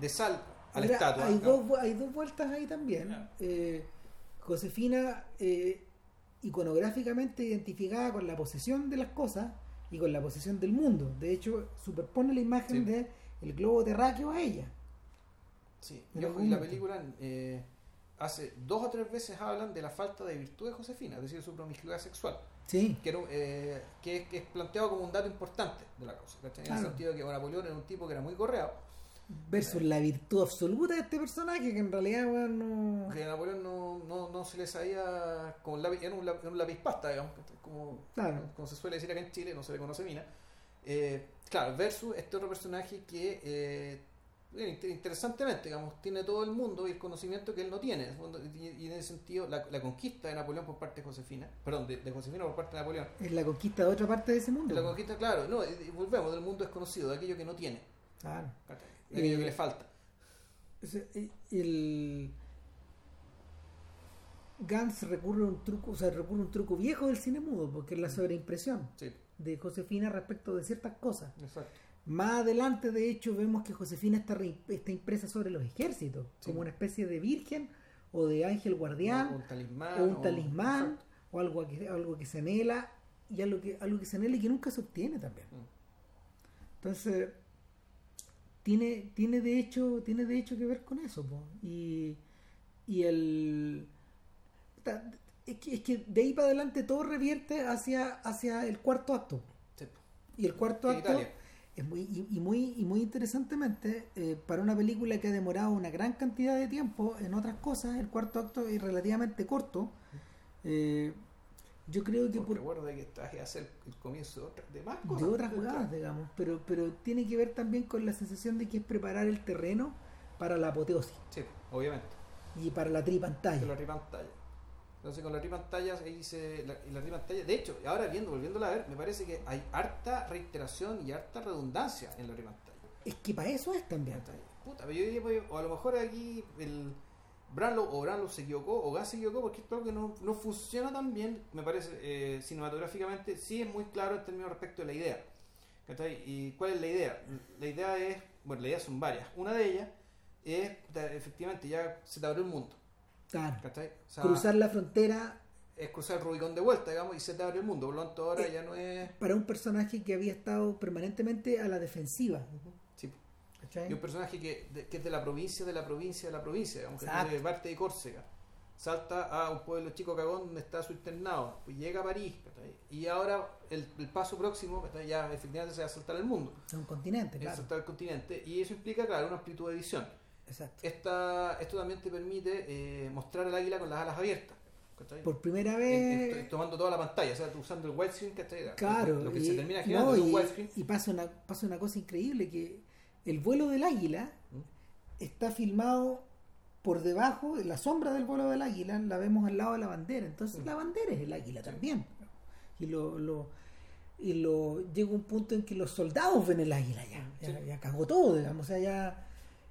de sal a la estatua. Hay, ¿no? dos, hay dos vueltas ahí también. Eh, Josefina, eh, iconográficamente identificada con la posesión de las cosas y con la posesión del mundo. De hecho, superpone la imagen Sí. de el globo terráqueo a ella. Sí, y la película eh, hace dos o tres veces hablan de la falta de virtud de Josefina, es decir, su promiscuidad sexual, Sí, que, era eh, que, es, que es planteado como un dato importante de la cosa, ¿cachai? en el Claro. sentido de que Napoleón era un tipo que era muy correado, versus la virtud absoluta de este personaje que en realidad bueno, no... que a Napoleón no, no, no se le sabía con lápiz, era un, lápiz, era un lápiz pasta, digamos, como, Claro. como se suele decir acá en Chile, no se le conoce mina. Eh, claro, versus este otro personaje que eh, interesantemente, digamos, tiene todo el mundo y el conocimiento que él no tiene. Y, en ese sentido, la, la conquista de Napoleón por parte de Josefina, perdón, de, de Josefina por parte de Napoleón. Es la conquista de otra parte de ese mundo. La conquista, claro, no, volvemos del mundo desconocido, de aquello que no tiene, Claro. de aquello Eh, que le falta. El Gantz recurre a un truco, o sea, recurre a un truco viejo del cine mudo, porque es la sobreimpresión Sí, de Josefina respecto de ciertas cosas. exacto. Más adelante, de hecho, vemos que Josefina está, re- está impresa sobre los ejércitos, Sí. como una especie de virgen o de ángel guardián O un talismán. o un talismán o algo que, algo que se anhela y algo que, algo que se anhela y que nunca se obtiene también. Mm. Entonces, tiene, tiene de hecho, tiene de hecho que ver con eso, po. Y, y el es que, es que de ahí para adelante todo revierte hacia, hacia el cuarto acto. Sí. Y el cuarto En acto Italia. es muy, y, y muy, y muy interesantemente, eh, para una película que ha demorado una gran cantidad de tiempo en otras cosas, el cuarto acto es relativamente corto. Eh, yo creo que Porque por, que estás a hacer el comienzo de otras, de más de cosas. otras jugadas, digamos, pero, pero tiene que ver también con la sensación de que es preparar el terreno para la apoteosis Sí, obviamente. y para la tripantalla. La ripantalla. Entonces con la ripantalla ahí se. La, la. De hecho, ahora viendo, volviéndola a ver, me parece que hay harta reiteración y harta redundancia en la ripantalla. Es que para eso es también. Puta, pero yo diría, pues, o a lo mejor aquí el Branlow o Branlow se equivocó o Gas se equivocó porque esto es algo que no, no funciona tan bien, me parece, eh, cinematográficamente, sí es muy claro en términos respecto de la idea. ¿Cachai? ¿Y cuál es la idea? La idea es, bueno, las ideas son varias. Una de ellas es, efectivamente, ya se te abrió el mundo. Claro. ¿Cachai? O sea, Cruzar la frontera es cruzar el Rubicón de vuelta, digamos, y se te abre el mundo. Por lo tanto, ahora Eh, ya no es. para un personaje que había estado permanentemente a la defensiva. Sí. ¿cachai? Y un personaje que, de, que es de la provincia, de la provincia, de la provincia, digamos, que Exacto. es de parte de Córcega. Salta a un pueblo chico cagón donde está su internado. Pues llega a París. ¿cachai? Y ahora el, el paso próximo, ¿cachai? ya efectivamente se va a saltar el mundo. Es un continente, claro. saltar el continente. Y eso implica, claro, una amplitud de visión. Exacto. Esta, esto también te permite eh, mostrar el águila con las alas abiertas. ¿cachai? Por primera En- vez. en- tomando toda la pantalla, o sea, tú usando el widescreen, ¿cachai? Claro, Lo que y, se termina no, es un y- widescreen. y pasa una, pasa una cosa increíble que el vuelo del águila ¿Mm? está filmado por debajo, la sombra del vuelo del águila la vemos al lado de la bandera, entonces Mm. la bandera es el águila también. Y lo, lo- y lo llega un punto en que los soldados ven el águila ya, ya, Sí. ya cagó todo, digamos, o sea, ya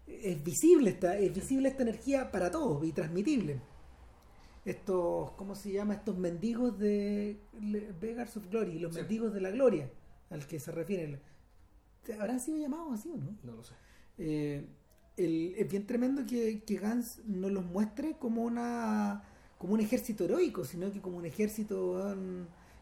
es visible esta, es visible esta energía para todos y transmitible. Estos, ¿cómo se llama? Estos mendigos de Beggars of Glory, los Sí. mendigos de la gloria, al que se refieren. ¿Habrán sido llamados así o no? No lo sé. Eh, el- es bien tremendo que, que Gans no los muestre como una como un ejército heroico, sino que como un ejército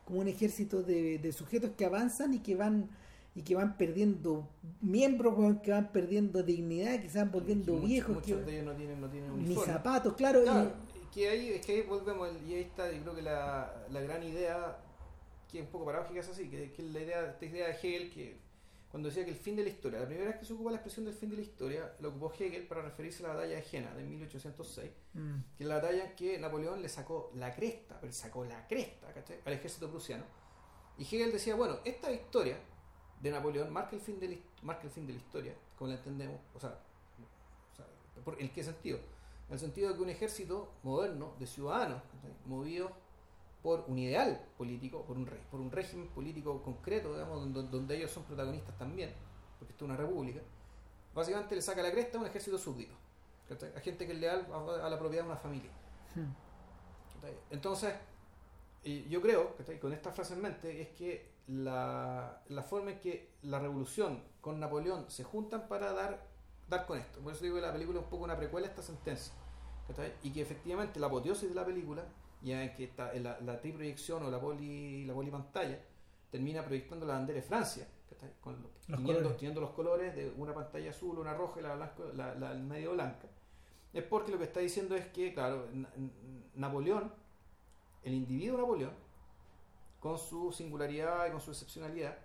como un ejército de, de sujetos que avanzan y que van y que van perdiendo miembros, que van perdiendo dignidad, que se van volviendo Muchos- viejos, Muchos que- de ellos no tienen, no tienen ni zapatos, claro, y- que ahí, es que ahí volvemos, y ahí está, yo creo que la, la gran idea que es un poco paradójica, es así, que, que la idea, esta idea de Hegel que cuando decía que el fin de la historia, la primera vez que se ocupa la expresión del fin de la historia, lo ocupó Hegel para referirse a la batalla de Jena de 1806, Mm. que es la batalla en que Napoleón le sacó la cresta, pero sacó la cresta, ¿cachai? Al ejército prusiano. Y Hegel decía, bueno, esta victoria de Napoleón marca el fin de la, marca el fin de la historia, como la entendemos, o sea, o sea, ¿por- ¿en qué sentido? En el sentido de que un ejército moderno de ciudadanos, ¿cachai? movidos por un ideal político, por un, re- por un régimen político concreto, digamos, donde, donde ellos son protagonistas también, porque esto es una república, básicamente le saca la cresta a un ejército súbdito, ¿cachai? a gente que es leal a, a la propiedad de una familia. Mm. ¿cachai? Entonces, y yo creo, ¿cachai? con esta frase en mente, es que la, la forma en que la revolución con Napoleón se juntan para dar, dar con esto. Por eso digo que la película es un poco una precuela a esta sentencia. Y que efectivamente la apoteosis de la película, ya en que está en la, la triproyección o la poli la polipantalla, termina proyectando la bandera de Francia. Con lo- Los teniendo, colores. teniendo los colores de una pantalla azul, una roja y la, blanco- la, la- el medio blanca. Es porque lo que está diciendo es que, claro, Napoleón, el individuo Napoleón, con su singularidad y con su excepcionalidad,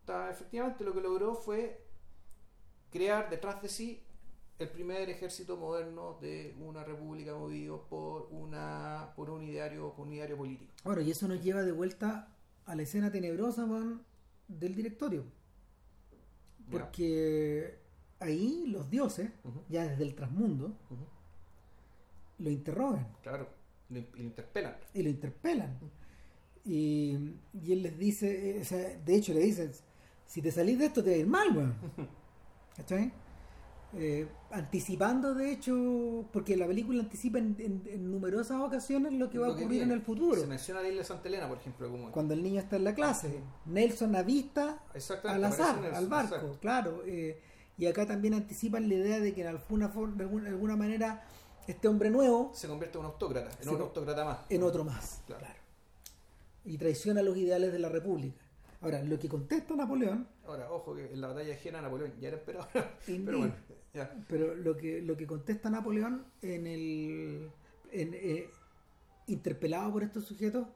está- efectivamente lo que logró fue crear detrás de sí el primer ejército moderno de una república movido por una por un ideario por un ideario político. Ahora, y eso nos lleva de vuelta a la escena tenebrosa man, del directorio. Porque ahí los dioses, ya desde el transmundo, ujú. lo interrogan Claro, lo, lo interpelan. y lo interpelan. Y, y él les dice, eh, o sea, de hecho le dicen, si te salís de esto te va a ir mal, weón. ¿Cachai? Eh, anticipando de hecho, porque la película anticipa en, en- en numerosas ocasiones lo que va a ocurrir en el futuro. Se menciona la isla de Santa Elena, por ejemplo, como Cuando el niño está en la clase, Nelson avista al azar, al barco, exacto. claro. eh, y acá también anticipan la idea de que en alguna, forma, de alguna, de alguna manera este hombre nuevo se convierte en un autócrata, en un autócrata más. en otro más, Claro. claro. Y traiciona los ideales de la República. Ahora, lo que contesta Napoleón, Ahora, ojo que en la batalla de Jena Napoleón ya era emperador, pero bueno, ya. pero lo que, lo que contesta Napoleón en el en, eh, interpelado por estos sujetos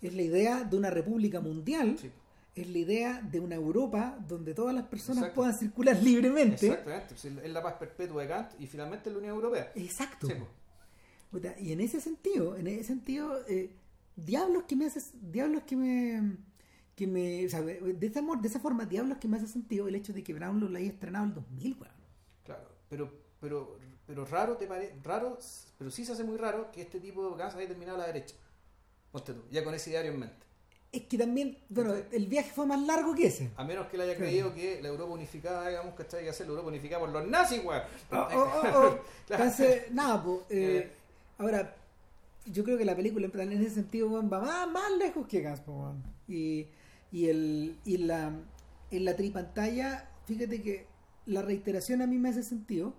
es la idea de una república mundial, Sí, es la idea de una Europa donde todas las personas Exacto. puedan circular libremente. exactamente. Es la paz perpetua de Kant y finalmente la Unión Europea. Exacto. Sí, y en ese sentido, en ese sentido, eh, diablos que me hace, diablos que me, que me, o sea, de esa, de esa forma, diablos que me hace sentido el hecho de que Brown lo haya estrenado el 2000, weón. Claro, pero, pero, pero raro te parece, raro, pero sí se hace muy raro que este tipo de casas haya terminado a la derecha. Ponte tú, ya con ese diario en mente. Es que también, bueno, el viaje fue más largo que ese. A menos que le haya creído que la Europa unificada, digamos, que hay que hacer la Europa unificada por los nazis, weón. Oh, oh, oh, oh. Claro. Entonces, nada, pues, eh, Eh. ahora, yo creo que la película en, plan, en ese sentido weón, va más, más lejos que po, weón. Y, y, el, y la, en la tripantalla, fíjate que la reiteración a mí me hace sentido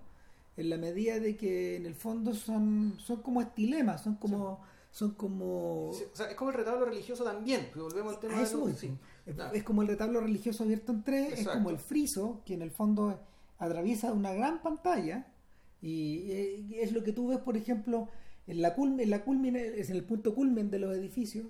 en la medida de que en el fondo son, son como estilemas, son como... Son como Sí, o sea, es como el retablo religioso también, volvemos al tema a de eso los- voy, sí. es, es como el retablo religioso abierto en tres, es Exacto. como el friso, que en el fondo atraviesa una gran pantalla y eh, es lo que tú ves, por ejemplo, en la culm en la culmine, es en el punto culmen de los edificios,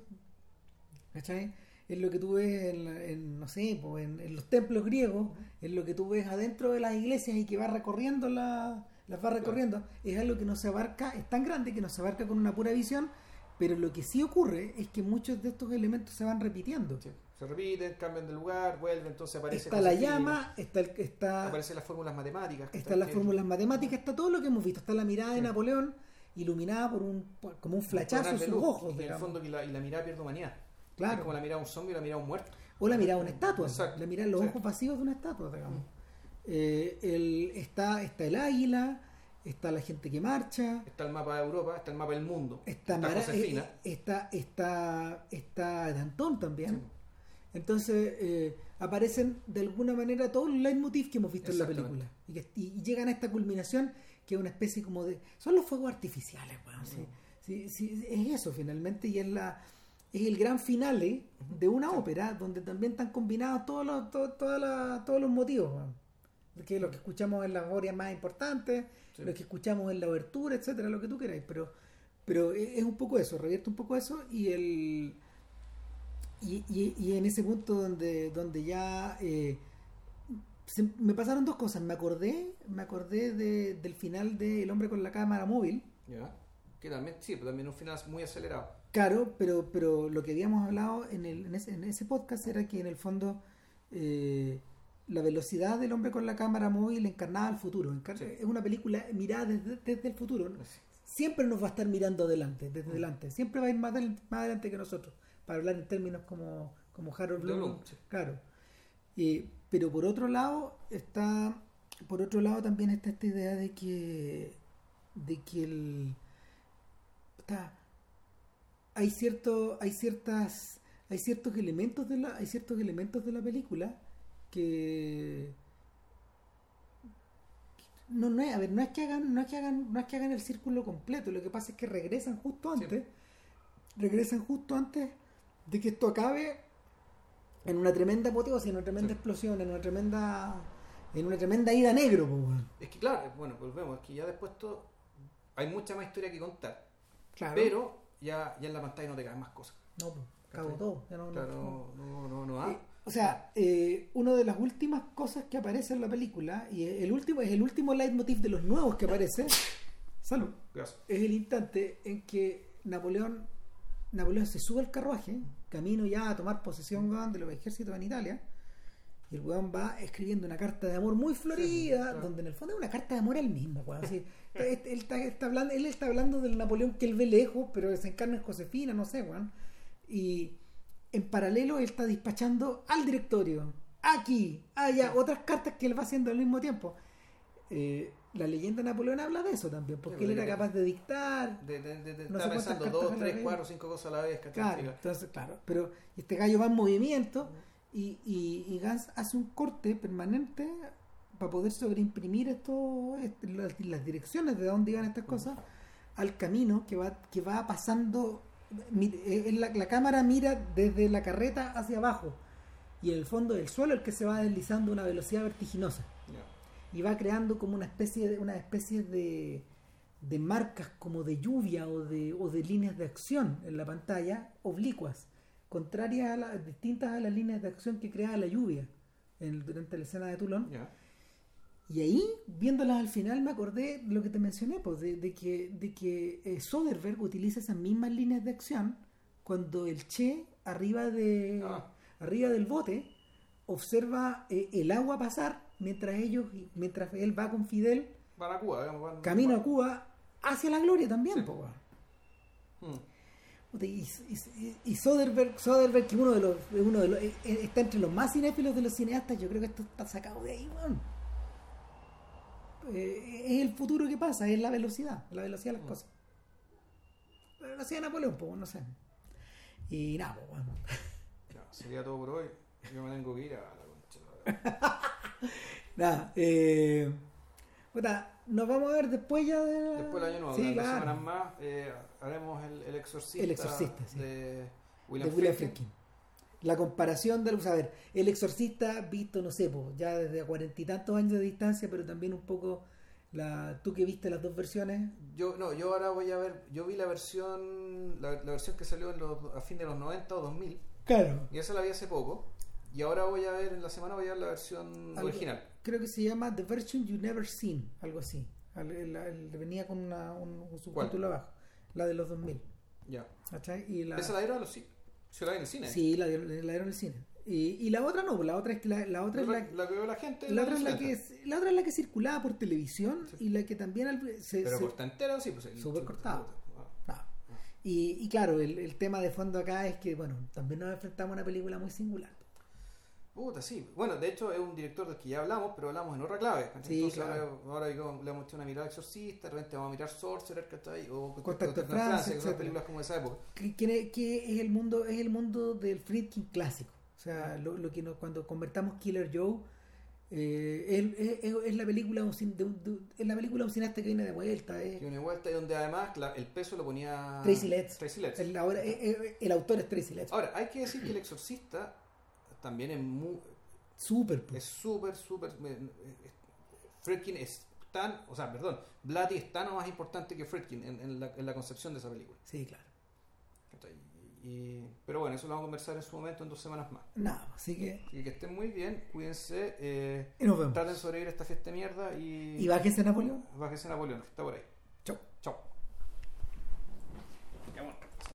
¿cachai? Es lo que tú ves en, en, no sé, po, en, en los templos griegos, es lo que tú ves adentro de las iglesias y que va recorriendo la, las va recorriendo, es algo que no se abarca, es tan grande que no se abarca con una pura visión, pero lo que sí ocurre es que muchos de estos elementos se van repitiendo. Sí, Se repiten, cambian de lugar, vuelven, entonces aparece está la llama, está el, está, aparecen las fórmulas matemáticas. que están las fórmulas matemáticas, está todo lo que hemos visto, está la mirada de Sí. Napoleón iluminada por un por- como un flachazo en sus luz, ojos, y en el fondo que la, y la mirada pierde humanidad. Claro. Es como la mirada de un zombie y la mirada de un muerto. o la mirada de una estatua, Exacto. la mirada los ojos vacíos de una estatua, digamos. Eh, el, está, está el águila, está la gente que marcha, Está el mapa de Europa, está el mapa del mundo. está, está Josefina. eh, está, está, está Danton también. Sí. Entonces eh, aparecen de alguna manera todos los leitmotiv que hemos visto en la película. Y, que- y llegan a esta culminación que es una especie como de... Son los fuegos artificiales, weón. sí. Sí, sí, es eso finalmente y es la es el gran finale de una ópera donde también están combinados todos los, to- todas las- todos los motivos. Que lo que escuchamos en las orias más importantes, Sí. lo que escuchamos en la obertura, etcétera, lo que tú queráis. Pero, pero es es un poco eso, revierte un poco eso y el y, y, y en ese punto donde, donde ya eh, se- me pasaron dos cosas. Me acordé, me acordé de- del final de El hombre con la cámara móvil. ¿Ya? Que también, sí, pero también un final muy acelerado. Claro, pero, pero lo que habíamos hablado en, el, en, ese, en ese podcast era que en el fondo eh, la velocidad del hombre con la cámara móvil encarnaba el futuro. Encar- Sí. Es una película mirada desde, desde el futuro. ¿no? Sí. Siempre nos va a estar mirando adelante, desde adelante. Siempre va a ir más, del- más adelante que nosotros. Para hablar en términos como, como Harold Bloom. Claro. Eh, pero por otro lado está por otro lado también está esta idea de que de que el está, hay cierto hay ciertas hay ciertos elementos de la hay ciertos elementos de la película que no, no es, a ver, no es que hagan, no es que hagan, no es que hagan el círculo completo, lo que pasa es que regresan justo Sí. antes, regresan justo antes de que esto acabe en una tremenda apoteosis, en una tremenda Sí. explosión, en una tremenda en una tremenda ida negro, pues. Es que claro, bueno, volvemos, es que ya después todo, hay mucha más historia que contar, Claro. pero ya, ya en la pantalla no te caen más cosas. no, pues, acabó ¿Cachai? todo, ya no- Claro, no- no, no, no, no, Eh, o sea, eh, una de las últimas cosas que aparece en la película, y el último, es el último leitmotiv de los nuevos que aparece, salud, Gracias. es el instante en que Napoleón Napoleón se sube al carruaje, camino ya a tomar posesión weón, de los ejércitos en Italia, y el weón va escribiendo una carta de amor muy florida, donde en el fondo es una carta de amor a él mismo, weón. Así, él, él está, está hablando, él está hablando del Napoleón que él ve lejos, pero desencarna en Josefina, no sé, weón. Y en paralelo él está despachando al directorio, aquí, allá, otras cartas que él va haciendo al mismo tiempo. Eh, la leyenda de Napoleón habla de eso también, porque Sí, él era capaz de dictar, De, de, de, de No sé estar cuántas pensando cartas dos, tres, cuatro, cinco cosas a la vez. Claro, entonces, claro, pero este gallo va en movimiento y, y, y Gans hace un corte permanente para poder sobreimprimir esto, este, las, las direcciones de dónde iban estas cosas al camino que va, que va pasando. eh, la, la cámara mira desde la carreta hacia abajo y en el fondo del suelo el que se va deslizando a una velocidad vertiginosa. Y va creando como una especie de una especie de, de marcas como de lluvia o de, o de líneas de acción en la pantalla oblicuas contrarias a las distintas a las líneas de acción que crea la lluvia en- durante la escena de Toulon y ahí viéndolas al final me acordé de lo que te mencioné pues de, de que de que eh, Soderbergh utiliza esas mismas líneas de acción cuando el Che arriba de Ah. arriba del bote observa eh, el agua pasar mientras ellos mientras él va con Fidel Van a Cuba, digamos. Van, camino a Cuba hacia la gloria también Sí. po. Mm. Puta, y, y- y Soderbergh, Soderbergh que uno de los, uno de los eh, eh, está entre los más cinéfilos de los cineastas yo creo que esto está sacado de ahí weón. Eh, es el futuro que pasa es la velocidad la velocidad de las Mm. cosas la velocidad de Napoleón no sé y nada sería todo por hoy. Yo me tengo que ir a la concha. Nada, eh, puta, nos vamos a ver después ya de. Después del año nuevo, Sí, claro. semanas más, eh, haremos el, el exorcista, El Exorcista, sí. de William, de William Friedkin. Friedkin. La comparación de los. A ver, el exorcista visto, no sé, po, ya desde a cuarenta y tantos años de distancia, pero también un poco. La, tú que viste las dos versiones. Yo, no, yo ahora voy a ver, yo vi la versión, la, la versión que salió en los, a fin de los 90 o 2000, Claro. y esa la vi hace poco, y ahora voy a ver, en la semana voy a ver la versión Algo- original. Creo que se llama The Version You Never Seen, algo así. Al- el- el- venía con una, un, un subtítulo abajo. La de los 2000. Ya. ¿Cachai? Y la, Esa la dieron a los cines. Se la vi en el cine. sí, la, dieron- la dieron en el cine. Y, y la otra no, pues la otra es que la, la otra es la, la, la que veo la gente. La otra, es la, que, es- la otra es la que circulaba por televisión Sí. y la que también al- se, Pero se- corta entera, sí, pues. el- Súper cortado. Ah. no. y, y claro, el, el tema de fondo acá es que, bueno, también nos enfrentamos a una película muy singular. Puta, sí. Bueno, de hecho es un director del que ya hablamos, pero hablamos en otra clave. Sí, Entonces claro. ahora, ahora le hemos hecho una mirada exorcista, de repente vamos a mirar Sorcerer, ¿cachai? O Contacto en Francia, que son etcétera. películas como de esa época. Que, que- que es el mundo es el mundo del Friedkin clásico. O sea, lo, lo que nos- cuando convertamos Killer Joe, eh, es, es- es la película de un de un- de es la película de un cineasta que viene de vuelta. es- Que una vuelta y donde además la- el peso lo ponía Tracy Letts. Tracy Letts. el, ahora- eh, eh, el autor es Tracy Letts. Ahora, hay que decir que el exorcista también es muy. Súper. pues. Es súper, súper. Friedkin es tan. O sea, perdón. Blatty es tan o más importante que Friedkin en, en la, en la concepción de esa película. Sí, claro. Y, pero bueno, eso lo vamos a conversar en su momento en dos semanas más. Nada, así que. Y que estén muy bien, cuídense. Eh, Y nos vemos. traten de sobrevivir a esta fiesta de mierda y. Y bájese Napoleón. Bájese Napoleón, que está por ahí. Chau. Chao.